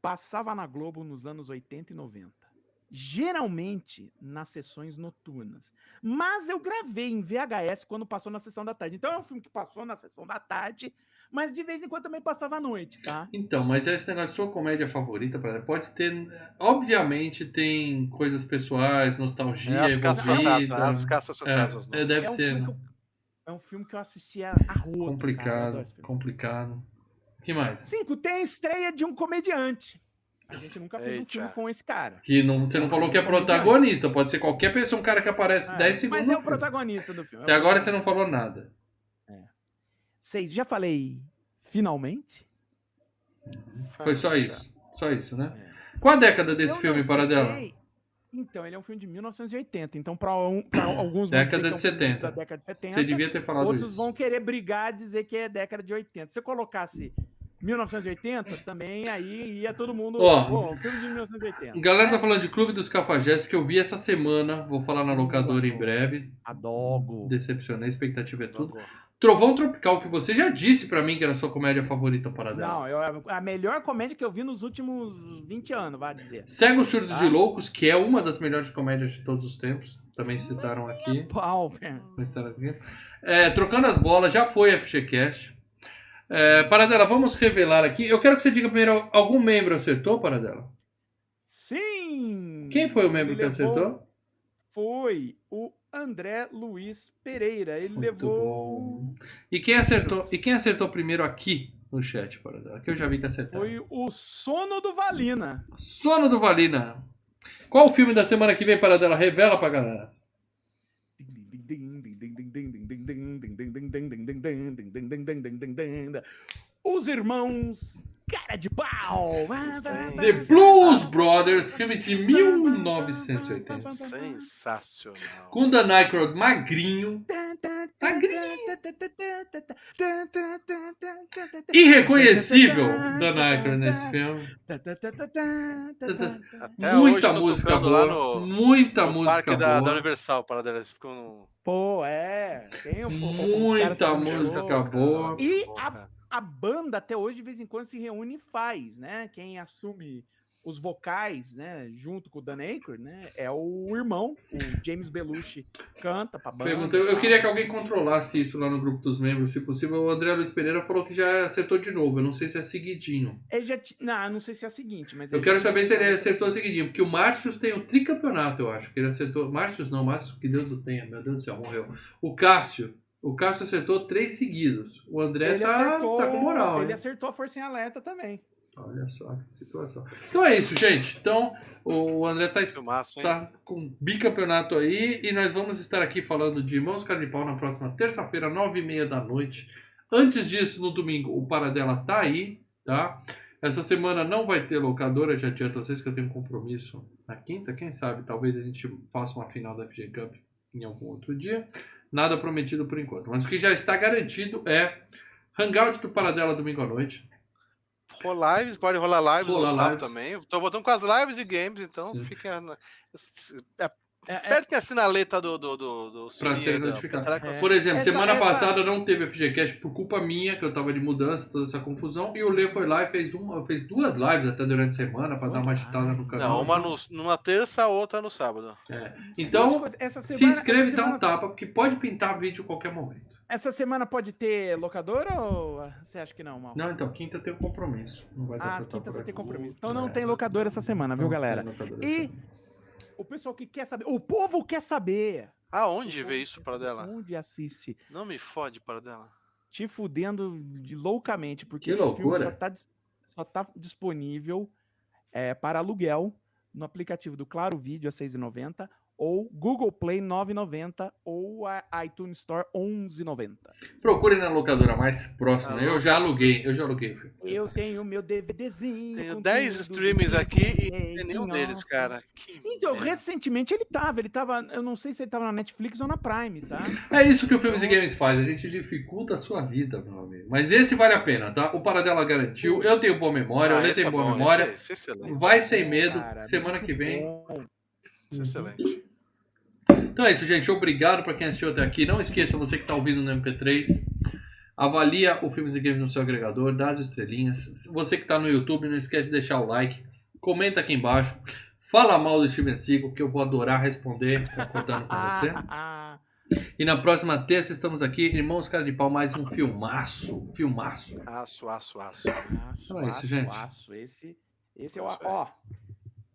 Passava na Globo nos anos 80 e 90. Geralmente nas sessões noturnas. Mas eu gravei em VHS quando passou na sessão da tarde. Então é um filme que passou na sessão da tarde, mas de vez em quando também passava à noite, tá? Então, mas esse negócio sua comédia favorita, pode ter. Obviamente tem coisas pessoais, nostalgia É as caças fantasmas, envolvida. as caças fantasmas. É, é, deve é, um ser. filme né? que eu, é um filme que eu assisti a, a rodo, cara, eu Complicado, complicado. que mais? Cinco, tem a estreia de um comediante. A gente nunca fez um Eita. filme com esse cara. Que não, você não falou que é protagonista, pode ser qualquer pessoa, um cara que aparece É, 10 segundos. Mas é o protagonista do filme. é Até agora você não falou nada. Seis, já falei finalmente? Foi só isso. Só isso, né? É. Qual a década desse Eu filme, Paradela? Então, ele é um filme de 1980. Então, para um, pra alguns Década de que é um filme 70. Da década de 70. Você devia ter falado outros isso. vão querer brigar dizer que é década de 80. Se eu colocasse 1980, também aí ia todo mundo. Ó. Um filme de 1980. Galera tá falando de Clube dos Cafajestes que eu vi essa semana. Vou falar na locadora em breve. Adogo. Decepcionei, expectativa é tudo. Logo. Trovão Tropical, que você já disse pra mim que era a sua comédia favorita, Paradela. Não, eu, a melhor comédia que eu vi nos últimos 20 anos, vai dizer. Cegos, Surdos Ah. e Loucos, que é uma das melhores comédias de todos os tempos. Também citaram aqui. Pau. É, Trocando as bolas, já foi FGCast. É, Paradela, vamos revelar aqui. Eu quero que você diga primeiro, algum membro acertou, Paradela? Sim! Quem foi o membro que acertou? Foi o André Luiz Pereira. Ele Muito levou. bom. E quem acertou? E quem acertou primeiro aqui no chat, Paradela? Que eu já vi que acertaram. Foi o Sono do Valina. Sono do Valina. Qual o filme da semana que vem, Paradela? Revela pra galera. Os irmãos cara de pau. The Blues Brothers, filme de 1980. Sensacional. Com Dan Aykroyd magrinho, irreconhecível Dan Aykroyd nesse filme. Até muita música boa, lá no, muita no música parque da, da boa. Universal, para eles ficam no... Pô, é. Tem um, Muita música boa. E a. a banda até hoje, de vez em quando, se reúne e faz, né? Quem assume os vocais, né? Junto com o Dan Aykroyd, né? É o irmão, o James Belushi, canta pra banda. Pergunta, eu, queria que alguém controlasse isso lá no grupo dos membros, se possível. O André Luiz Pereira falou que já acertou de novo. Eu não sei se é seguidinho. Ele já Não, não sei se é a seguinte, mas. Eu quero saber se ele acertou seguidinho, porque o Márcios tem o tricampeonato, eu acho. Que ele acertou. Márcios não, Márcios, que Deus o tenha, meu Deus do céu, morreu. O Cássio. O Cássio acertou três seguidos. O André Ele tá, acertou, tá com moral, ele hein? acertou a força em alerta também. Olha só que situação. Então é isso, gente. Então, o André tá, hein? tá com bicampeonato aí e nós vamos estar aqui falando de Irmãos Cara de Pau na próxima terça-feira, nove e meia da noite. Antes disso, no domingo, o Paradela tá aí, tá? Essa semana não vai ter locadora, já adianto a vocês que eu tenho um compromisso na quinta, quem sabe, talvez a gente faça uma final da FG Cup em algum outro dia. Nada prometido por enquanto. Mas o que já está garantido é Hangout do Paradela domingo à noite. Rolar lives, pode rolar lives Rolar no sábado lives. também. Tô voltando com as lives de games, então Sim. fica. É, É, é, Apertem a sinaleta do. do, do, do Pra ser notificado. É. Por exemplo, Essa- semana essa- passada não teve FGCast por culpa minha, que eu tava de mudança, toda essa confusão, e o Lê foi lá e fez, uma, fez duas lives até durante a semana pra dar uma Duas agitada no canal. Não, uma no, numa terça, a outra no sábado. É. Então, coisas. Essa se semana- inscreve e dá um semana- tapa, porque pode pintar vídeo a qualquer momento. Essa semana pode ter locadora ou você acha que não, Mal? Não, então, quinta tem um compromisso. Não vai dar Ah, quinta você tem compromisso. Então não É. tem locadora essa semana, viu, Não galera? E-. O pessoal que quer saber, o povo quer saber. Aonde vê isso para dela? Onde assiste? Não me fode para dela. Te fudendo de loucamente, porque Que esse filme loucura. só tá, só tá disponível é, para aluguel no aplicativo do Claro Vídeo a 6,90 ou Google Play 9,90 ou a iTunes Store 11,90. Procure na locadora mais próxima. Ah, eu já aluguei, eu já aluguei o filme. Eu tenho meu DVDzinho. Tenho com 10 tudo streamings aqui e não tem nenhum deles, nossa. cara. Que Então, merda. recentemente ele tava, ele tava, eu não sei se ele tava na Netflix ou na Prime, tá? É isso que o Filmes e Games faz, a gente dificulta a sua vida, meu amigo. Mas esse vale a pena, tá? O Paradela garantiu, eu tenho boa memória, o Ah, Lê esse tem é boa bom, esse memória. é- esse é. Vai sem medo, Cara, semana que vem. bom. esse é excelente. Então é isso, gente. Obrigado pra quem assistiu até aqui. Não esqueça, você que tá ouvindo no MP3, avalia o Filmes e Games no seu agregador, dá as estrelinhas. Você que tá no YouTube, não esquece de deixar o like, comenta aqui embaixo, fala mal do Steven Seagal, que eu vou adorar responder concordando com você. E na próxima terça estamos aqui, Irmãos Cara de Pau, mais um filmaço, filmaço. Aço, aço, aço. aço, Então é isso, aço, gente. aço. Esse, esse é o, ó.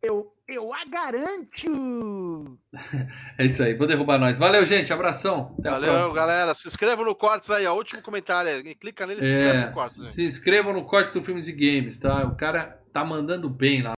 Eu, eu a garanto. É isso aí, vou derrubar nós. Valeu, gente, abração. Até a Valeu, próxima. galera. Se inscrevam no Cortes aí, ó. Último comentário. aí. Clica nele e se inscreve É, no Cortes. se inscrevam no Corte do Filmes e Games, tá? O cara tá mandando bem lá.